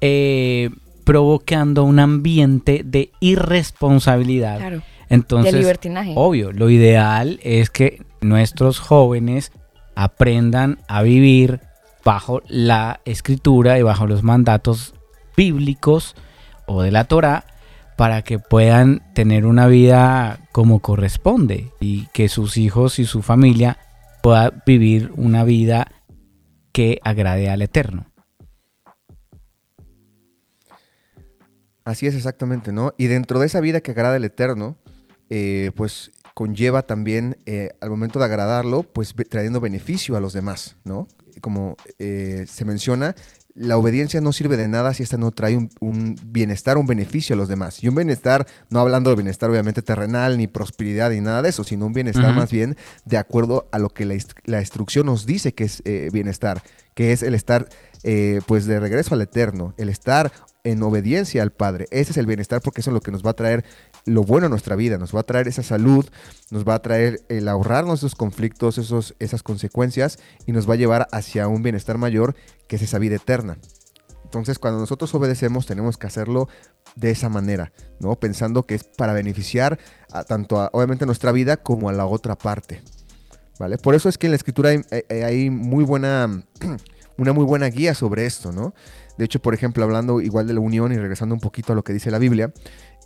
eh, provocando un ambiente de irresponsabilidad. Claro. Entonces, de libertinaje. obvio, lo ideal es que nuestros jóvenes aprendan a vivir bajo la escritura y bajo los mandatos bíblicos o de la Torah para que puedan tener una vida como corresponde y que sus hijos y su familia puedan vivir una vida que agrade al Eterno. Así es exactamente, ¿no? Y dentro de esa vida que agrada al Eterno, eh, pues conlleva también eh, al momento de agradarlo, pues trayendo beneficio a los demás, ¿no? Como eh, se menciona, la obediencia no sirve de nada si esta no trae un, bienestar, un beneficio a los demás. Y un bienestar, no hablando de bienestar obviamente terrenal, ni prosperidad, ni nada de eso, sino un bienestar más bien de acuerdo a lo que la, instrucción nos dice que es eh, bienestar, que es el estar eh, pues de regreso al eterno, el estar en obediencia al Padre. Ese es el bienestar porque eso es lo que nos va a traer lo bueno a nuestra vida, nos va a traer esa salud, nos va a traer el ahorrarnos esos conflictos, esos, esas consecuencias y nos va a llevar hacia un bienestar mayor que es esa vida eterna. Entonces, cuando nosotros obedecemos, tenemos que hacerlo de esa manera, ¿no? Pensando que es para beneficiar a, tanto a, obviamente nuestra vida como a la otra parte, ¿vale? Por eso es que en la escritura hay, hay muy buena, una muy buena guía sobre esto, ¿no? De hecho, por ejemplo, hablando igual de la unión y regresando un poquito a lo que dice la Biblia,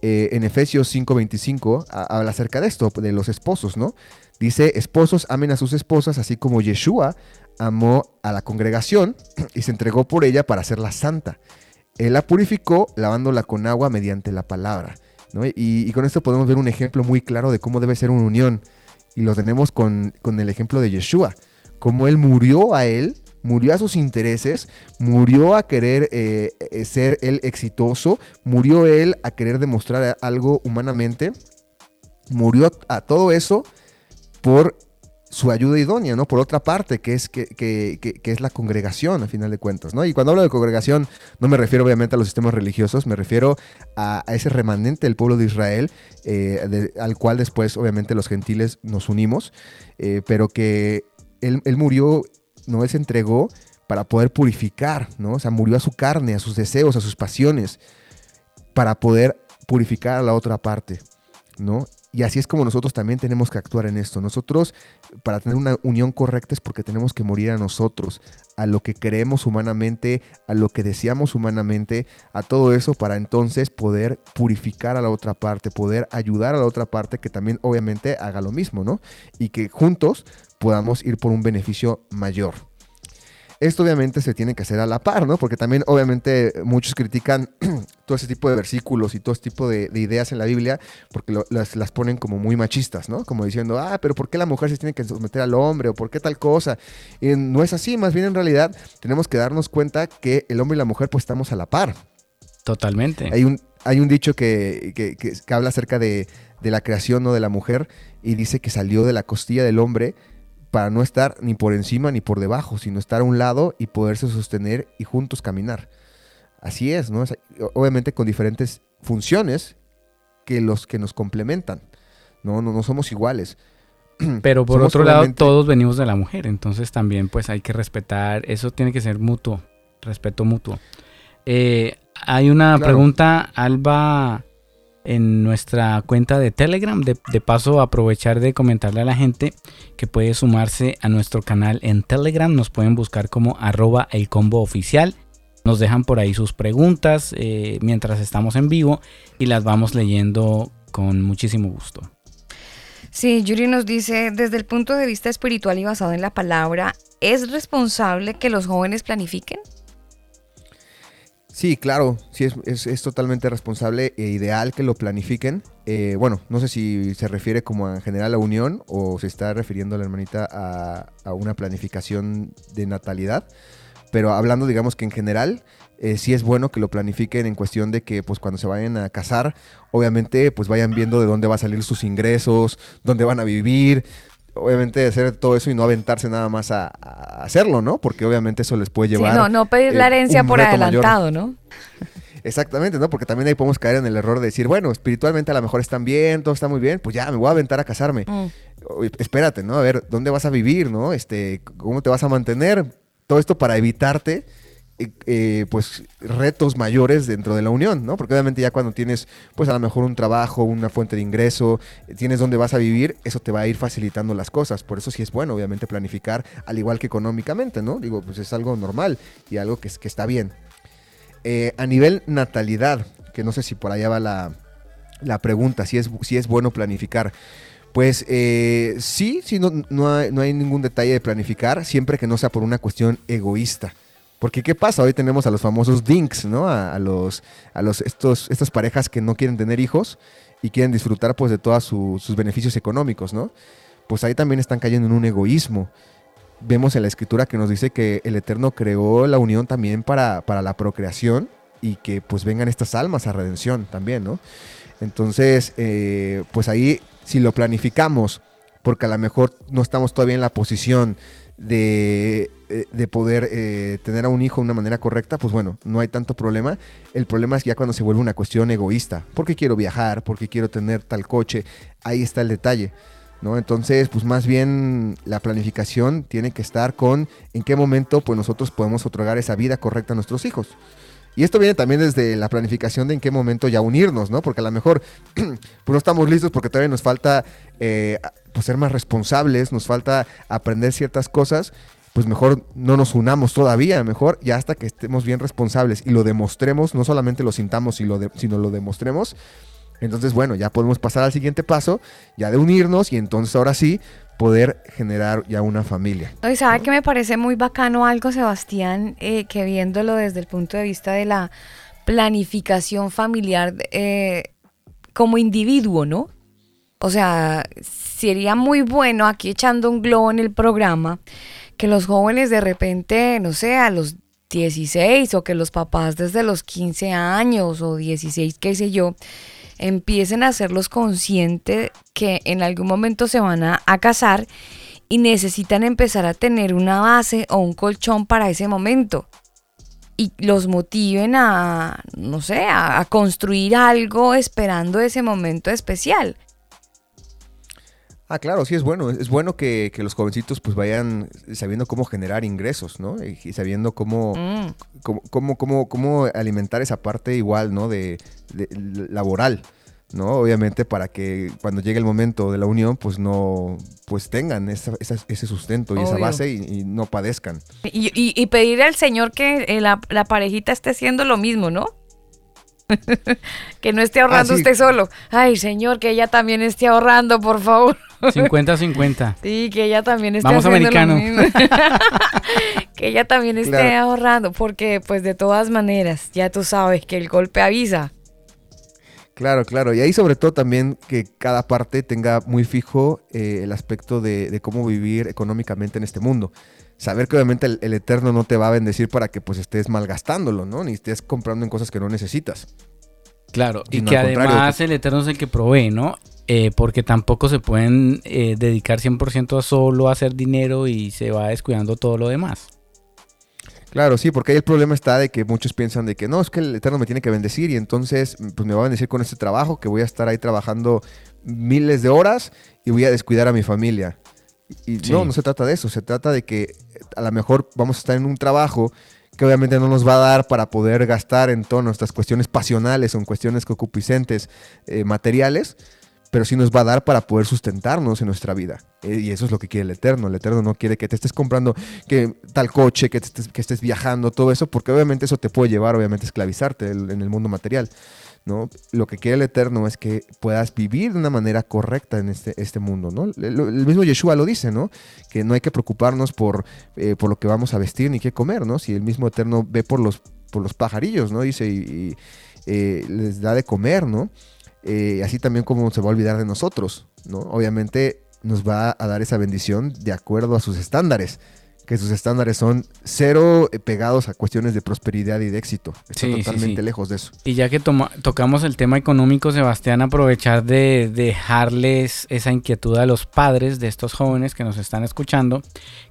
eh, en Efesios 5:25 habla acerca de esto, de los esposos, ¿no? Dice, esposos amen a sus esposas, así como Yeshua amó a la congregación y se entregó por ella para hacerla santa. Él la purificó lavándola con agua mediante la palabra. ¿no? Y, con esto podemos ver un ejemplo muy claro de cómo debe ser una unión. Y lo tenemos con, con el ejemplo de Yeshua. Cómo él murió a él murió a sus intereses, murió a querer eh, eh, ser él exitoso, murió él a querer demostrar algo humanamente, murió a, todo eso por su ayuda idónea, ¿no? Por otra parte, que es, que, es la congregación, a final de cuentas, ¿no? Y cuando hablo de congregación, no me refiero obviamente a los sistemas religiosos, me refiero a, ese remanente del pueblo de Israel, eh, al cual después, obviamente, los gentiles nos unimos, pero que él, él, murió ¿no? se entregó para poder purificar, ¿no? O sea, murió a su carne, a sus deseos, a sus pasiones, para poder purificar a la otra parte, ¿no? Y así es como nosotros también tenemos que actuar en esto. Nosotros, para tener una unión correcta, es porque tenemos que morir a nosotros, a lo que creemos humanamente, a lo que deseamos humanamente, a todo eso, para entonces poder purificar a la otra parte, poder ayudar a la otra parte que también obviamente haga lo mismo, ¿no? Y que juntos podamos ir por un beneficio mayor. Esto obviamente se tiene que hacer a la par, ¿no? Porque también obviamente muchos critican todo ese tipo de versículos y todo ese tipo de, ideas en la Biblia porque las, ponen como muy machistas, ¿no? Como diciendo, ah, pero ¿por qué la mujer se tiene que someter al hombre? ¿O por qué tal cosa? Y no es así, más bien en realidad tenemos que darnos cuenta que el hombre y la mujer pues estamos a la par. Totalmente. Hay un, hay un dicho que, que habla acerca de, de la creación ¿no? de la mujer y dice que salió de la costilla del hombre para no estar ni por encima ni por debajo, sino estar a un lado y poderse sostener y juntos caminar. Así es, ¿no? obviamente con diferentes funciones que los que nos complementan. No, no, no somos iguales. Pero por otro lado, todos venimos de la mujer, entonces también pues hay que respetar, eso tiene que ser mutuo, respeto mutuo. Eh, hay una pregunta, Alba en nuestra cuenta de Telegram. De, paso, aprovechar de comentarle a la gente que puede sumarse a nuestro canal en Telegram. Nos pueden buscar como arroba el combo oficial. Nos dejan por ahí sus preguntas eh, mientras estamos en vivo y las vamos leyendo con muchísimo gusto. Sí, Yuri nos dice, desde el punto de vista espiritual y basado en la palabra, ¿es responsable que los jóvenes planifiquen? Sí, claro, sí, es, totalmente responsable e ideal que lo planifiquen. Eh, bueno, no sé si se refiere como en general a unión o se está refiriendo a la hermanita a, una planificación de natalidad, pero hablando digamos que en general, eh, sí es bueno que lo planifiquen en cuestión de que pues cuando se vayan a casar, obviamente pues vayan viendo de dónde va a salir sus ingresos, dónde van a vivir, obviamente hacer todo eso y no aventarse nada más a, a hacerlo, ¿no? Porque obviamente eso les puede Sí, llevar... no, no pedir la eh, herencia por mayor. adelantado, ¿no? Exactamente, ¿no? Porque también ahí podemos caer en el error de decir, bueno, espiritualmente a lo mejor están bien, todo está muy bien, pues ya me voy a aventar a casarme. Mm. Espérate, ¿no? A ver, ¿dónde vas a vivir, no? Este, ¿cómo te vas a mantener? Todo esto para evitarte, eh, eh, pues, retos mayores dentro de la unión, ¿no? Porque obviamente ya cuando tienes, pues, a lo mejor un trabajo, una fuente de ingreso, eh, tienes dónde vas a vivir, eso te va a ir facilitando las cosas. Por eso sí es bueno, obviamente, planificar, al igual que económicamente, ¿no? Digo, pues es algo normal y algo que, que está bien. A nivel natalidad, que no sé si por allá va la, la pregunta, si es, si es bueno planificar. Pues sí, sí, no, no, no hay ningún detalle de planificar, siempre que no sea por una cuestión egoísta. Porque ¿qué pasa? Hoy tenemos a los famosos dinks, ¿no? A, los, a los, estos, estas parejas que no quieren tener hijos y quieren disfrutar pues de todos su- sus beneficios económicos, ¿no? Pues ahí también están cayendo en un egoísmo. Vemos en la escritura que nos dice que el Eterno creó la unión también para, para la procreación y que pues vengan estas almas a redención también, ¿no? Entonces, eh, pues ahí, si lo planificamos, porque a lo mejor no estamos todavía en la posición de, eh, de poder eh, tener a un hijo de una manera correcta, pues bueno, no hay tanto problema. El problema es ya cuando se vuelve una cuestión egoísta. Porque quiero viajar, porque quiero tener tal coche. Ahí está el detalle. ¿no? Entonces, pues más bien la planificación tiene que estar con en qué momento pues nosotros podemos otorgar esa vida correcta a nuestros hijos. Y esto viene también desde la planificación de en qué momento ya unirnos, ¿no? Porque a lo mejor pues no estamos listos porque todavía nos falta eh, pues ser más responsables, nos falta aprender ciertas cosas, pues mejor no nos unamos todavía, mejor ya hasta que estemos bien responsables y lo demostremos, no solamente lo sintamos, sino, lo demostremos. Entonces, bueno, ya podemos pasar al siguiente paso, ya de unirnos y entonces ahora sí poder generar ya una familia. No, y sabe que me parece muy bacano algo, Sebastián, eh, que viéndolo desde el punto de vista de la planificación familiar eh, como individuo, ¿no? O sea, sería muy bueno aquí echando un globo en el programa que los jóvenes de repente, no sé, a los 16 o que los papás desde los 15 años o 16, qué sé yo, empiecen a hacerlos conscientes que en algún momento se van a, casar y necesitan empezar a tener una base o un colchón para ese momento. Y los motiven a, no sé, a construir algo esperando ese momento especial. Ah, claro, sí es bueno. Es bueno que, que los jovencitos pues vayan sabiendo cómo generar ingresos, ¿no? Y, sabiendo cómo, Mm. cómo, cómo, cómo- cómo alimentar esa parte igual, ¿no? De, de- laboral, ¿no? Obviamente para que cuando llegue el momento de la unión, pues no, pues tengan esa- esa- ese sustento y esa base y, y no padezcan. Y, y, y pedirle al Señor que eh, la, la parejita esté haciendo lo mismo, ¿no? que no esté ahorrando Ah, usted solo. Ay, Señor, que ella también esté ahorrando, por favor. 50-50. Sí, que ella también esté Vamos, americano. lo mismo. que ella también esté Claro. ahorrando, porque pues de todas maneras, ya tú sabes que el golpe avisa. Claro, claro. Y ahí sobre todo también que cada parte tenga muy fijo eh, el aspecto de, de cómo vivir económicamente en este mundo. Saber que obviamente el, el Eterno no te va a bendecir para que pues estés malgastándolo, ¿no? Ni estés comprando en cosas que no necesitas. Claro, y que además el Eterno es el que provee, ¿no? Eh, porque tampoco se pueden eh, dedicar 100% a solo a hacer dinero y se va descuidando todo lo demás. Claro, sí, porque ahí el problema está de que muchos piensan de que no, es que el Eterno me tiene que bendecir y entonces pues me va a bendecir con este trabajo, que voy a estar ahí trabajando miles de horas y voy a descuidar a mi familia. Y Sí. no, no se trata de eso, se trata de que a lo mejor vamos a estar en un trabajo que obviamente no nos va a dar para poder gastar en todas nuestras cuestiones pasionales o en cuestiones concupiscentes eh, materiales, pero sí nos va a dar para poder sustentarnos en nuestra vida. Eh, y eso es lo que quiere el Eterno. El Eterno no quiere que te estés comprando que tal coche, que, te estés, que estés viajando, todo eso, porque obviamente eso te puede llevar, obviamente, a esclavizarte en el mundo material. ¿No? Lo que quiere el Eterno es que puedas vivir de una manera correcta en este, este mundo. ¿no? El, mismo Yeshua lo dice, ¿no? que no hay que preocuparnos por, eh, por lo que vamos a vestir ni qué comer, ¿no? si el mismo Eterno ve por los, por los pajarillos, ¿no? dice, y, y, eh, les da de comer, ¿no? Eh, así también como se va a olvidar de nosotros, ¿no? Obviamente nos va a dar esa bendición de acuerdo a sus estándares, que sus estándares son cero eh, pegados a cuestiones de prosperidad y de éxito. Están Sí, sí, totalmente sí. lejos de eso. Y ya que toma- tocamos el tema económico, Sebastián, aprovechar de dejarles esa inquietud a los padres de estos jóvenes que nos están escuchando,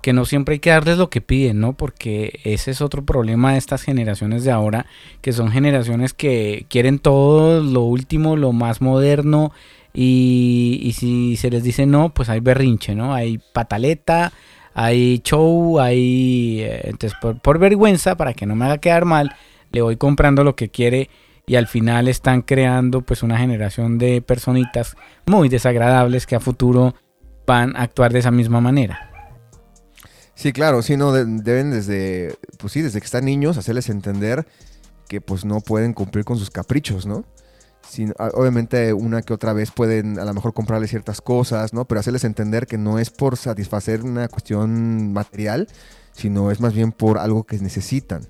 que no siempre hay que darles lo que piden, ¿no? Porque ese es otro problema de estas generaciones de ahora, que son generaciones que quieren todo lo último, lo más moderno, y, y si se les dice no, pues hay berrinche, ¿no? Hay pataleta, hay show, hay... eh, entonces, por, por vergüenza, para que no me haga quedar mal, le voy comprando lo que quiere y al final están creando pues una generación de personitas muy desagradables que a futuro van a actuar de esa misma manera. Sí, claro, sí, no, de- deben desde, pues sí, desde que están niños hacerles entender que pues no pueden cumplir con sus caprichos, ¿no? Obviamente una que otra vez pueden a lo mejor comprarles ciertas cosas, ¿no? Pero hacerles entender que no es por satisfacer una cuestión material, sino es más bien por algo que necesitan,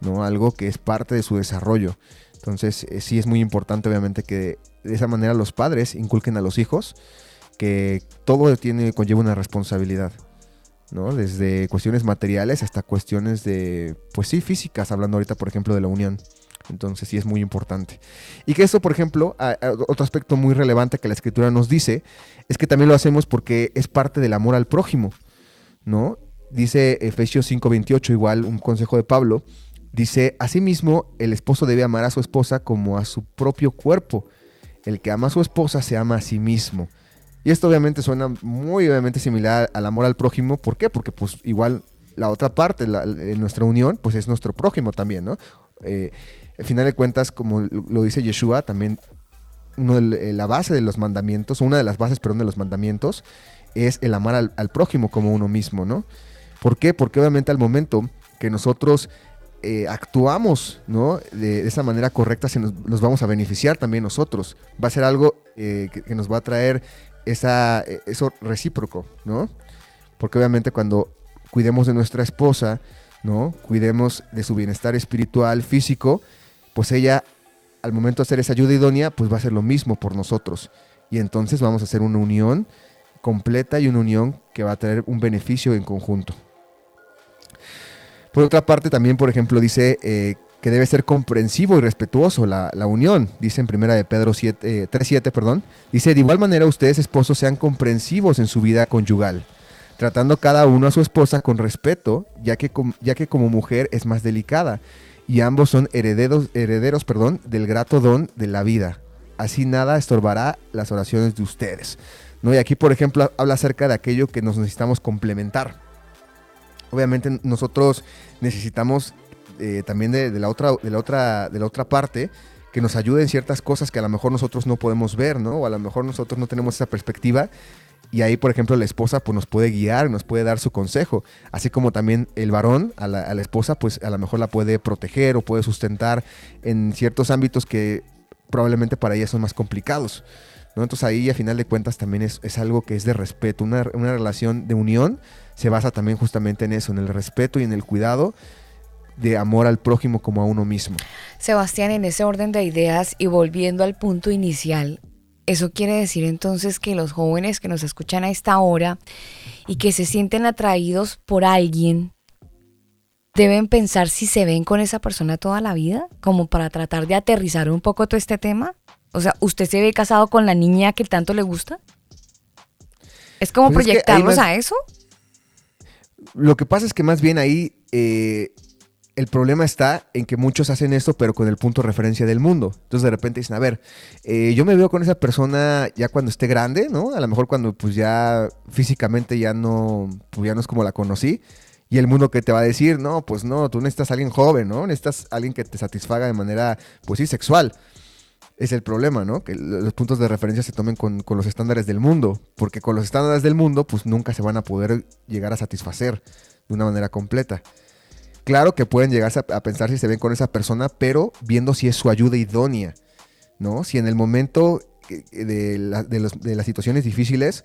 ¿no? Algo que es parte de su desarrollo. Entonces, eh, sí es muy importante, obviamente, que de esa manera los padres inculquen a los hijos que todo tiene, conlleva una responsabilidad. ¿no? Desde cuestiones materiales hasta cuestiones de, pues sí, físicas, hablando ahorita, por ejemplo, de la unión. Entonces sí es muy importante. Y que eso, por ejemplo, otro aspecto muy relevante que la escritura nos dice, es que también lo hacemos porque es parte del amor al prójimo, ¿no? Dice Efesios 5:28, igual un consejo de Pablo, dice, asimismo, el esposo debe amar a su esposa como a su propio cuerpo. El que ama a su esposa se ama a sí mismo. Y esto obviamente suena muy obviamente similar al amor al prójimo. ¿Por qué? Porque pues igual la otra parte, la- nuestra unión, pues es nuestro prójimo también, ¿no? Eh, al final de cuentas, como lo dice Yeshua, también uno eh, la base de los mandamientos, una de las bases, perdón, de los mandamientos, es el amar al, prójimo como uno mismo, ¿no? ¿Por qué? Porque obviamente al momento que nosotros eh, actuamos, ¿no? De, esa manera correcta, se nos, vamos a beneficiar también nosotros. Va a ser algo eh, que, nos va a traer esa, eso recíproco, ¿no? Porque obviamente cuando cuidemos de nuestra esposa, ¿no? Cuidemos de su bienestar espiritual, físico, pues ella, al momento de hacer esa ayuda idónea, pues va a hacer lo mismo por nosotros. Y entonces vamos a hacer una unión completa y una unión que va a traer un beneficio en conjunto. Por otra parte, también, por ejemplo, dice eh, que debe ser comprensivo y respetuoso la, la unión. Dice en primera de Pedro 7, eh, 3.7, perdón. Dice, de igual manera ustedes esposos sean comprensivos en su vida conyugal, tratando cada uno a su esposa con respeto, ya que, ya que como mujer es más delicada, y ambos son herederos, herederos perdón, del grato don de la vida. Así nada estorbará las oraciones de ustedes. ¿No? Y aquí, por ejemplo, habla acerca de aquello que nos necesitamos complementar. Obviamente nosotros necesitamos eh, también de, la otra, de, la otra, de la otra parte que nos ayude en ciertas cosas que a lo mejor nosotros no podemos ver, ¿no? O a lo mejor nosotros no tenemos esa perspectiva. Y ahí, por ejemplo, la esposa pues, nos puede guiar, nos puede dar su consejo. Así como también el varón a la, esposa, pues a lo mejor la puede proteger o puede sustentar en ciertos ámbitos que probablemente para ella son más complicados. ¿no? Entonces ahí a final de cuentas también es, es algo que es de respeto. Una, una relación de unión se basa también justamente en eso, en el respeto y en el cuidado de amor al prójimo como a uno mismo. Sebastián, en ese orden de ideas y volviendo al punto inicial, eso quiere decir entonces que los jóvenes que nos escuchan a esta hora y que se sienten atraídos por alguien, deben pensar si se ven con esa persona toda la vida, como para tratar de aterrizar un poco todo este tema. O sea, ¿usted se ve casado con la niña que tanto le gusta? ¿Es como Pues es que más- a eso? Lo que pasa es que más bien ahí eh, el problema está en que muchos hacen esto, pero con el punto de referencia del mundo. Entonces de repente dicen, a ver, eh, yo me veo con esa persona ya cuando esté grande, ¿no? A lo mejor cuando pues ya físicamente ya no, pues ya no es como la conocí. Y el mundo que te va a decir, no, pues no, tú necesitas a alguien joven, ¿no? Necesitas a alguien que te satisfaga de manera, pues sí, sexual. Es el problema, ¿no? Que los puntos de referencia se tomen con, con los estándares del mundo. Porque con los estándares del mundo, pues nunca se van a poder llegar a satisfacer de una manera completa. Claro que pueden llegarse a, pensar si se ven con esa persona, pero viendo si es su ayuda idónea, ¿no? Si en el momento eh, de, la- de las situaciones difíciles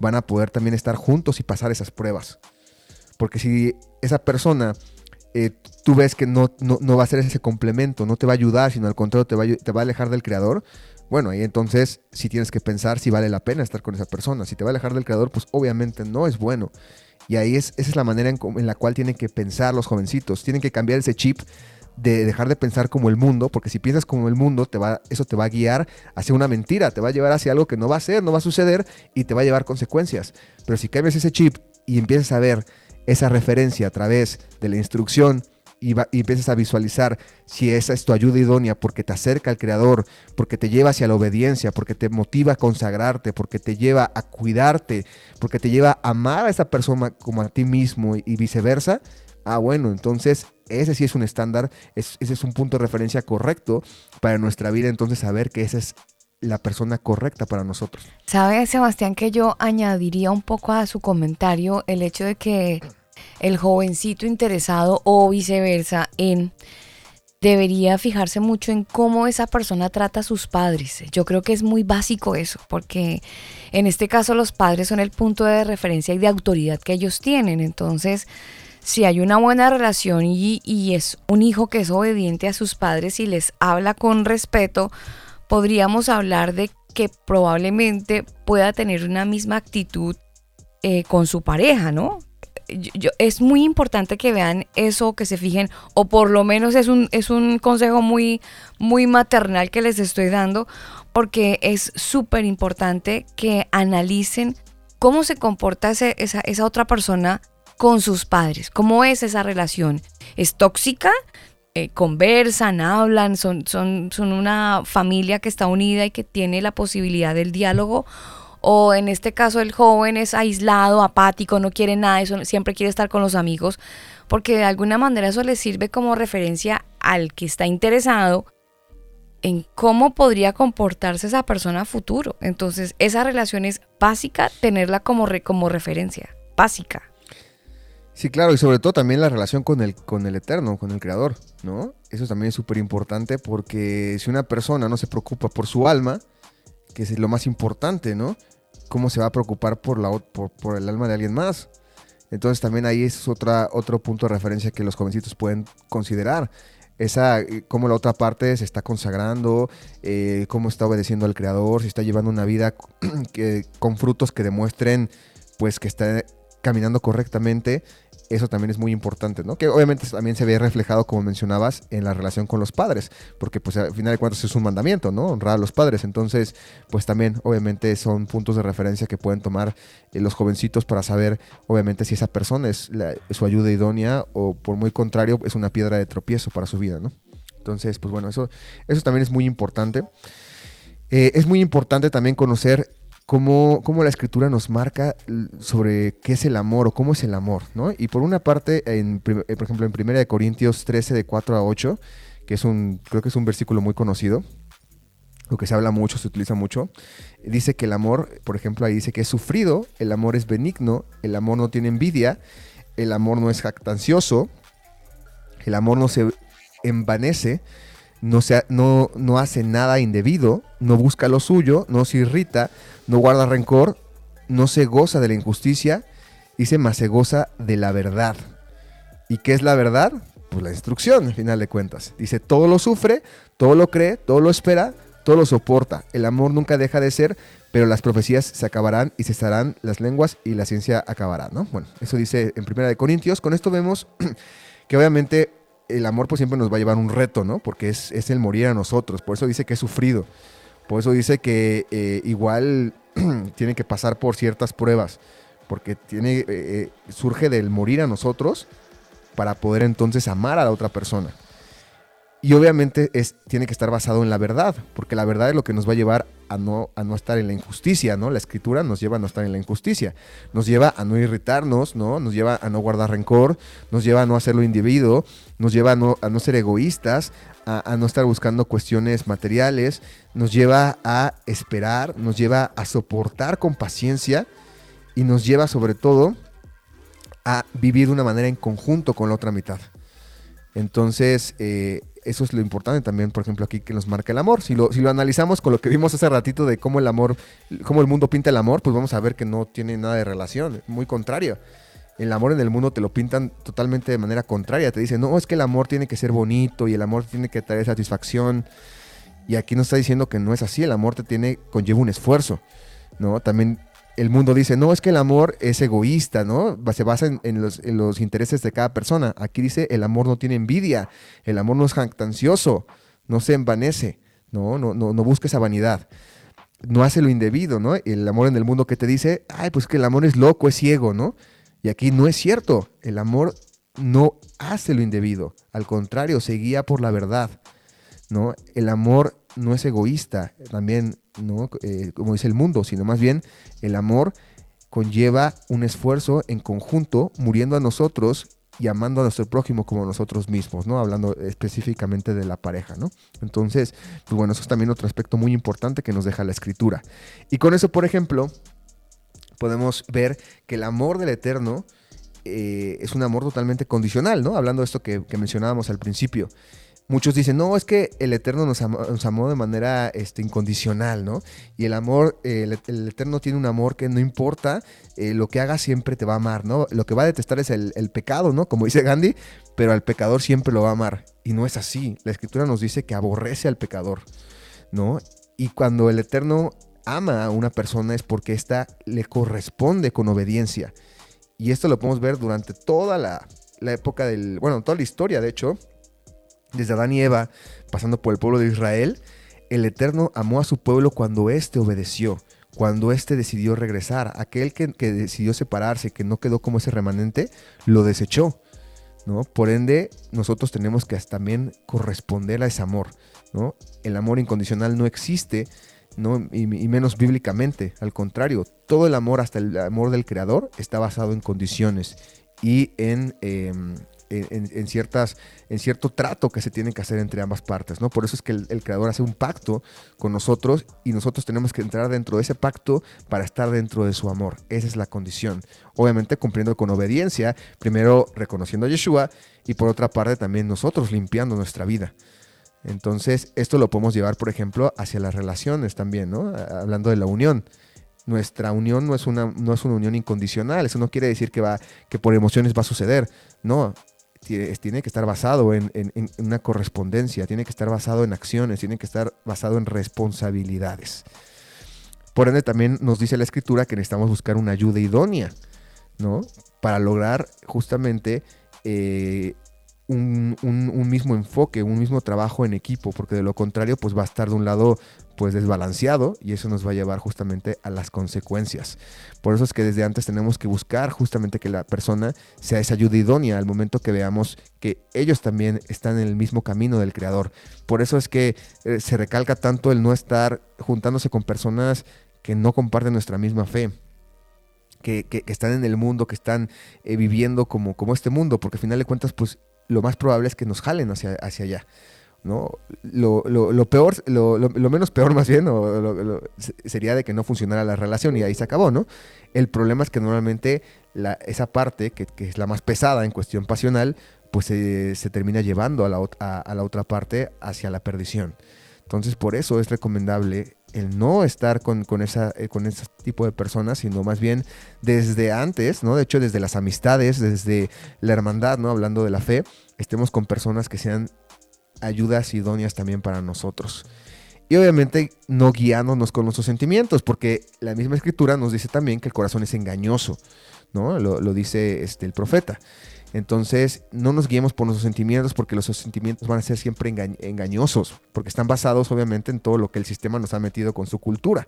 van a poder también estar juntos y pasar esas pruebas. Porque si esa persona eh, tú ves que no, no, va a ser ese complemento, no te va a ayudar, sino al contrario te va a alejar del creador, bueno, ahí entonces sí tienes que pensar si vale la pena estar con esa persona. Si te va a alejar del creador, pues obviamente no es bueno. Y ahí es, esa es la manera en, la cual tienen que pensar los jovencitos. Tienen que cambiar ese chip de dejar de pensar como el mundo, porque si piensas como el mundo, te va, eso te va a guiar hacia una mentira, te va a llevar hacia algo que no va a ser, no va a suceder y te va a llevar consecuencias. Pero si cambias ese chip y empiezas a ver esa referencia a través de la instrucción y, empiezas a visualizar si esa es tu ayuda idónea porque te acerca al Creador, porque te lleva hacia la obediencia, porque te motiva a consagrarte, porque te lleva a cuidarte, porque te lleva a amar a esa persona como a ti mismo y viceversa, ah, bueno, entonces ese sí es un estándar, ese es un punto de referencia correcto para nuestra vida, entonces saber que esa es la persona correcta para nosotros. ¿Sabe, Sebastián, que yo añadiría un poco a su comentario el hecho de que el jovencito interesado o viceversa en debería fijarse mucho en cómo esa persona trata a sus padres. Yo creo que es muy básico eso, porque en este caso los padres son el punto de referencia y de autoridad que ellos tienen. Entonces, si hay una buena relación y, es un hijo que es obediente a sus padres y les habla con respeto, podríamos hablar de que probablemente pueda tener una misma actitud eh, con su pareja, ¿no? Es muy importante que vean eso, que se fijen, o por lo menos es un, es un consejo muy, muy maternal que les estoy dando, porque es súper importante que analicen cómo se comporta esa, esa otra persona con sus padres. ¿Cómo es esa relación? ¿Es tóxica? Eh, conversan, hablan, son, son, son una familia que está unida y que tiene la posibilidad del diálogo. O en este caso el joven es aislado, apático, no quiere nada, eso, siempre quiere estar con los amigos, porque de alguna manera eso le sirve como referencia al que está interesado en cómo podría comportarse esa persona futuro. Entonces, esa relación es básica tenerla como, como referencia, básica. Sí, claro, y sobre todo también la relación con el, con el Eterno, con el Creador, ¿no? Eso también es súper importante porque si una persona no se preocupa por su alma, que es lo más importante, ¿no? ¿Cómo se va a preocupar por, la, por, el alma de alguien más? Entonces también ahí es otra, otro punto de referencia que los jovencitos pueden considerar. Esa, eh, cómo la otra parte se está consagrando, eh, cómo está obedeciendo al Creador, si está llevando una vida que, con frutos que demuestren pues que está caminando correctamente, eso también es muy importante, ¿no? Que obviamente también se ve reflejado, como mencionabas, en la relación con los padres, porque pues al final de cuentas es un mandamiento, ¿no? Honrar a los padres. Entonces, pues también obviamente son puntos de referencia que pueden tomar eh, los jovencitos para saber, obviamente, si esa persona es, su ayuda idónea o por muy contrario es una piedra de tropiezo para su vida, ¿no? Entonces, pues bueno, eso, eso también es muy importante. Eh, es muy importante también conocer cómo, la escritura nos marca sobre qué es el amor o cómo es el amor, ¿no? Y por una parte, eh, por ejemplo, en 1 Corintios 13, de 4 a 8, que es un, creo que es un versículo muy conocido, lo que se habla mucho, se utiliza mucho, dice que el amor, por ejemplo, ahí dice que es sufrido, el amor es benigno, el amor no tiene envidia, el amor no es jactancioso, el amor no se envanece, no, no, no hace nada indebido, no busca lo suyo, no se irrita, no guarda rencor, no se goza de la injusticia, dice, más se goza de la verdad. ¿Y qué es la verdad? Pues la instrucción, al final de cuentas. Dice, todo lo sufre, todo lo cree, todo lo espera, todo lo soporta. El amor nunca deja de ser, pero las profecías se acabarán y cesarán las lenguas y la ciencia acabará, ¿no? Bueno, eso dice en Primera de Corintios. Con esto vemos que obviamente el amor pues siempre nos va a llevar un reto, ¿no? Porque es, es el morir a nosotros. Por eso dice que es sufrido. Por eso dice que eh, igual tiene que pasar por ciertas pruebas, porque tiene, eh, eh, surge del morir a nosotros para poder entonces amar a la otra persona. Y obviamente es, tiene que estar basado en la verdad, porque la verdad es lo que nos va a llevar a no, a no estar en la injusticia, ¿no? La escritura nos lleva a no estar en la injusticia, nos lleva a no irritarnos, ¿no? Nos lleva a no guardar rencor, nos lleva a no hacerlo individuo, nos lleva a no, a no ser egoístas, a, no estar buscando cuestiones materiales, nos lleva a esperar, nos lleva a soportar con paciencia y nos lleva sobre todo a vivir de una manera en conjunto con la otra mitad. Entonces, eh, eso es lo importante también, por ejemplo, aquí que nos marca el amor. Si lo, si lo analizamos con lo que vimos hace ratito de cómo el amor, cómo el mundo pinta el amor, pues vamos a ver que no tiene nada de relación, muy contrario el amor en el mundo te lo pintan totalmente de manera contraria. Te dicen, no, es que el amor tiene que ser bonito y el amor tiene que traer satisfacción. Y aquí nos está diciendo que no es así, el amor te tiene, conlleva un esfuerzo, ¿no? También el mundo dice, no, es que el amor es egoísta, ¿no? Se basa en, los, intereses de cada persona. Aquí dice, el amor no tiene envidia, el amor no es jactancioso, no se envanece, ¿no? No, no, no busca esa vanidad. No hace lo indebido, ¿no? El amor en el mundo que te dice, ay, pues que el amor es loco, es ciego, ¿no? Y aquí no es cierto. El amor no hace lo indebido. Al contrario, se guía por la verdad. ¿no? El amor no es egoísta, también, ¿no? Eh, como dice el mundo, sino más bien el amor conlleva un esfuerzo en conjunto, muriendo a nosotros y amando a nuestro prójimo como nosotros mismos, ¿no? Hablando específicamente de la pareja, ¿no? Entonces, pues bueno, eso es también otro aspecto muy importante que nos deja la escritura. Y con eso, por ejemplo, podemos ver que el amor del Eterno eh, es un amor totalmente condicional, ¿no? Hablando de esto que, mencionábamos al principio. Muchos dicen, no, es que el Eterno nos amó, de manera este, incondicional, ¿no? Y el amor, el, Eterno tiene un amor que no importa eh, lo que haga, siempre te va a amar, ¿no? Lo que va a detestar es el, el, pecado, ¿no? Como dice Gandhi, pero al pecador siempre lo va a amar. Y no es así. La Escritura nos dice que aborrece al pecador, ¿no? Y cuando el Eterno ama a una persona es porque ésta le corresponde con obediencia. Y esto lo podemos ver durante toda la, época del, bueno, toda la historia, de hecho, desde Adán y Eva, pasando por el pueblo de Israel, el Eterno amó a su pueblo cuando éste obedeció, cuando éste decidió regresar. Aquel que, que, decidió separarse, que no quedó como ese remanente, lo desechó. ¿no? Por ende, nosotros tenemos que también corresponder a ese amor. ¿no? El amor incondicional no existe ¿no? Y, menos bíblicamente. Al contrario, todo el amor, hasta el amor del creador, está basado en condiciones y em, en, ciertas, en cierto trato que se tiene que hacer entre ambas partes. ¿no? Por eso es que el, creador hace un pacto con nosotros y nosotros tenemos que entrar dentro de ese pacto para estar dentro de su amor. Esa es la condición. Obviamente cumpliendo con obediencia, primero reconociendo a Yeshua y por otra parte también nosotros limpiando nuestra vida. Entonces, esto lo podemos llevar, por ejemplo, hacia las relaciones también, ¿no? Hablando de la unión. Nuestra unión no es una, no es una unión incondicional. Eso no quiere decir que, va, que por emociones va a suceder. No, tiene que estar basado en, una correspondencia, tiene que estar basado en acciones, tiene que estar basado en responsabilidades. Por ende, también nos dice la escritura que necesitamos buscar una ayuda idónea, ¿no? Para lograr justamente eh, un, mismo enfoque, un mismo trabajo en equipo, porque de lo contrario, pues va a estar de un lado pues desbalanceado y eso nos va a llevar justamente a las consecuencias. Por eso es que desde antes tenemos que buscar justamente que la persona sea esa ayuda idónea al momento que veamos que ellos también están en el mismo camino del creador. Por eso es que eh, se recalca tanto el no estar juntándose con personas que no comparten nuestra misma fe. Que, están en el mundo, que están eh, viviendo como, como este mundo, porque al final de cuentas, pues lo más probable es que nos jalen hacia, hacia allá. ¿No? Lo, peor, lo, menos peor más bien, sería de que no funcionara la relación y ahí se acabó, ¿no? El problema es que normalmente la, esa parte, que, es la más pesada en cuestión pasional, pues se, termina llevando a la, a la, otra parte hacia la perdición. Entonces, por eso es recomendable el no estar con, esa, eh, con ese tipo de personas, sino más bien desde antes, ¿no? De hecho, desde las amistades, desde la hermandad, ¿no? Hablando de la fe, estemos con personas que sean ayudas idóneas también para nosotros. Y obviamente no guiándonos con nuestros sentimientos, porque la misma escritura nos dice también que el corazón es engañoso, ¿no? Lo, dice este, el profeta. Entonces, no nos guiemos por nuestros sentimientos porque los sentimientos van a ser siempre engañosos, porque están basados obviamente en todo lo que el sistema nos ha metido con su cultura.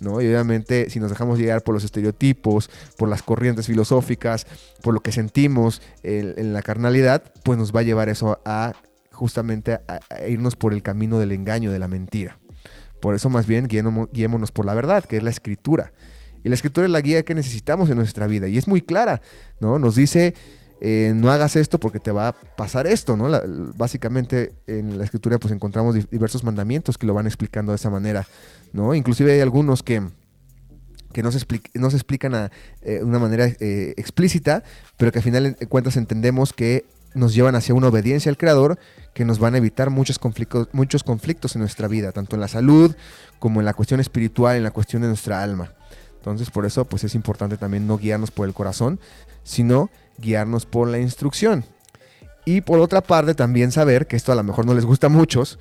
¿no? Y obviamente si nos dejamos llegar por los estereotipos, por las corrientes filosóficas, por lo que sentimos en, la carnalidad, pues nos va a llevar eso a justamente a, irnos por el camino del engaño, de la mentira. Por eso más bien guiémonos por la verdad, que es la escritura. Y la escritura es la guía que necesitamos en nuestra vida. Y es muy clara, ¿no? Nos dice eh, no hagas esto porque te va a pasar esto, ¿no? básicamente en la escritura pues encontramos diversos mandamientos que lo van explicando de esa manera, ¿no? Inclusive hay algunos que, que no, se no se explican de eh, una manera eh, explícita, pero que al final de cuentas entendemos que nos llevan hacia una obediencia al Creador que nos van a evitar muchos conflictos, muchos conflictos en nuestra vida, tanto en la salud como en la cuestión espiritual, en la cuestión de nuestra alma. Entonces, por eso, pues es importante también no guiarnos por el corazón, sino guiarnos por la instrucción. Y por otra parte, también saber, que esto a lo mejor no les gusta a muchos,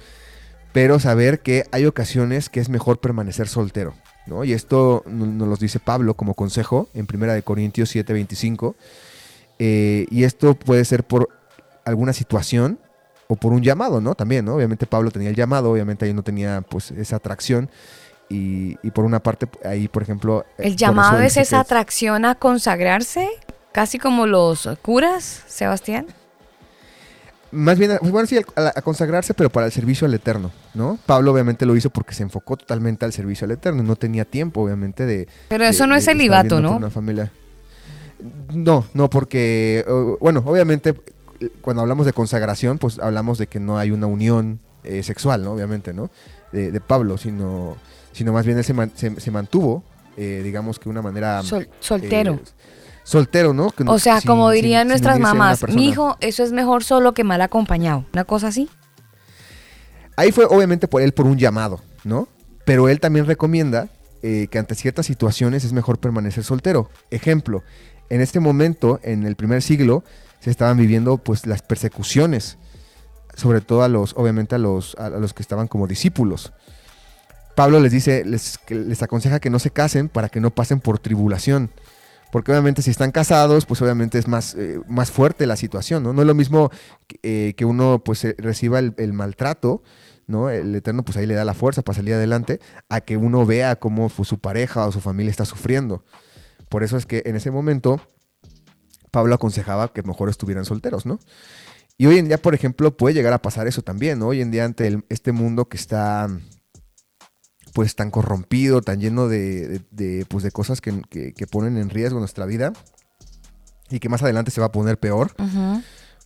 pero saber que hay ocasiones que es mejor permanecer soltero. ¿no? Y esto nos lo dice Pablo como consejo en 1 Corintios 7:25. Eh, y esto puede ser por alguna situación o por un llamado, ¿no? También, ¿no? Obviamente Pablo tenía el llamado, obviamente ahí no tenía pues esa atracción. Y, por una parte, ahí, por ejemplo... Eh, ¿El llamado es esa atracción a consagrarse? Casi como los curas, Sebastián. Más bien, bueno, sí, a, consagrarse, pero para el servicio al Eterno, ¿no? Pablo obviamente lo hizo porque se enfocó totalmente al servicio al Eterno, no tenía tiempo, obviamente, de... Pero eso no es celibato, ¿no? Una familia. No, no, porque, bueno, obviamente, cuando hablamos de consagración, pues hablamos de que no hay una unión eh, sexual, ¿no? Obviamente, ¿no? De, Pablo, sino, sino más bien él se, mantuvo, eh, digamos que una manera... soltero. Eh, soltero, ¿no? o sea, como dirían nuestras mamás, mi hijo, eso es mejor solo que mal acompañado, una cosa así. Ahí fue obviamente por él por un llamado, ¿no? Pero él también recomienda eh, que ante ciertas situaciones es mejor permanecer soltero. Ejemplo, en este momento, en el primer siglo, se estaban viviendo pues las persecuciones, sobre todo a los, obviamente a los, a los que estaban como discípulos. Pablo les dice, les, les aconseja que no se casen para que no pasen por tribulación. Porque obviamente si están casados, pues obviamente es más, eh, más fuerte la situación, ¿no? No es lo mismo que eh, uno pues eh, reciba el, maltrato, ¿no? El Eterno pues ahí le da la fuerza para salir adelante, a que uno vea cómo pues, su pareja o su familia está sufriendo. Por eso es que en ese momento Pablo aconsejaba que mejor estuvieran solteros, ¿no? Y hoy en día, por ejemplo, puede llegar a pasar eso también, ¿no? Hoy en día ante este mundo que está pues tan corrompido, tan lleno de, pues, de cosas que, ponen en riesgo nuestra vida y que más adelante se va a poner peor,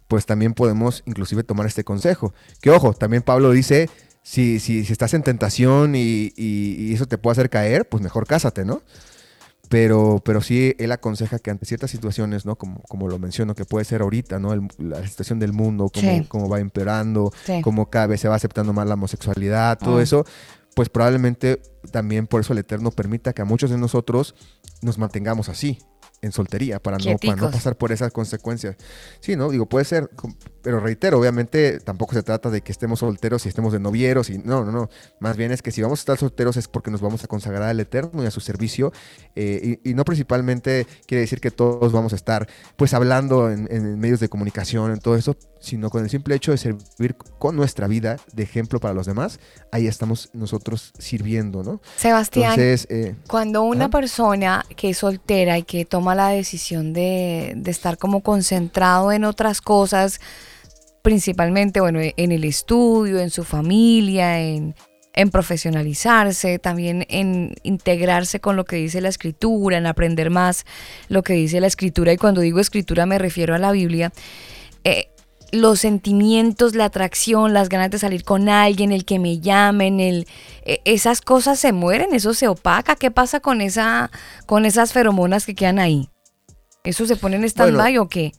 pues también podemos inclusive tomar este consejo. Que ojo, también Pablo dice, si, si, si estás en tentación y, eso te puede hacer caer, pues mejor cásate, ¿no? Pero, pero sí, él aconseja que ante ciertas situaciones, ¿no? Como, como lo menciono, que puede ser ahorita, ¿no? la situación del mundo, cómo, va empeorando, cómo cada vez se va aceptando más la homosexualidad, todo ah. eso, pues probablemente también por eso el Eterno permita que a muchos de nosotros nos mantengamos así, en soltería, para no, para no pasar por esas consecuencias. Sí, ¿no? Digo, puede ser, pero reitero, obviamente tampoco se trata de que estemos solteros y estemos de novieros, y no, no, no. Más bien es que si vamos a estar solteros es porque nos vamos a consagrar al Eterno y a su servicio, eh, y, no principalmente quiere decir que todos vamos a estar pues hablando en, en medios de comunicación, en todo eso, sino con el simple hecho de servir con nuestra vida de ejemplo para los demás, ahí estamos nosotros sirviendo, ¿no? Sebastián, eh, cuando una persona que es soltera y que toma la decisión de, estar como concentrado en otras cosas, principalmente, bueno, en el estudio, en su familia, en, en profesionalizarse, también en integrarse con lo que dice la escritura, en aprender más lo que dice la escritura. Y cuando digo escritura me refiero a la Biblia. Eh, los sentimientos, la atracción, las ganas de salir con alguien, el que me llamen, el, e, esas cosas se mueren, eso se opaca. ¿Qué pasa con, esa, con esas feromonas que quedan ahí? ¿Eso se pone en stand-by o qué?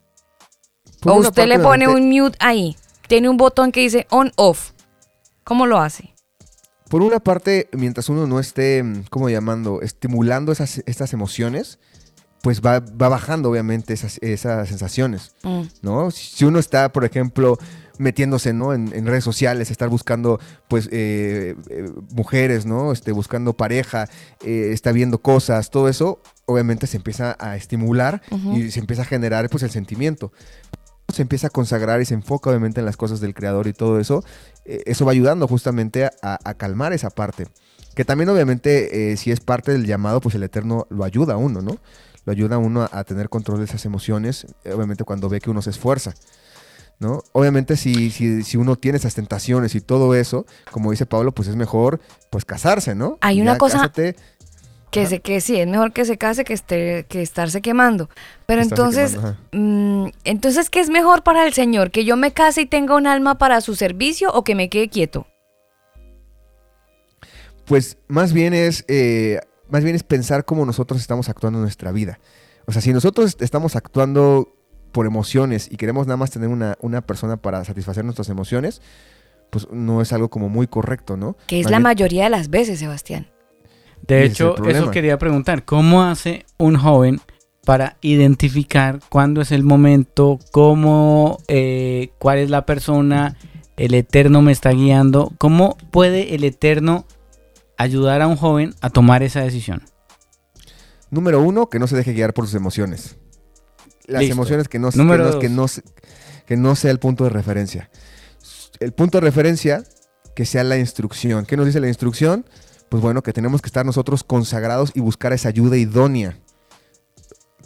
O usted le pone un mute ahí. Tiene un botón que dice on-off. ¿Cómo lo hace? Por una parte, mientras uno no esté, ¿cómo llamando? Estimulando esas, estas emociones, pues va, bajando obviamente esas, esas sensaciones, mm. ¿no? Si uno está, por ejemplo, metiéndose, ¿no? En, redes sociales, estar buscando, pues, eh, eh, mujeres, ¿no? Este, buscando pareja, eh, está viendo cosas, todo eso, obviamente se empieza a estimular y se empieza a generar, pues, el sentimiento. Se empieza a consagrar y se enfoca, obviamente, en las cosas del creador y todo eso. eso va ayudando justamente a, calmar esa parte. Que también, obviamente, si es parte del llamado, pues el Eterno lo ayuda a uno, ¿no? lo ayuda a uno a, tener control de esas emociones, eh, obviamente cuando ve que uno se esfuerza. ¿No? Obviamente si, si, si, uno tiene esas tentaciones y todo eso, como dice Pablo, pues es mejor pues casarse, ¿no? Hay una cosa que se que sí, es mejor que se case que esté que estarse quemando. Pero entonces, mm, entonces ¿qué es mejor para el Señor? ¿Que yo me case y tenga un alma para su servicio o que me quede quieto? Pues más bien es eh, más bien es pensar cómo nosotros estamos actuando en nuestra vida. O sea, si nosotros estamos actuando por emociones y queremos nada más tener una, una persona para satisfacer nuestras emociones, pues no es algo como muy correcto, ¿no? Que es la mayoría de las veces, Sebastián. De hecho, eso quería preguntar, ¿cómo hace un joven para identificar cuándo es el momento, cómo, eh, cuál es la persona el Eterno me está guiando. ¿Cómo puede el Eterno ayudar a un joven a tomar esa decisión? Número uno, que no se deje guiar por sus emociones. Las Listo. emociones que no, que, no, que, no, que no sea el punto de referencia. El punto de referencia, que sea la instrucción. ¿Qué nos dice la instrucción? Pues bueno, que tenemos que estar nosotros consagrados y buscar esa ayuda idónea.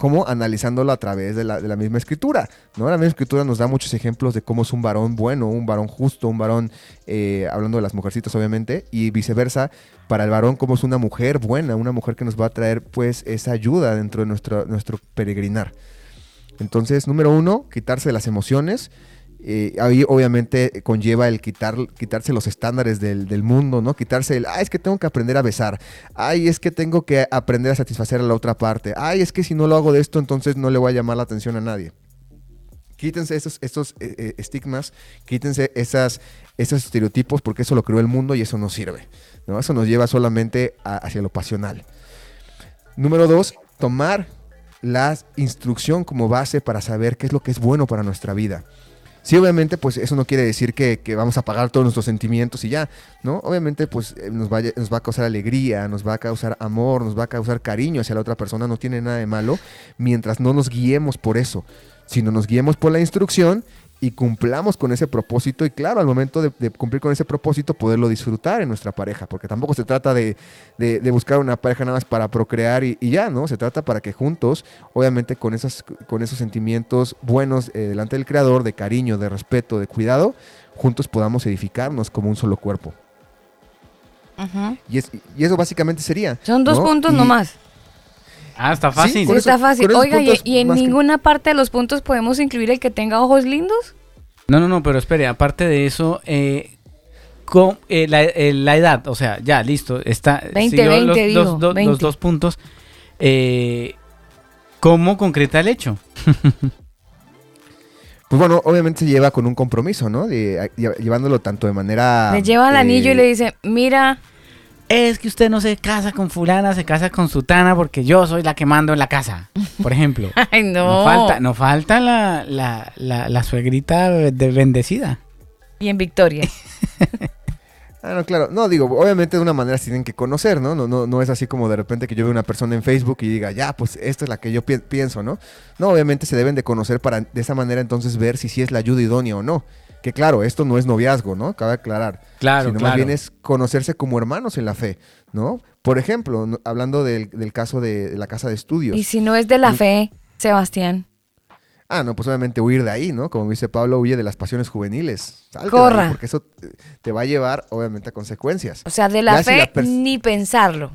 ¿Cómo? Analizándolo a través de la, misma escritura. ¿no? La misma escritura nos da muchos ejemplos de cómo es un varón bueno, un varón justo, un varón, eh, hablando de las mujercitas obviamente, y viceversa, para el varón como es una mujer buena, una mujer que nos va a traer pues esa ayuda dentro de nuestro, nuestro peregrinar. Entonces, número uno, quitarse las emociones. Eh, ahí obviamente conlleva el quitar, quitarse los estándares del, del mundo, ¿no? Quitarse el, ah, es que tengo que aprender a besar, ay, es que tengo que aprender a satisfacer a la otra parte, ay, es que si no lo hago de esto, entonces no le voy a llamar la atención a nadie. Quítense esos, estos eh, eh, estigmas, quítense esas, esos estereotipos, porque eso lo creó el mundo y eso no sirve, ¿no? Eso nos lleva solamente hacia lo pasional. Número dos, tomar la instrucción como base para saber qué es lo que es bueno para nuestra vida. Sí, obviamente, pues eso no quiere decir que, que vamos a apagar todos nuestros sentimientos y ya, ¿no? Obviamente, pues eh, nos, vaya- nos va a causar alegría, nos va a causar amor, nos va a causar cariño hacia la otra persona, no tiene nada de malo, mientras no nos guiemos por eso, sino nos guiemos por la instrucción y cumplamos con ese propósito y claro, al momento de, de cumplir con ese propósito, poderlo disfrutar en nuestra pareja, porque tampoco se trata de, de- de buscar una pareja nada más para procrear y, y ya, ¿no? Se trata para que juntos, obviamente con, esas, con esos sentimientos buenos eh, delante del Creador, de cariño, de respeto, de cuidado, juntos podamos edificarnos como un solo cuerpo. Y, es, y eso básicamente sería. Son dos ¿no? puntos Y- nomás. Ah, está fácil. Sí, eso- está fácil. Oiga, ¿y, y en que- ninguna parte de los puntos podemos incluir el que tenga ojos lindos? No, no, no, pero espere, aparte de eso, eh, con, eh, la, eh, la edad, o sea, ya, listo, está. 20, siguió 20, los, dijo, los dos- 20. los dos puntos. Eh, ¿Cómo concreta el hecho? Pues bueno, obviamente se lleva con un compromiso, ¿no? De, a- lle- llevándolo tanto de manera... le lleva el anillo y le dice, mira, Es que usted no se casa con fulana, se casa con sutana porque yo soy la que mando en la casa, por ejemplo. ay no. No falta, no falta la, la, la, la suegrita de bendecida. Y en Victoria. Ah, no, claro. No, digo, obviamente de una manera se tienen que conocer, ¿no? No, no, no es así como de repente que yo veo una persona en Facebook y diga, ya, pues esta es la que yo pi- pienso, ¿no? No, obviamente se deben de conocer para de esa manera entonces ver si sí es la ayuda idónea o no. Que claro, esto no es noviazgo, ¿no? Cabe aclarar. Claro, sino claro. más bien es conocerse como hermanos en la fe, ¿no? Por ejemplo, no- hablando del, del caso de, de la casa de estudios. y si no es de la fe, Sebastián. Ah, no, pues obviamente huir de ahí, ¿no? Como dice Pablo, huye de las pasiones juveniles. Salte Corra. ahí, porque eso te va a llevar, obviamente, a consecuencias. O sea, de la Ya si fe la ni pensarlo.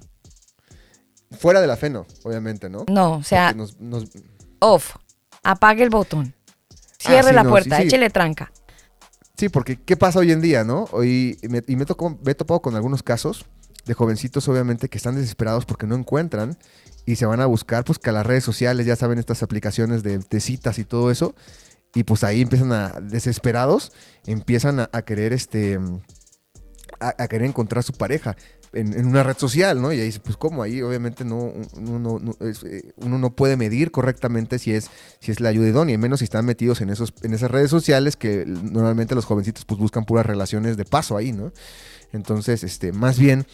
Fuera de la fe, no, obviamente, ¿no? No, o sea, Porque nos- nos- off. Apague el botón. Cierre Ah, sí, la no, puerta, sí, sí. échele tranca. Sí, porque ¿qué pasa hoy en día, no? Hoy y me, tocó- me he topado con algunos casos de jovencitos, obviamente, que están desesperados porque no encuentran y se van a buscar, pues, que a las redes sociales, ya saben, estas aplicaciones de, citas y todo eso, y pues ahí empiezan a, desesperados, empiezan a, a querer, este, a, a querer encontrar su pareja en, una red social, ¿no? Y ahí dice, pues, ¿cómo? Ahí obviamente no, uno, no- es, eh, uno no puede medir correctamente si es, si es la ayuda idónea, y menos si están metidos en, esos, en esas redes sociales que normalmente los jovencitos pues buscan puras relaciones de paso ahí, ¿no? Entonces, este, más bien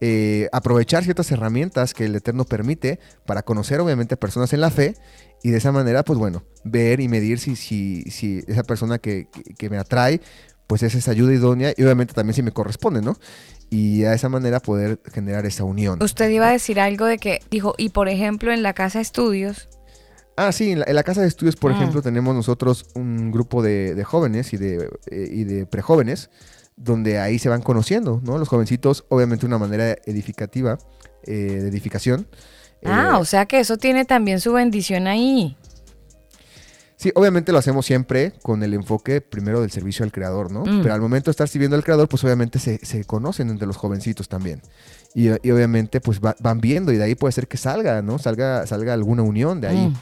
eh, aprovechar ciertas herramientas que el Eterno permite para conocer obviamente personas en la fe y de esa manera, pues bueno, ver y medir si, si, si esa persona que, que- que me atrae, pues es esa ayuda idónea y obviamente también si me corresponde, ¿no? Y de esa manera poder generar esa unión. Usted iba a decir algo de que dijo, y por ejemplo en la casa de estudios, Ah, sí, en la, en la casa de estudios, por Mm. ejemplo, tenemos nosotros un grupo de, de jóvenes y de, eh, y de prejóvenes, donde ahí se van conociendo, ¿no? Los jovencitos, obviamente, una manera edificativa, eh, de edificación. ah, Eh, o sea que eso tiene también su bendición ahí. Sí, obviamente lo hacemos siempre con el enfoque primero del servicio al creador, ¿no? Mm. Pero al momento de estar sirviendo al creador, pues obviamente se, se conocen entre los jovencitos también. Y, y obviamente pues va- van viendo y de ahí puede ser que salga, ¿no? Salga, salga alguna unión de ahí. Mm.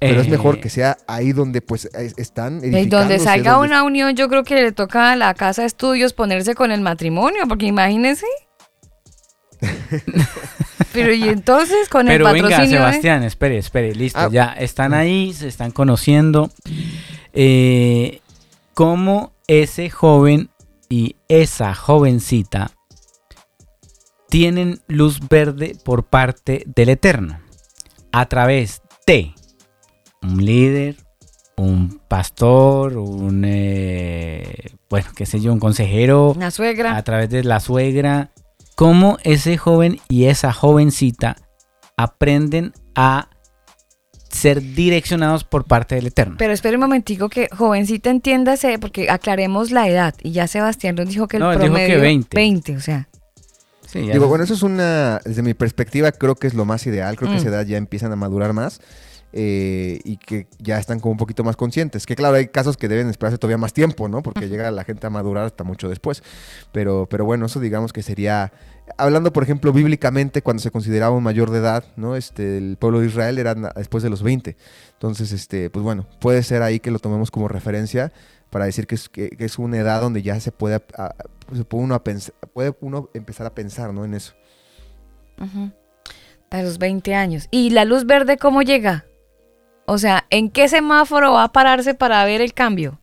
Pero es Eh, mejor que sea ahí donde pues es- están Y donde salga donde- una unión, yo creo que le toca a la casa de estudios ponerse con el matrimonio, porque imagínese. Pero y entonces con Pero el venga, patrocinio. ¿eh? Sebastián, espere, espere, listo, Ah. ya están ahí, se están conociendo. Eh, ¿Cómo ese joven y esa jovencita tienen luz verde por parte del Eterno a través de un líder, un pastor, un, eh, bueno, qué sé yo, un consejero, Una suegra. a través de la suegra, cómo ese joven y esa jovencita aprenden a ser direccionados por parte del Eterno. Pero espere un momentico que jovencita entiéndase, porque aclaremos la edad. Y ya Sebastián nos dijo que el No, él dijo que promedio 20. 20, o sea. Sí, ya Digo, no- bueno, eso es una, desde mi perspectiva, creo que es lo más ideal. Creo que Mm. a esa edad ya empiezan a madurar más eh, y que ya están como un poquito más conscientes. Que claro, hay casos que deben esperarse todavía más tiempo, ¿no? Porque llega la gente a madurar hasta mucho después. Pero, pero bueno, eso digamos que sería, hablando por ejemplo bíblicamente, cuando se consideraba un mayor de edad, ¿no? Este, el pueblo de Israel era después de los 20. Entonces, este, pues bueno, puede ser ahí que lo tomemos como referencia para decir que es, que, que es una edad donde ya se puede, a- se puede uno, a pens- puede uno empezar a pensar, ¿no? En eso. A los 20 años. ¿Y la luz verde cómo llega? O sea, ¿en qué semáforo va a pararse para ver el cambio?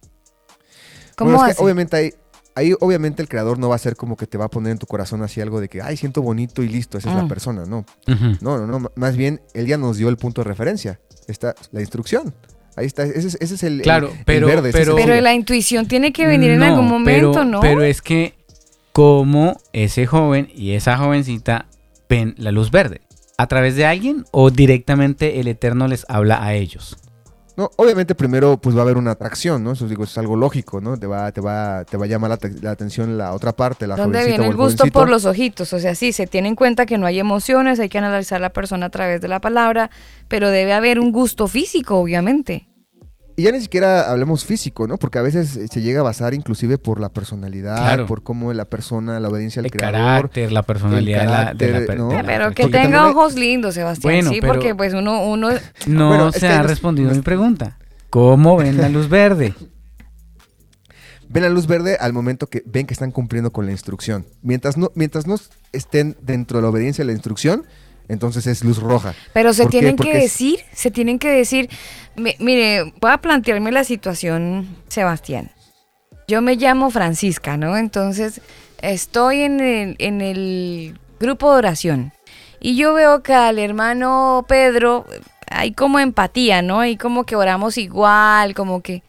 ¿Cómo Bueno, es que obviamente ahí, ahí obviamente el creador no va a ser como que te va a poner en tu corazón así algo de que, ay, siento bonito y listo, esa es Mm. la persona, no. No, no, no, más bien él ya nos dio el punto de referencia, está la instrucción. Ahí está, ese es, ese es el, Claro, el pero- verde, ese es el pero- Pero la intuición tiene que venir en algún momento, pero, ¿no? Pero es que como ese joven y esa jovencita ven la luz verde. ¿A través de alguien o directamente el Eterno les habla a ellos? No, obviamente primero pues va a haber una atracción, ¿no? Eso digo, es algo lógico, ¿no? Te va, te va, te va a llamar la, te- la atención la otra parte, la ¿Dónde viene o el gusto jovencito. por los ojitos? O sea, sí, se tiene en cuenta que no hay emociones, hay que analizar la persona a través de la palabra, pero debe haber un gusto físico, obviamente. Y ya ni siquiera hablemos físico, ¿no? Porque a veces eh, se llega a basar inclusive por la personalidad, Claro. por cómo la persona, la obediencia al El creador. carácter, la personalidad de la- de ¿no? de la pero que. Porque tenga ojos lindos, Sebastián, Bueno, sí, pero- porque pues uno, uno, No Bueno, se ha respondido mi pregunta. ¿Cómo ven la luz verde? ven la luz verde al momento que ven que están cumpliendo con la instrucción. Mientras no, mientras no estén dentro de la obediencia a la instrucción, entonces es luz roja. Pero se tienen que es- decir, se tienen que decir, mi- mire, voy a plantearme la situación, Sebastián. Yo me llamo Francisca, ¿no? Entonces, estoy en el, en el grupo de oración. Y yo veo que al hermano Pedro hay como empatía, ¿no? Hay como que oramos igual, como que...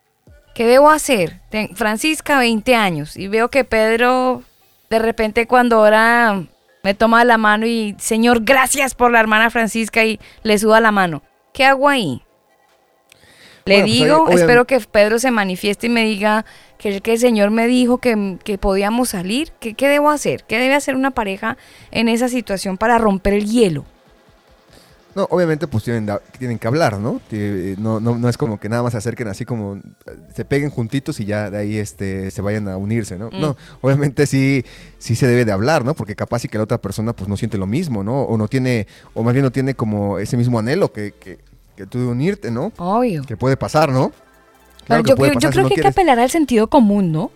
¿Qué debo hacer? Ten- Francisca, 20 años, y veo que Pedro, de repente cuando ora, me toma la mano y, Señor, gracias por la hermana Francisca, y le suda la mano. ¿Qué hago ahí? Le Bueno, pues digo, obviamente- espero que Pedro se manifieste y me diga que, que el Señor me dijo que, que podíamos salir. ¿Qué, ¿Qué debo hacer? ¿Qué debe hacer una pareja en esa situación para romper el hielo? No, obviamente pues tienen, tienen que hablar, ¿no? Tie- No, no, no es como que nada más se acerquen así como eh, se peguen juntitos y ya de ahí este, se vayan a unirse, ¿no? Mm. No, obviamente sí, sí se debe de hablar, ¿no? Porque capaz y que la otra persona pues no siente lo mismo, ¿no? O no tiene, o más bien no tiene como ese mismo anhelo que, que, que tú de unirte, ¿no? Obvio. Que puede pasar, ¿no? Claro que yo, puede creo- yo pasar si creo no que hay que apelar al sentido común, ¿no?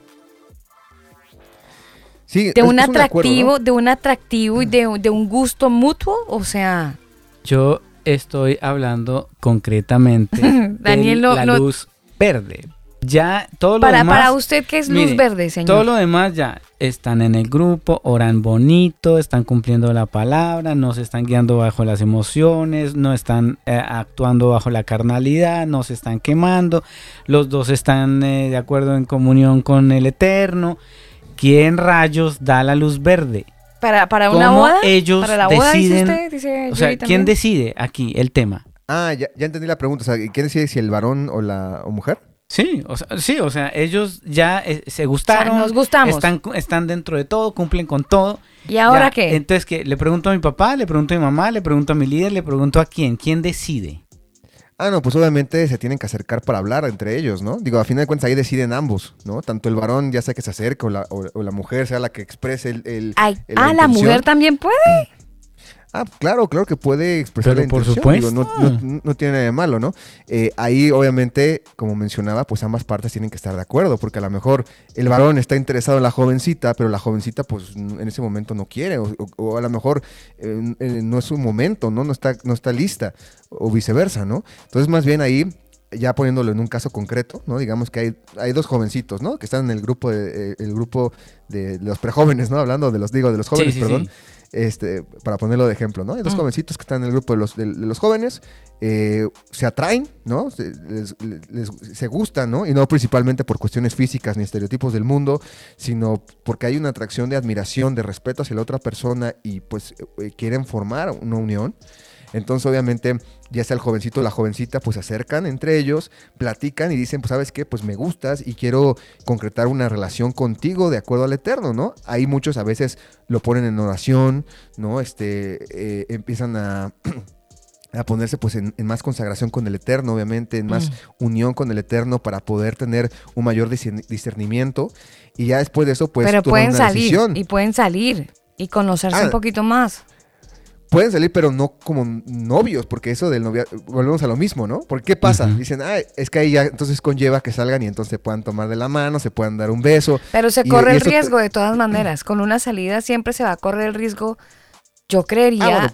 Sí, De es- un es atractivo, ¿no? de un atractivo y de, de un gusto mutuo, o sea, Yo estoy hablando concretamente Daniel de no- la luz verde. Ya todo lo para, demás, para usted, ¿qué es luz mire, verde, señor? Todo lo demás ya están en el grupo, oran bonito, están cumpliendo la palabra, no se están guiando bajo las emociones, no están eh, actuando bajo la carnalidad, no se están quemando, los dos están eh, de acuerdo en comunión con el Eterno. ¿Quién rayos da la luz verde? Para, para una ¿Cómo boda. ellos para la boda, deciden? dice usted, dice O sea, Yuri ¿quién también. decide aquí el tema? Ah, ya, ya entendí la pregunta. O sea, ¿quién decide si el varón o la o mujer? Sí, o sea, sí, o sea, ellos ya eh, se gustaron, nos gustamos. Están, están dentro de todo, cumplen con todo. ¿Y ahora Ya, qué? Entonces, que Le pregunto a mi papá, le pregunto a mi mamá, le pregunto a mi líder, le pregunto a quién. ¿Quién decide? Ah, no, pues obviamente se tienen que acercar para hablar entre ellos, ¿no? Digo, a fin de cuentas ahí deciden ambos, ¿no? Tanto el varón ya sea que se acerque o la, o, o la mujer sea la que exprese el... el- Ay, el- ah, la mujer también puede. Ah, claro, claro que puede expresar Pero la por intención. digo, no, supuesto. no- no tiene nada de malo, ¿no? Eh, ahí, obviamente, como mencionaba, pues ambas partes tienen que estar de acuerdo, porque a lo mejor el varón está interesado en la jovencita, pero la jovencita, pues, en ese momento no quiere, o, o- a lo mejor eh, eh, no es su momento, ¿no? No está, no está lista, o viceversa, ¿no? Entonces, más bien ahí ya poniéndolo en un caso concreto, ¿no? Digamos que hay, hay dos jovencitos, ¿no? Que están en el grupo de, eh, el grupo de los prejóvenes, ¿no? Hablando de los, digo, de los jóvenes, Sí, sí, perdón. sí. Este, para ponerlo de ejemplo, ¿no? Dos Mm. jovencitos que están en el grupo de los, de, de los jóvenes, eh, se atraen, ¿no? Se, les, les- se gustan, ¿no? Y no principalmente por cuestiones físicas ni estereotipos del mundo, sino porque hay una atracción de admiración, de respeto hacia la otra persona y pues eh, quieren formar una unión. Entonces, obviamente, ya sea el jovencito o la jovencita, pues se acercan entre ellos, platican y dicen, pues, ¿sabes qué? Pues me gustas y quiero concretar una relación contigo de acuerdo al eterno, ¿no? Hay muchos a veces lo ponen en oración, ¿no? Este, eh, empiezan a... a ponerse pues en, en más consagración con el Eterno, obviamente, en más unión con el Eterno para poder tener un mayor discern- discernimiento. Y ya después de eso, pues Pero pueden una salir decisión. y pueden salir y conocerse Ah. un poquito más. Pueden salir, pero no como novios, porque eso del novia, volvemos a lo mismo, ¿no? Porque ¿qué pasa? Dicen, ah, es que ahí ya entonces conlleva que salgan y entonces se puedan tomar de la mano, se puedan dar un beso. Pero se Y- corre y el riesgo de todas maneras. Con una salida siempre se va a correr el riesgo. Yo creería. Ah, bueno,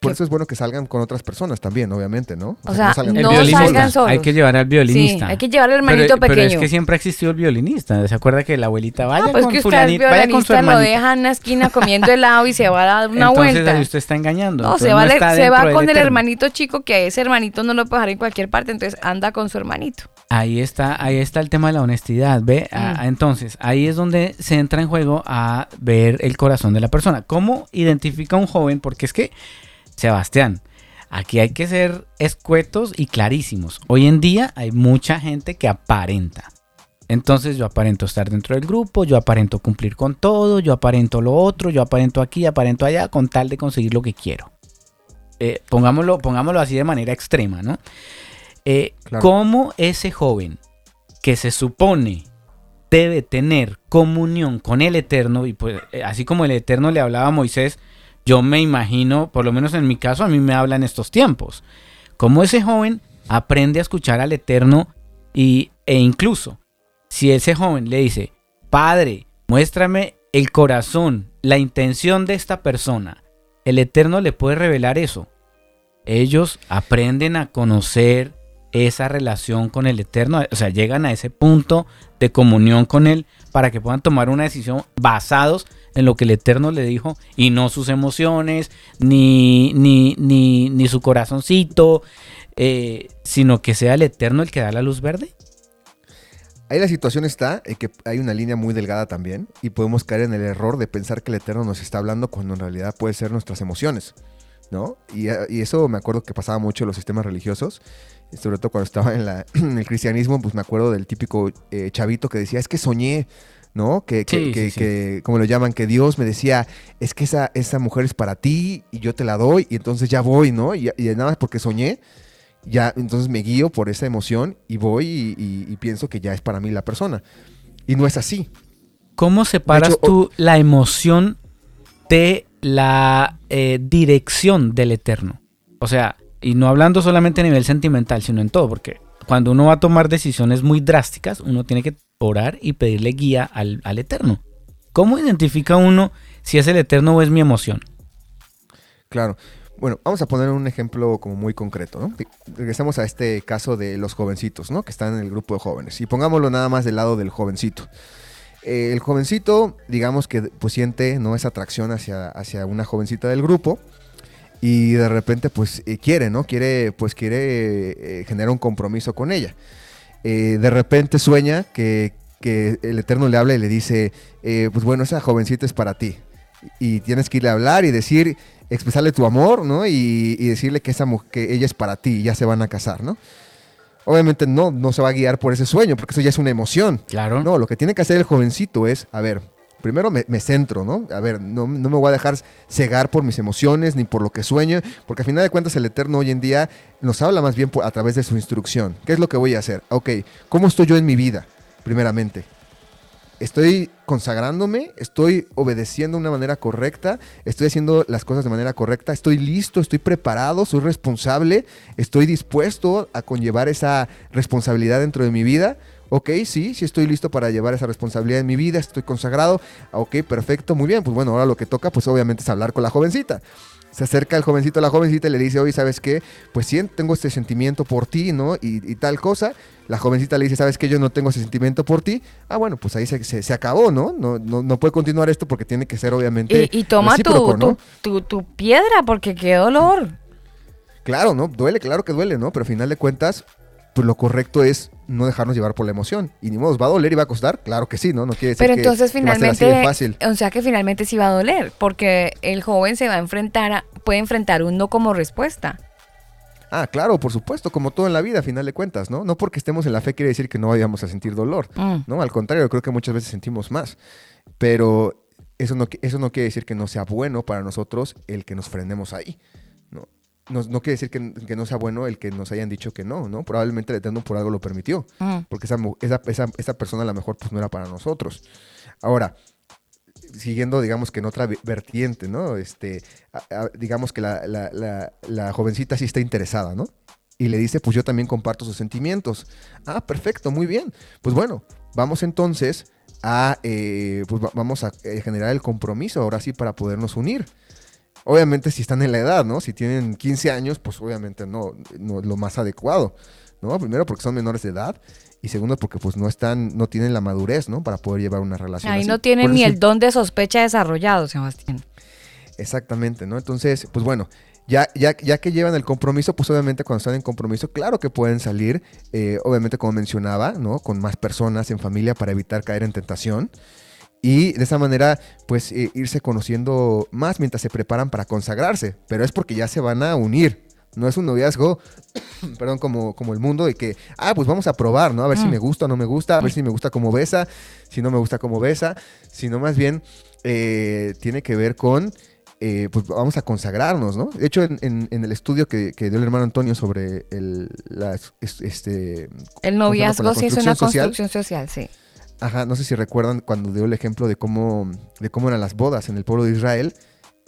por eso es bueno que salgan con otras personas también, obviamente, ¿no? O sea, salgan- El No salgan solos. Hay que llevar al sí, violinista. hay que llevar al hermanito pero, pero pequeño. es que siempre ha existido el violinista. ¿Se acuerda que la abuelita vaya Ah, pues con que usted fulanito, al vaya con su violinista lo hermanito? deja en una esquina comiendo helado y se va a dar una Entonces vuelta. ahí usted está engañando. No, Entonces se va, le- está se va con el eterno. hermanito chico que a ese hermanito no lo puede dejar en cualquier parte, entonces anda con su hermanito. Ahí está, ahí está el tema de la honestidad, ¿ve? Ah, Mm. entonces, ahí es donde se entra en juego a ver el corazón de la persona. ¿Cómo identifica un joven? Porque es que, Sebastián, aquí hay que ser escuetos y clarísimos. Hoy en día hay mucha gente que aparenta. Entonces yo aparento estar dentro del grupo, yo aparento cumplir con todo, yo aparento lo otro, yo aparento aquí, aparento allá, con tal de conseguir lo que quiero. Eh, pongámoslo, pongámoslo así de manera extrema, ¿no? Eh, Claro. ¿Cómo ese joven que se supone debe tener comunión con el Eterno, y pues eh, así como el Eterno le hablaba a Moisés, yo me imagino, por lo menos en mi caso, a mí me habla en estos tiempos, cómo ese joven aprende a escuchar al Eterno y, e incluso si ese joven le dice, Padre, muéstrame el corazón, la intención de esta persona, el Eterno le puede revelar eso. Ellos aprenden a conocer esa relación con el Eterno, o sea, llegan a ese punto de comunión con Él para que puedan tomar una decisión basados en lo que el Eterno le dijo y no sus emociones, ni, ni, ni, ni su corazoncito, eh, sino que sea el Eterno el que da la luz verde. Ahí la situación está en que hay una línea muy delgada también y podemos caer en el error de pensar que el Eterno nos está hablando cuando en realidad puede ser nuestras emociones, ¿no? Y, eso me acuerdo que pasaba mucho en los sistemas religiosos, sobre todo cuando estaba en, la- el cristianismo, pues me acuerdo del típico eh, chavito que decía, es que soñé, ¿no? Que, que, Sí, que- sí, sí. que- como lo llaman, que Dios me decía, es que esa, esa mujer es para ti y yo te la doy y entonces ya voy, ¿no? Y, y nada más porque soñé, ya entonces me guío por esa emoción y voy y, y- y pienso que ya es para mí la persona. Y no es así. ¿Cómo separas hecho, tú la emoción de la eh, dirección del eterno? O sea, y no hablando solamente a nivel sentimental, sino en todo, porque cuando uno va a tomar decisiones muy drásticas, uno tiene que orar y pedirle guía al, al eterno. ¿Cómo identifica uno si es el eterno o es mi emoción? Claro. Bueno, vamos a poner un ejemplo como muy concreto, ¿no? Regresamos a este caso de los jovencitos, ¿no? Que están en el grupo de jóvenes. Y pongámoslo nada más del lado del jovencito. Eh, el jovencito, digamos que pues siente, ¿no? Esa atracción hacia, hacia una jovencita del grupo. Y de repente, pues, eh, quiere, ¿no? Quiere, pues, quiere eh, generar un compromiso con ella. Eh, de repente sueña que, que el Eterno le habla y le dice, eh, pues bueno, esa jovencita es para ti. Y tienes que irle a hablar y decir, expresarle tu amor, ¿no? Y, y decirle que, esa, mu- que ella es para ti y ya se van a casar, ¿no? Obviamente no, no se va a guiar por ese sueño, porque eso ya es una emoción. Claro. No, lo que tiene que hacer el jovencito es, a ver, primero me, centro, ¿no? A ver, no, no me voy a dejar cegar por mis emociones ni por lo que sueño, porque al final de cuentas el Eterno hoy en día nos habla más bien a través de su instrucción. ¿Qué es lo que voy a hacer? Ok, ¿cómo estoy yo en mi vida? Primeramente. Estoy consagrándome, estoy obedeciendo de una manera correcta, estoy haciendo las cosas de manera correcta, estoy listo, estoy preparado, soy responsable, estoy dispuesto a conllevar esa responsabilidad dentro de mi vida. Ok, sí, sí estoy listo para llevar esa responsabilidad en mi vida, estoy consagrado. Ok, perfecto, muy bien. Pues bueno, ahora lo que toca, pues obviamente es hablar con la jovencita. Se acerca el jovencito a la jovencita y le dice, oye, ¿sabes qué? Pues sí, tengo este sentimiento por ti, ¿no? Y, tal cosa. La jovencita le dice, ¿sabes qué? Yo no tengo ese sentimiento por ti. Ah, bueno, pues ahí se, se, acabó, ¿no? ¿no? No, puede continuar esto porque tiene que ser obviamente... Y, toma tu, tu, tu, piedra porque qué dolor. Claro, ¿no? Duele, claro que duele, ¿no? Pero al final de cuentas, pues lo correcto es no dejarnos llevar por la emoción. Y ni modo, ¿va a doler y va a costar? Claro que sí, ¿no? No quiere decir Pero entonces que, finalmente, fácil. o sea que finalmente sí va a doler, porque el joven se va a enfrentar, a, puede enfrentar un no como respuesta. Ah, claro, por supuesto, como todo en la vida, a final de cuentas, ¿no? No porque estemos en la fe quiere decir que no vayamos a sentir dolor, mm. ¿no? Al contrario, creo que muchas veces sentimos más. Pero eso no, eso no quiere decir que no sea bueno para nosotros el que nos frenemos ahí no, no quiere decir que, no sea bueno el que nos hayan dicho que no, ¿no? Probablemente el Eterno por algo lo permitió, mm. porque esa, esa, esa, persona a lo mejor pues no era para nosotros. Ahora, siguiendo, digamos que en otra vertiente, ¿no? Este, digamos que la, la, la, jovencita sí está interesada, ¿no? Y le dice, pues yo también comparto sus sentimientos. Ah, perfecto, muy bien. Pues bueno, vamos entonces a, eh, pues vamos a eh, generar el compromiso ahora sí para podernos unir. Obviamente si están en la edad, ¿no? Si tienen 15 años, pues obviamente no, no lo más adecuado, ¿no? Primero porque son menores de edad y segundo porque pues no están, no tienen la madurez, ¿no? Para poder llevar una relación. Ahí no tienen ni el don de sospecha desarrollado, Sebastián. Exactamente, ¿no? Entonces, pues bueno, ya, ya, ya, que llevan el compromiso, pues obviamente cuando están en compromiso, claro que pueden salir, eh, obviamente como mencionaba, ¿no? Con más personas en familia para evitar caer en tentación y de esa manera pues eh, irse conociendo más mientras se preparan para consagrarse, pero es porque ya se van a unir. No es un noviazgo, perdón, como, como el mundo de que, ah, pues vamos a probar, ¿no? A ver si mm. me gusta o no me gusta, a ver si me gusta como besa, si no me gusta como besa, sino más bien eh, tiene que ver con, eh, pues vamos a consagrarnos, ¿no? De hecho, en, el estudio que, dio el hermano Antonio sobre el, este, el noviazgo, sí es una construcción social, sí Ajá, no sé si recuerdan cuando dio el ejemplo de cómo, de cómo eran las bodas en el pueblo de Israel.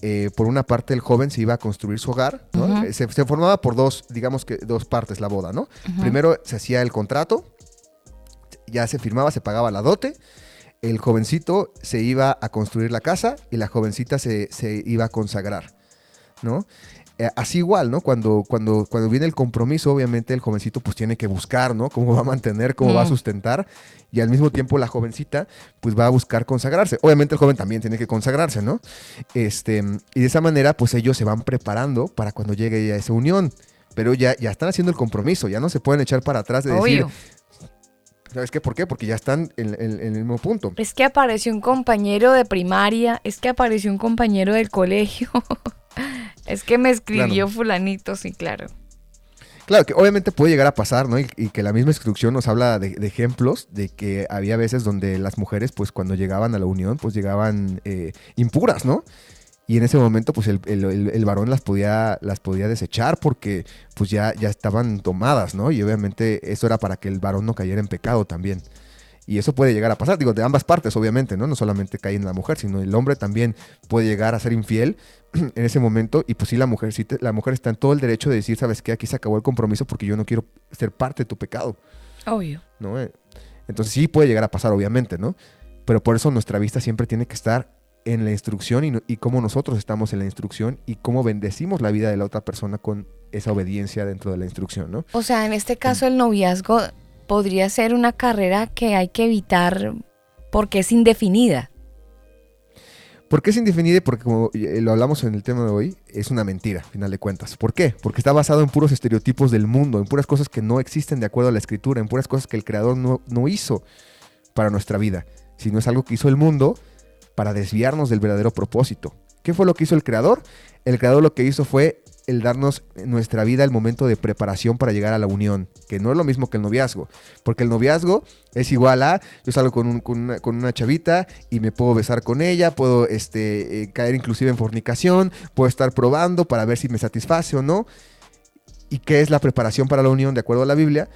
Eh, por una parte el joven se iba a construir su hogar, ¿no? se, formaba por dos, digamos que dos partes la boda, ¿no? Primero se hacía el contrato, ya se firmaba, se pagaba la dote, el jovencito se iba a construir la casa y la jovencita se, se iba a consagrar, ¿no? Eh, así igual, ¿no? Cuando, cuando, cuando viene el compromiso, obviamente el jovencito pues tiene que buscar, ¿no? Cómo va a mantener, cómo va a sustentar. Y al mismo tiempo la jovencita pues va a buscar consagrarse. Obviamente el joven también tiene que consagrarse, ¿no? Este, y de esa manera pues ellos se van preparando para cuando llegue a esa unión. Pero ya, ya están haciendo el compromiso, ya no se pueden echar para atrás de decir, ¿Sabes qué? ¿Por qué? Porque ya están en, en, el mismo punto. Es que apareció un compañero de primaria, es que apareció un compañero del colegio. Es que me escribió fulanito, sí, claro. Claro, que obviamente puede llegar a pasar, ¿no? Y, que la misma instrucción nos habla de, ejemplos de que había veces donde las mujeres, pues cuando llegaban a la unión, pues llegaban eh, impuras, ¿no? Y en ese momento, pues el, varón las podía, las podía desechar porque pues ya, ya estaban tomadas, ¿no? Y obviamente eso era para que el varón no cayera en pecado también. Y eso puede llegar a pasar, digo, de ambas partes, obviamente, ¿no? No solamente cae en la mujer, sino el hombre también puede llegar a ser infiel en ese momento. Y pues sí, la mujer, sí la mujer está en todo el derecho de decir, ¿sabes qué? Aquí se acabó el compromiso porque yo no quiero ser parte de tu pecado. Obvio. ¿No? Eh, entonces sí puede llegar a pasar, obviamente, ¿no? Pero por eso nuestra vista siempre tiene que estar en la instrucción y, y cómo nosotros estamos en la instrucción y cómo bendecimos la vida de la otra persona con esa obediencia dentro de la instrucción, ¿no? O sea, en este caso el noviazgo podría ser una carrera que hay que evitar porque es indefinida. ¿Por qué es indefinida? Porque como eh, lo hablamos en el tema de hoy, es una mentira, al final de cuentas. ¿Por qué? Porque está basado en puros estereotipos del mundo, en puras cosas que no existen de acuerdo a la escritura, en puras cosas que el creador no hizo para nuestra vida, sino es algo que hizo el mundo para desviarnos del verdadero propósito. ¿Qué fue lo que hizo el creador? El creador lo que hizo fue el darnos nuestra vida el momento de preparación para llegar a la unión, que no es lo mismo que el noviazgo, porque el noviazgo es igual a, yo salgo con, una, chavita y me puedo besar con ella, puedo este, eh, caer inclusive en fornicación, puedo estar probando para ver si me satisface o no. ¿Y qué es la preparación para la unión de acuerdo a la Biblia?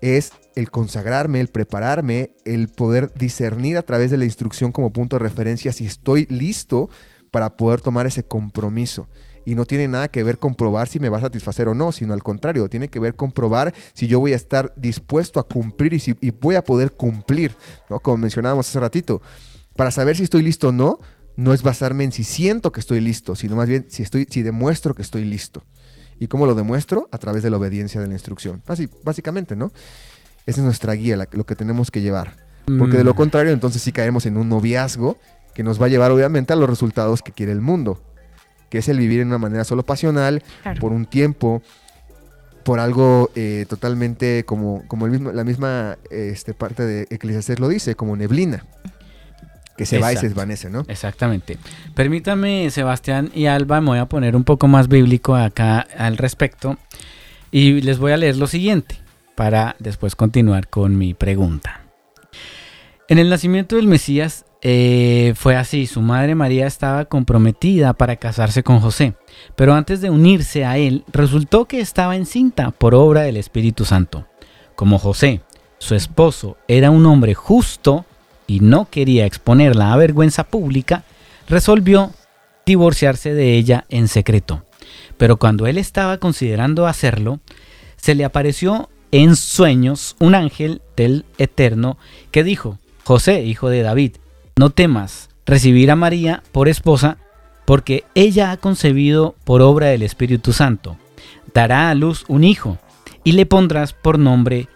Es el consagrarme, el prepararme, el poder discernir a través de la instrucción como punto de referencia si estoy listo para poder tomar ese compromiso y no tiene nada que ver con probar si me va a satisfacer o no, sino al contrario, tiene que ver con probar si yo voy a estar dispuesto a cumplir y si voy a poder cumplir, ¿no? Como mencionábamos hace ratito. Para saber si estoy listo o no, no es basarme en si siento que estoy listo, sino más bien si, estoy, si demuestro que estoy listo. ¿Y cómo lo demuestro? A través de la obediencia de la instrucción. básicamente, ¿no? Esa es nuestra guía, lo que tenemos que llevar. Porque de lo mm. contrario, entonces sí caemos en un noviazgo que nos va a llevar obviamente a los resultados que quiere el mundo, que es el vivir en una manera solo pasional, por un tiempo, por algo eh, totalmente como, como el mismo, la misma este, parte de Eclesiastes lo dice, como neblina que se va y se desvanece, ¿no? Exactamente. Permítame, Sebastián y Alba, me voy a poner un poco más bíblico acá al respecto y les voy a leer lo siguiente para después continuar con mi pregunta. En el nacimiento del Mesías eh, fue así, su madre María estaba comprometida para casarse con José, pero antes de unirse a él resultó que estaba encinta por obra del Espíritu Santo. Como José, su esposo, era un hombre justo y no quería exponerla a vergüenza pública, resolvió divorciarse de ella en secreto. Pero cuando él estaba considerando hacerlo, se le apareció en sueños un ángel del Eterno que dijo, José, hijo de David, no temas recibir a María por esposa, porque ella ha concebido por obra del Espíritu Santo. Dará a luz un hijo, y le pondrás por nombre,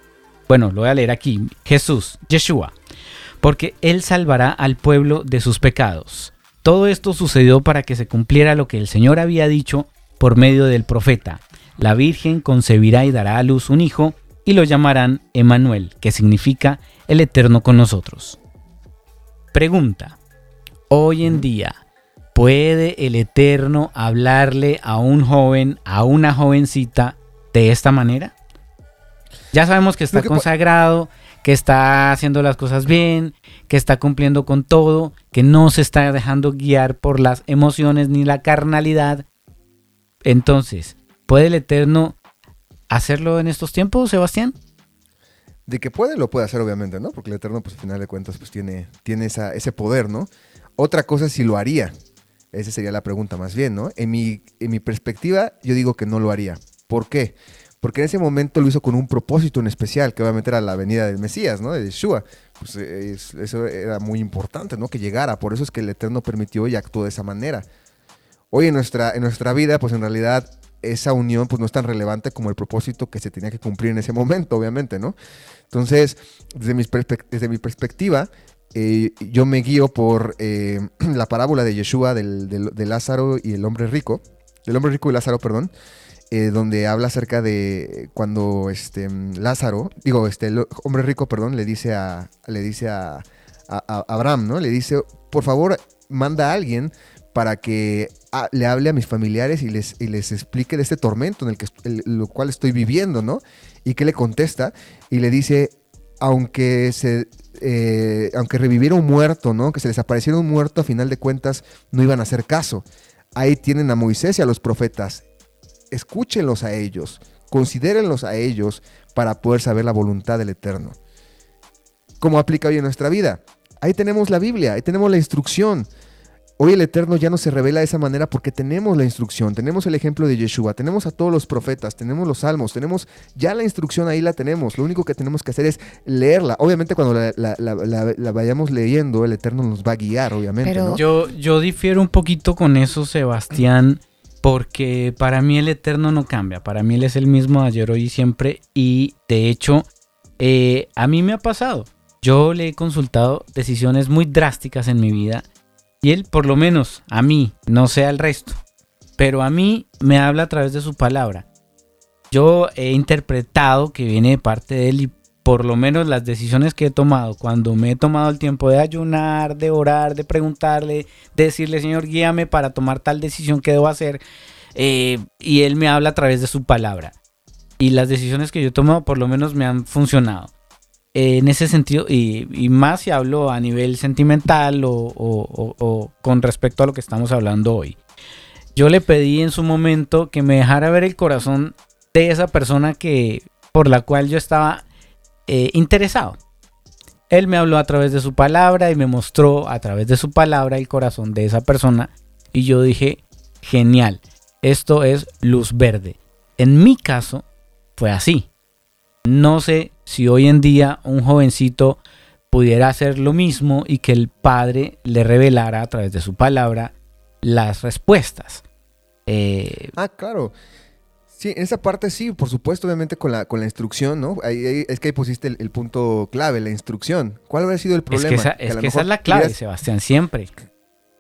bueno, lo voy a leer aquí, Jesús, Yeshua, porque él salvará al pueblo de sus pecados. Todo esto sucedió para que se cumpliera lo que el Señor había dicho por medio del profeta. La Virgen concebirá y dará a luz un hijo, y lo llamarán Emanuel, que significa el Eterno con nosotros. Pregunta, hoy en día, ¿puede el Eterno hablarle a un joven, a una jovencita de esta manera? Ya sabemos que está consagrado, que está haciendo las cosas bien, que está cumpliendo con todo, que no se está dejando guiar por las emociones ni la carnalidad. Entonces, ¿puede el Eterno hacerlo en estos tiempos, Sebastián? De que puede, lo puede hacer, obviamente, ¿no? Porque el Eterno, pues al final de cuentas, pues tiene, tiene ese poder, ¿no? Otra cosa es si lo haría. Esa sería la pregunta más bien, ¿no? En mi, en mi perspectiva, yo digo que no lo haría. ¿Por qué? Porque en ese momento lo hizo con un propósito en especial, que obviamente era la venida del Mesías, ¿no? De Yeshua. Pues eso era muy importante, ¿no? Que llegara. Por eso es que el Eterno permitió y actuó de esa manera. Hoy en nuestra, en nuestra vida, pues en realidad esa unión pues no es tan relevante como el propósito que se tenía que cumplir en ese momento, obviamente, ¿no? Entonces, desde mi, desde mi perspectiva, eh, yo me guío por eh, la parábola de Yeshua del, de Lázaro y el hombre rico, del hombre rico y Lázaro, perdón, eh, donde habla acerca de cuando este, Lázaro, digo, este, el hombre rico, perdón, le dice a, le dice a Abraham, ¿no? Le dice, por favor, manda a alguien para que le hable a mis familiares y les, les explique de este tormento en el que lo cual estoy viviendo, ¿no? Y que le contesta y le dice, aunque se eh, aunque reviviera muerto, ¿no? Que se les apareciera un muerto, a final de cuentas no iban a hacer caso. Ahí tienen a Moisés y a los profetas. Escúchenlos a ellos, considérenlos a ellos para poder saber la voluntad del Eterno. ¿Cómo aplica hoy en nuestra vida? Ahí tenemos la Biblia, ahí tenemos la instrucción. Hoy el Eterno ya no se revela de esa manera porque tenemos la instrucción, tenemos el ejemplo de Yeshua, tenemos a todos los profetas, tenemos los salmos, tenemos ya la instrucción ahí la tenemos. Lo único que tenemos que hacer es leerla. Obviamente cuando la, vayamos leyendo, el Eterno nos va a guiar, obviamente. yo, yo difiero un poquito con eso, Sebastián, porque para mí el Eterno no cambia. Para mí Él es el mismo ayer, hoy y siempre. Y de hecho, eh, a mí me ha pasado. Yo le he consultado decisiones muy drásticas en mi vida y él, por lo menos a mí, no sé al resto, pero a mí me habla a través de su palabra. Yo he interpretado que viene de parte de él y por lo menos las decisiones que he tomado, cuando me he tomado el tiempo de ayunar, de orar, de preguntarle, de decirle, Señor, guíame para tomar tal decisión que debo hacer, eh, y Él me habla a través de su palabra. Y las decisiones que yo he tomado por lo menos me han funcionado en ese sentido, y, más si hablo a nivel sentimental o, con respecto a lo que estamos hablando hoy. Yo le pedí en su momento que me dejara ver el corazón de esa persona que por la cual yo estaba eh, interesado. Él me habló a través de su palabra y me mostró a través de su palabra el corazón de esa persona. Y yo dije, genial, esto es luz verde. En mi caso fue así. No sé si hoy en día un jovencito pudiera hacer lo mismo y que el Padre le revelara a través de su palabra las respuestas. Eh, ah, claro. Sí, en esa parte sí, por supuesto, obviamente con la, con la instrucción, ¿no? es que ahí pusiste el, punto clave, la instrucción. ¿Cuál habría sido el problema? Es que esa, es la clave, Sebastián, siempre.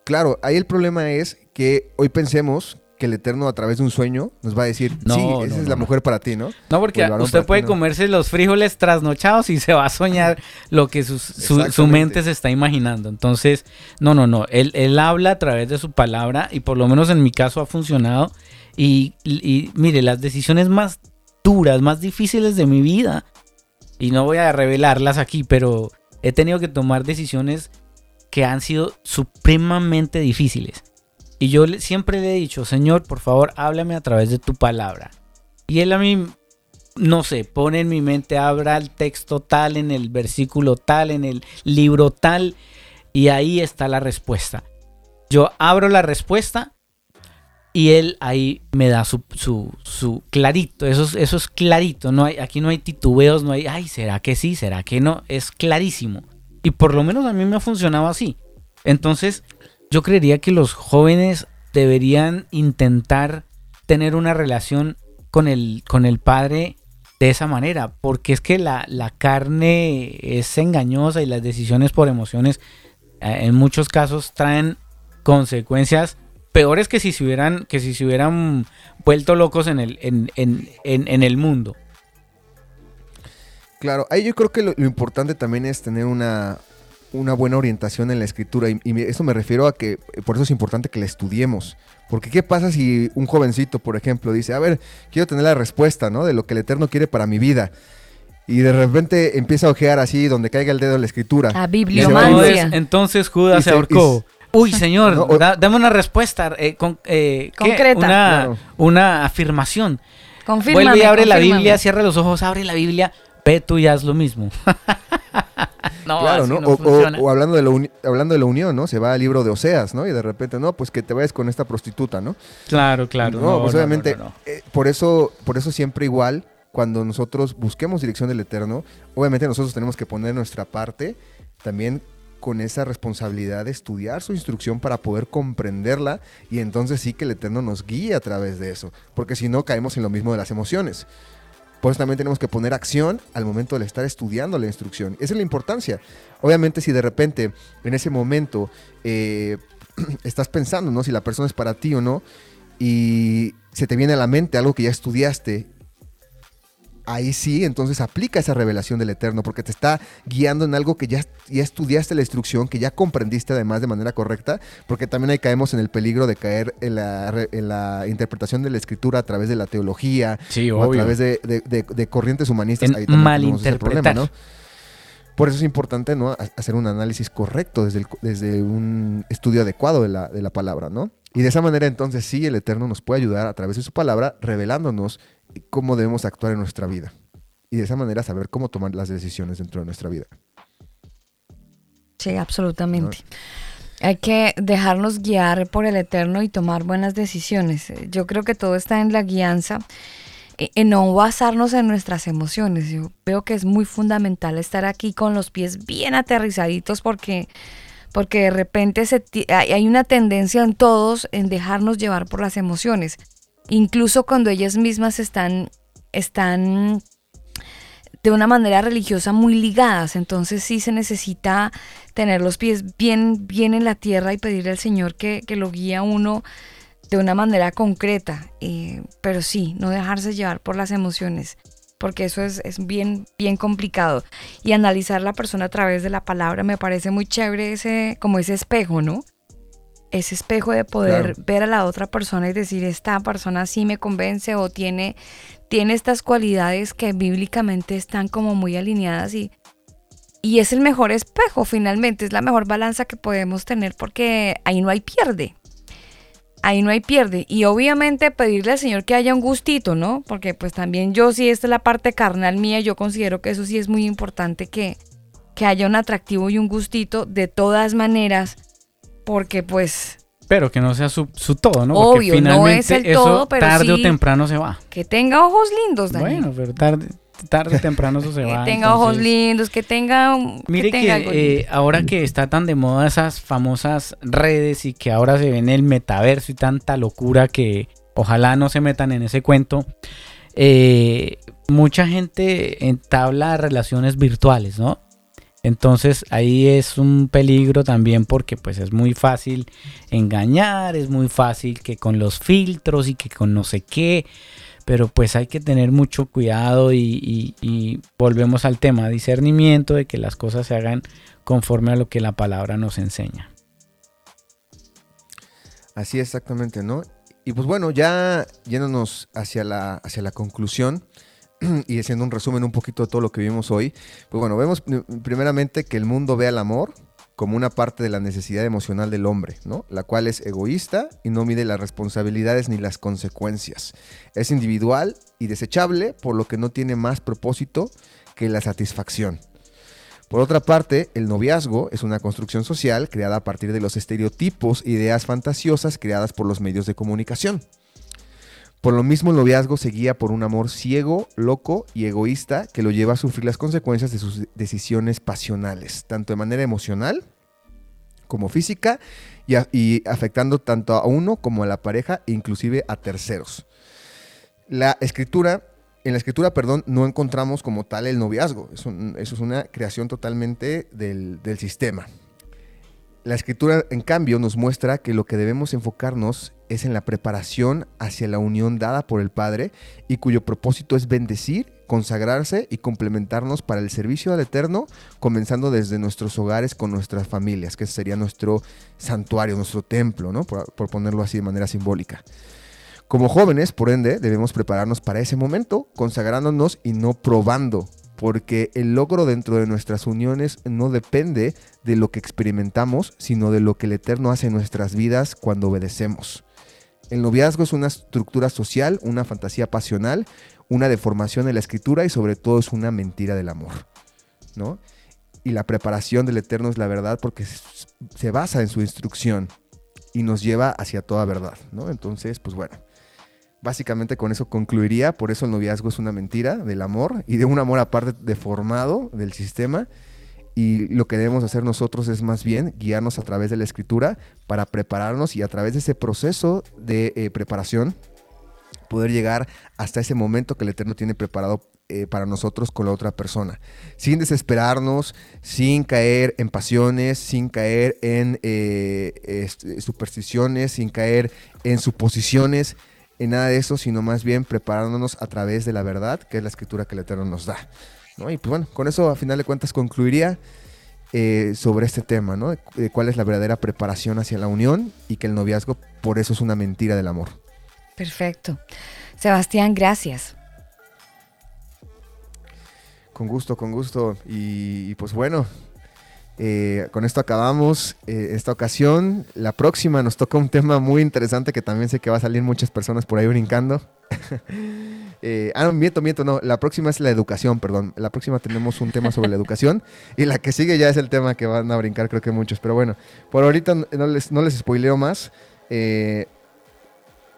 Claro, ahí el problema es que hoy pensemos que el Eterno a través de un sueño nos va a decir, sí, esa es la mujer para ti, ¿no? No, porque usted puede comerse los frijoles trasnochados y se va a soñar lo que su, mente se está imaginando. Entonces, no, no, no. Él, él habla a través de su palabra y por lo menos en mi caso ha funcionado. Y, y mire, las decisiones más duras, más difíciles de mi vida, y no voy a revelarlas aquí, pero he tenido que tomar decisiones que han sido supremamente difíciles y yo siempre le he dicho, Señor, por favor, háblame a través de tu palabra. Y él a mí, no sé, pone en mi mente, abra el texto tal, en el versículo tal, en el libro tal, y ahí está la respuesta. Yo abro la respuesta y él ahí me da su, su, clarito, eso es, eso es clarito, no hay, aquí no hay titubeos, no hay, ay, ¿será que sí? ¿Será que no? Es clarísimo. Y por lo menos a mí me ha funcionado así. Entonces, yo creería que los jóvenes deberían intentar tener una relación con el, con el padre de esa manera, porque es que la, carne es engañosa y las decisiones por emociones eh, en muchos casos traen consecuencias peores que si se hubieran, que si se hubieran vuelto locos en el, en, en, el mundo. Claro, ahí yo creo que lo, importante también es tener una, una buena orientación en la escritura. Y, eso me refiero a que eh, por eso es importante que la estudiemos. Porque ¿qué pasa si un jovencito, por ejemplo, dice, a ver, quiero tener la respuesta, ¿no? De lo que el Eterno quiere para mi vida. Y de repente empieza a ojear así, donde caiga el dedo en la escritura. A bibliomancia. Entonces, Judas se, ahorcó. Uy, señor, dame una respuesta eh, con, eh, concreta. Una, afirmación. Confírmame, Vuelve y abre la Biblia, cierra los ojos, abre la Biblia, ve tú y haz lo mismo. claro, ¿no? o, hablando, de la hablando de la unión, ¿no? Se va al libro de Oseas, ¿no? Y de repente, no, pues que te vayas con esta prostituta, ¿no? Claro, claro. No, pues obviamente, eh, por, eso, por eso siempre igual, cuando nosotros busquemos dirección del Eterno, obviamente nosotros tenemos que poner nuestra parte también con esa responsabilidad de estudiar su instrucción para poder comprenderla y entonces sí que el Eterno nos guíe a través de eso, porque si no caemos en lo mismo de las emociones. Por eso también tenemos que poner acción al momento de estar estudiando la instrucción. Esa es la importancia. Obviamente si de repente en ese momento eh, estás pensando, ¿no? Si la persona es para ti o no, y se te viene a la mente algo que ya estudiaste ahí sí, entonces aplica esa revelación del Eterno, porque te está guiando en algo que ya, ya estudiaste la instrucción, que ya comprendiste además de manera correcta, porque también ahí caemos en el peligro de caer en la, interpretación de la escritura a través de la teología, o a través de, corrientes humanistas. ahí malinterpretar. ¿no? Por eso es importante ¿no? hacer un análisis correcto desde, desde un estudio adecuado de la, de la palabra, ¿no? Y de esa manera entonces sí, el Eterno nos puede ayudar a través de su palabra, revelándonos cómo debemos actuar en nuestra vida. Y de esa manera saber cómo tomar las decisiones dentro de nuestra vida. Sí, absolutamente. Hay que dejarnos guiar por el Eterno y tomar buenas decisiones. Yo creo que todo está en la guianza, en eh, no basarnos en nuestras emociones. Yo veo que es muy fundamental estar aquí con los pies bien aterrizaditos porque, porque de repente hay una tendencia en todos en dejarnos llevar por las emociones incluso cuando ellas mismas están, están de una manera religiosa muy ligadas, entonces sí se necesita tener los pies bien, bien en la tierra y pedirle al Señor que, lo guíe a uno de una manera concreta, eh, pero sí, no dejarse llevar por las emociones, porque eso es, es, bien, bien complicado. Y analizar la persona a través de la palabra me parece muy chévere ese, como ese espejo, ¿no? Ese espejo de poder ver a la otra persona y decir, esta persona sí me convence o tiene, tiene estas cualidades que bíblicamente están como muy alineadas y, y es el mejor espejo finalmente, es la mejor balanza que podemos tener porque ahí no hay pierde. Ahí no hay pierde. Y obviamente pedirle al Señor que haya un gustito, ¿no? Porque pues también yo, si esta es la parte carnal mía, yo considero que eso sí es muy importante que, que haya un atractivo y un gustito. De todas maneras, porque pues... Pero que no sea su, todo, ¿no? Obvio, no es el todo, pero tarde o temprano se va. Que tenga ojos lindos, Daniel. Bueno, pero tarde, tarde o temprano eso se va. Que tenga ojos lindos, que tenga. Mire que, eh, ahora que está tan de moda esas famosas redes y que ahora se ve en el metaverso y tanta locura que ojalá no se metan en ese cuento. Eh, mucha gente entabla relaciones virtuales, ¿no? Entonces ahí es un peligro también porque pues es muy fácil engañar, es muy fácil que con los filtros y que con no sé qué, pero pues hay que tener mucho cuidado y, volvemos al tema, discernimiento de que las cosas se hagan conforme a lo que la palabra nos enseña. Así exactamente, ¿no? Y pues bueno, ya yéndonos hacia la, hacia la conclusión y haciendo un resumen un poquito de todo lo que vimos hoy, pues bueno, vemos primeramente que el mundo ve al amor como una parte de la necesidad emocional del hombre, ¿no? La cual es egoísta y no mide las responsabilidades ni las consecuencias. Es individual y desechable, por lo que no tiene más propósito que la satisfacción. Por otra parte, el noviazgo es una construcción social creada a partir de los estereotipos ideas fantasiosas creadas por los medios de comunicación. Por lo mismo, el noviazgo se guía por un amor ciego, loco y egoísta que lo lleva a sufrir las consecuencias de sus decisiones pasionales, tanto de manera emocional como física y, afectando tanto a uno como a la pareja e inclusive a terceros. La escritura en la escritura, perdón, no encontramos como tal el noviazgo. Eso, es una creación totalmente del, sistema. La escritura, en cambio, nos muestra que lo que debemos enfocarnos es en la preparación hacia la unión dada por el Padre y cuyo propósito es bendecir, consagrarse y complementarnos para el servicio al Eterno, comenzando desde nuestros hogares con nuestras familias, que sería nuestro santuario, nuestro templo, ¿no? por ponerlo así de manera simbólica. Como jóvenes, por ende, debemos prepararnos para ese momento, consagrándonos y no probando, porque el logro dentro de nuestras uniones no depende de lo que experimentamos, sino de lo que el Eterno hace en nuestras vidas cuando obedecemos. El noviazgo es una estructura social, una fantasía pasional, una deformación de la escritura y sobre todo es una mentira del amor, ¿no? Y la preparación del Eterno es la verdad porque se basa en su instrucción y nos lleva hacia toda verdad, ¿no? Entonces, pues bueno, Básicamente con eso concluiría, por eso el noviazgo es una mentira del amor y de un amor aparte deformado del sistema. Y lo que debemos hacer nosotros es más bien guiarnos a través de la escritura para prepararnos y a través de ese proceso de eh, preparación poder llegar hasta ese momento que el Eterno tiene preparado eh, para nosotros con la otra persona, sin desesperarnos, sin caer en pasiones, sin caer en eh, supersticiones, sin caer en suposiciones, en nada de eso, sino más bien preparándonos a través de la verdad, que es la escritura que el Eterno nos da. ¿No? Y pues bueno, con eso a final de cuentas concluiría eh, sobre este tema, ¿no? De cuál es la verdadera preparación hacia la unión y que el noviazgo por eso es una mentira del amor. Perfecto. Sebastián, gracias. Con gusto, con gusto. y pues bueno, eh, con esto acabamos eh, esta ocasión. La próxima nos toca un tema muy interesante que también sé que va a salir muchas personas por ahí brincando. eh, ah, no, miento, miento, no. La próxima es la educación, perdón. La próxima tenemos un tema sobre la educación y la que sigue ya es el tema que van a brincar creo que muchos. Pero bueno, por ahorita no les, no les spoileo más. Eh,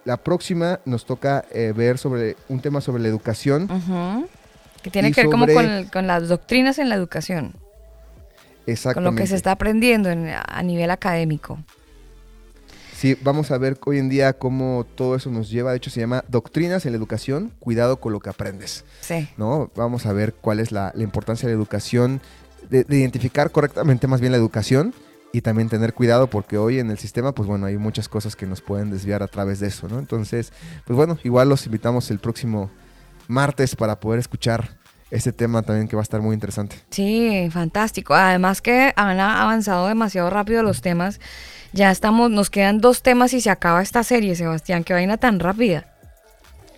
la próxima nos toca ver sobre un tema sobre la educación. Que tiene que ver como con, con las doctrinas en la educación con lo que se está aprendiendo a nivel académico. Sí, vamos a ver hoy en día cómo todo eso nos lleva. De hecho, se llama Doctrinas en la Educación, cuidado con lo que aprendes. Sí. ¿no? Vamos a ver cuál es la, importancia de la educación, de, identificar correctamente más bien la educación y también tener cuidado porque hoy en el sistema, pues bueno, hay muchas cosas que nos pueden desviar a través de eso, ¿no? Entonces, pues bueno, igual los invitamos el próximo martes para poder escuchar este tema también que va a estar muy interesante. Sí, fantástico. Además que han avanzado demasiado rápido los temas. Ya estamos, nos quedan dos temas y se acaba esta serie, Sebastián. Qué vaina tan rápida.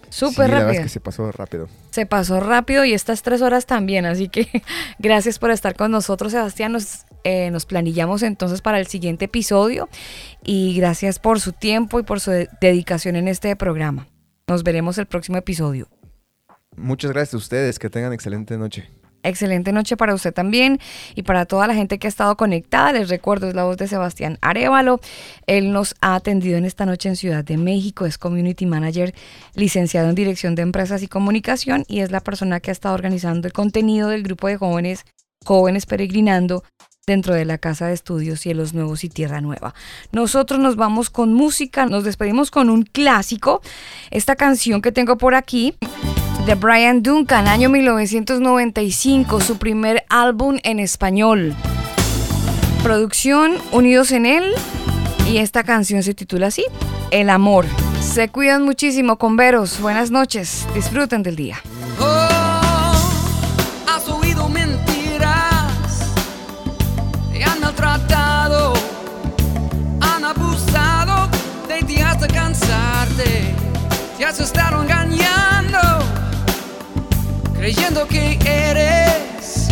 Súper rápida. La que se pasó rápido. Se pasó rápido y estas tres horas también. Así que gracias por estar con nosotros, Sebastián. Nos, eh, nos planillamos entonces para el siguiente episodio. Y gracias por su tiempo y por su dedicación en este programa. Nos veremos el próximo episodio. Muchas gracias a ustedes, que tengan excelente noche. Excelente noche para usted también y para toda la gente que ha estado conectada. Les recuerdo, es la voz de Sebastián Arevalo. Él nos ha atendido en esta noche en Ciudad de México, es Community Manager, licenciado en Dirección de Empresas y Comunicación y es la persona que ha estado organizando el contenido del grupo de jóvenes, jóvenes peregrinando dentro de la Casa de Estudios Cielos Nuevos y Tierra Nueva. Nosotros nos vamos con música, nos despedimos con un clásico, esta canción que tengo por aquí de Brian Duncan, año 1995, su primer álbum en español. Producción Unidos en él y esta canción se titula así, El amor. Se cuidan muchísimo con veros. Buenas noches. Disfruten del día. Oh, creyendo que eres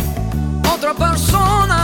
otra persona,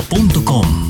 elcombo.com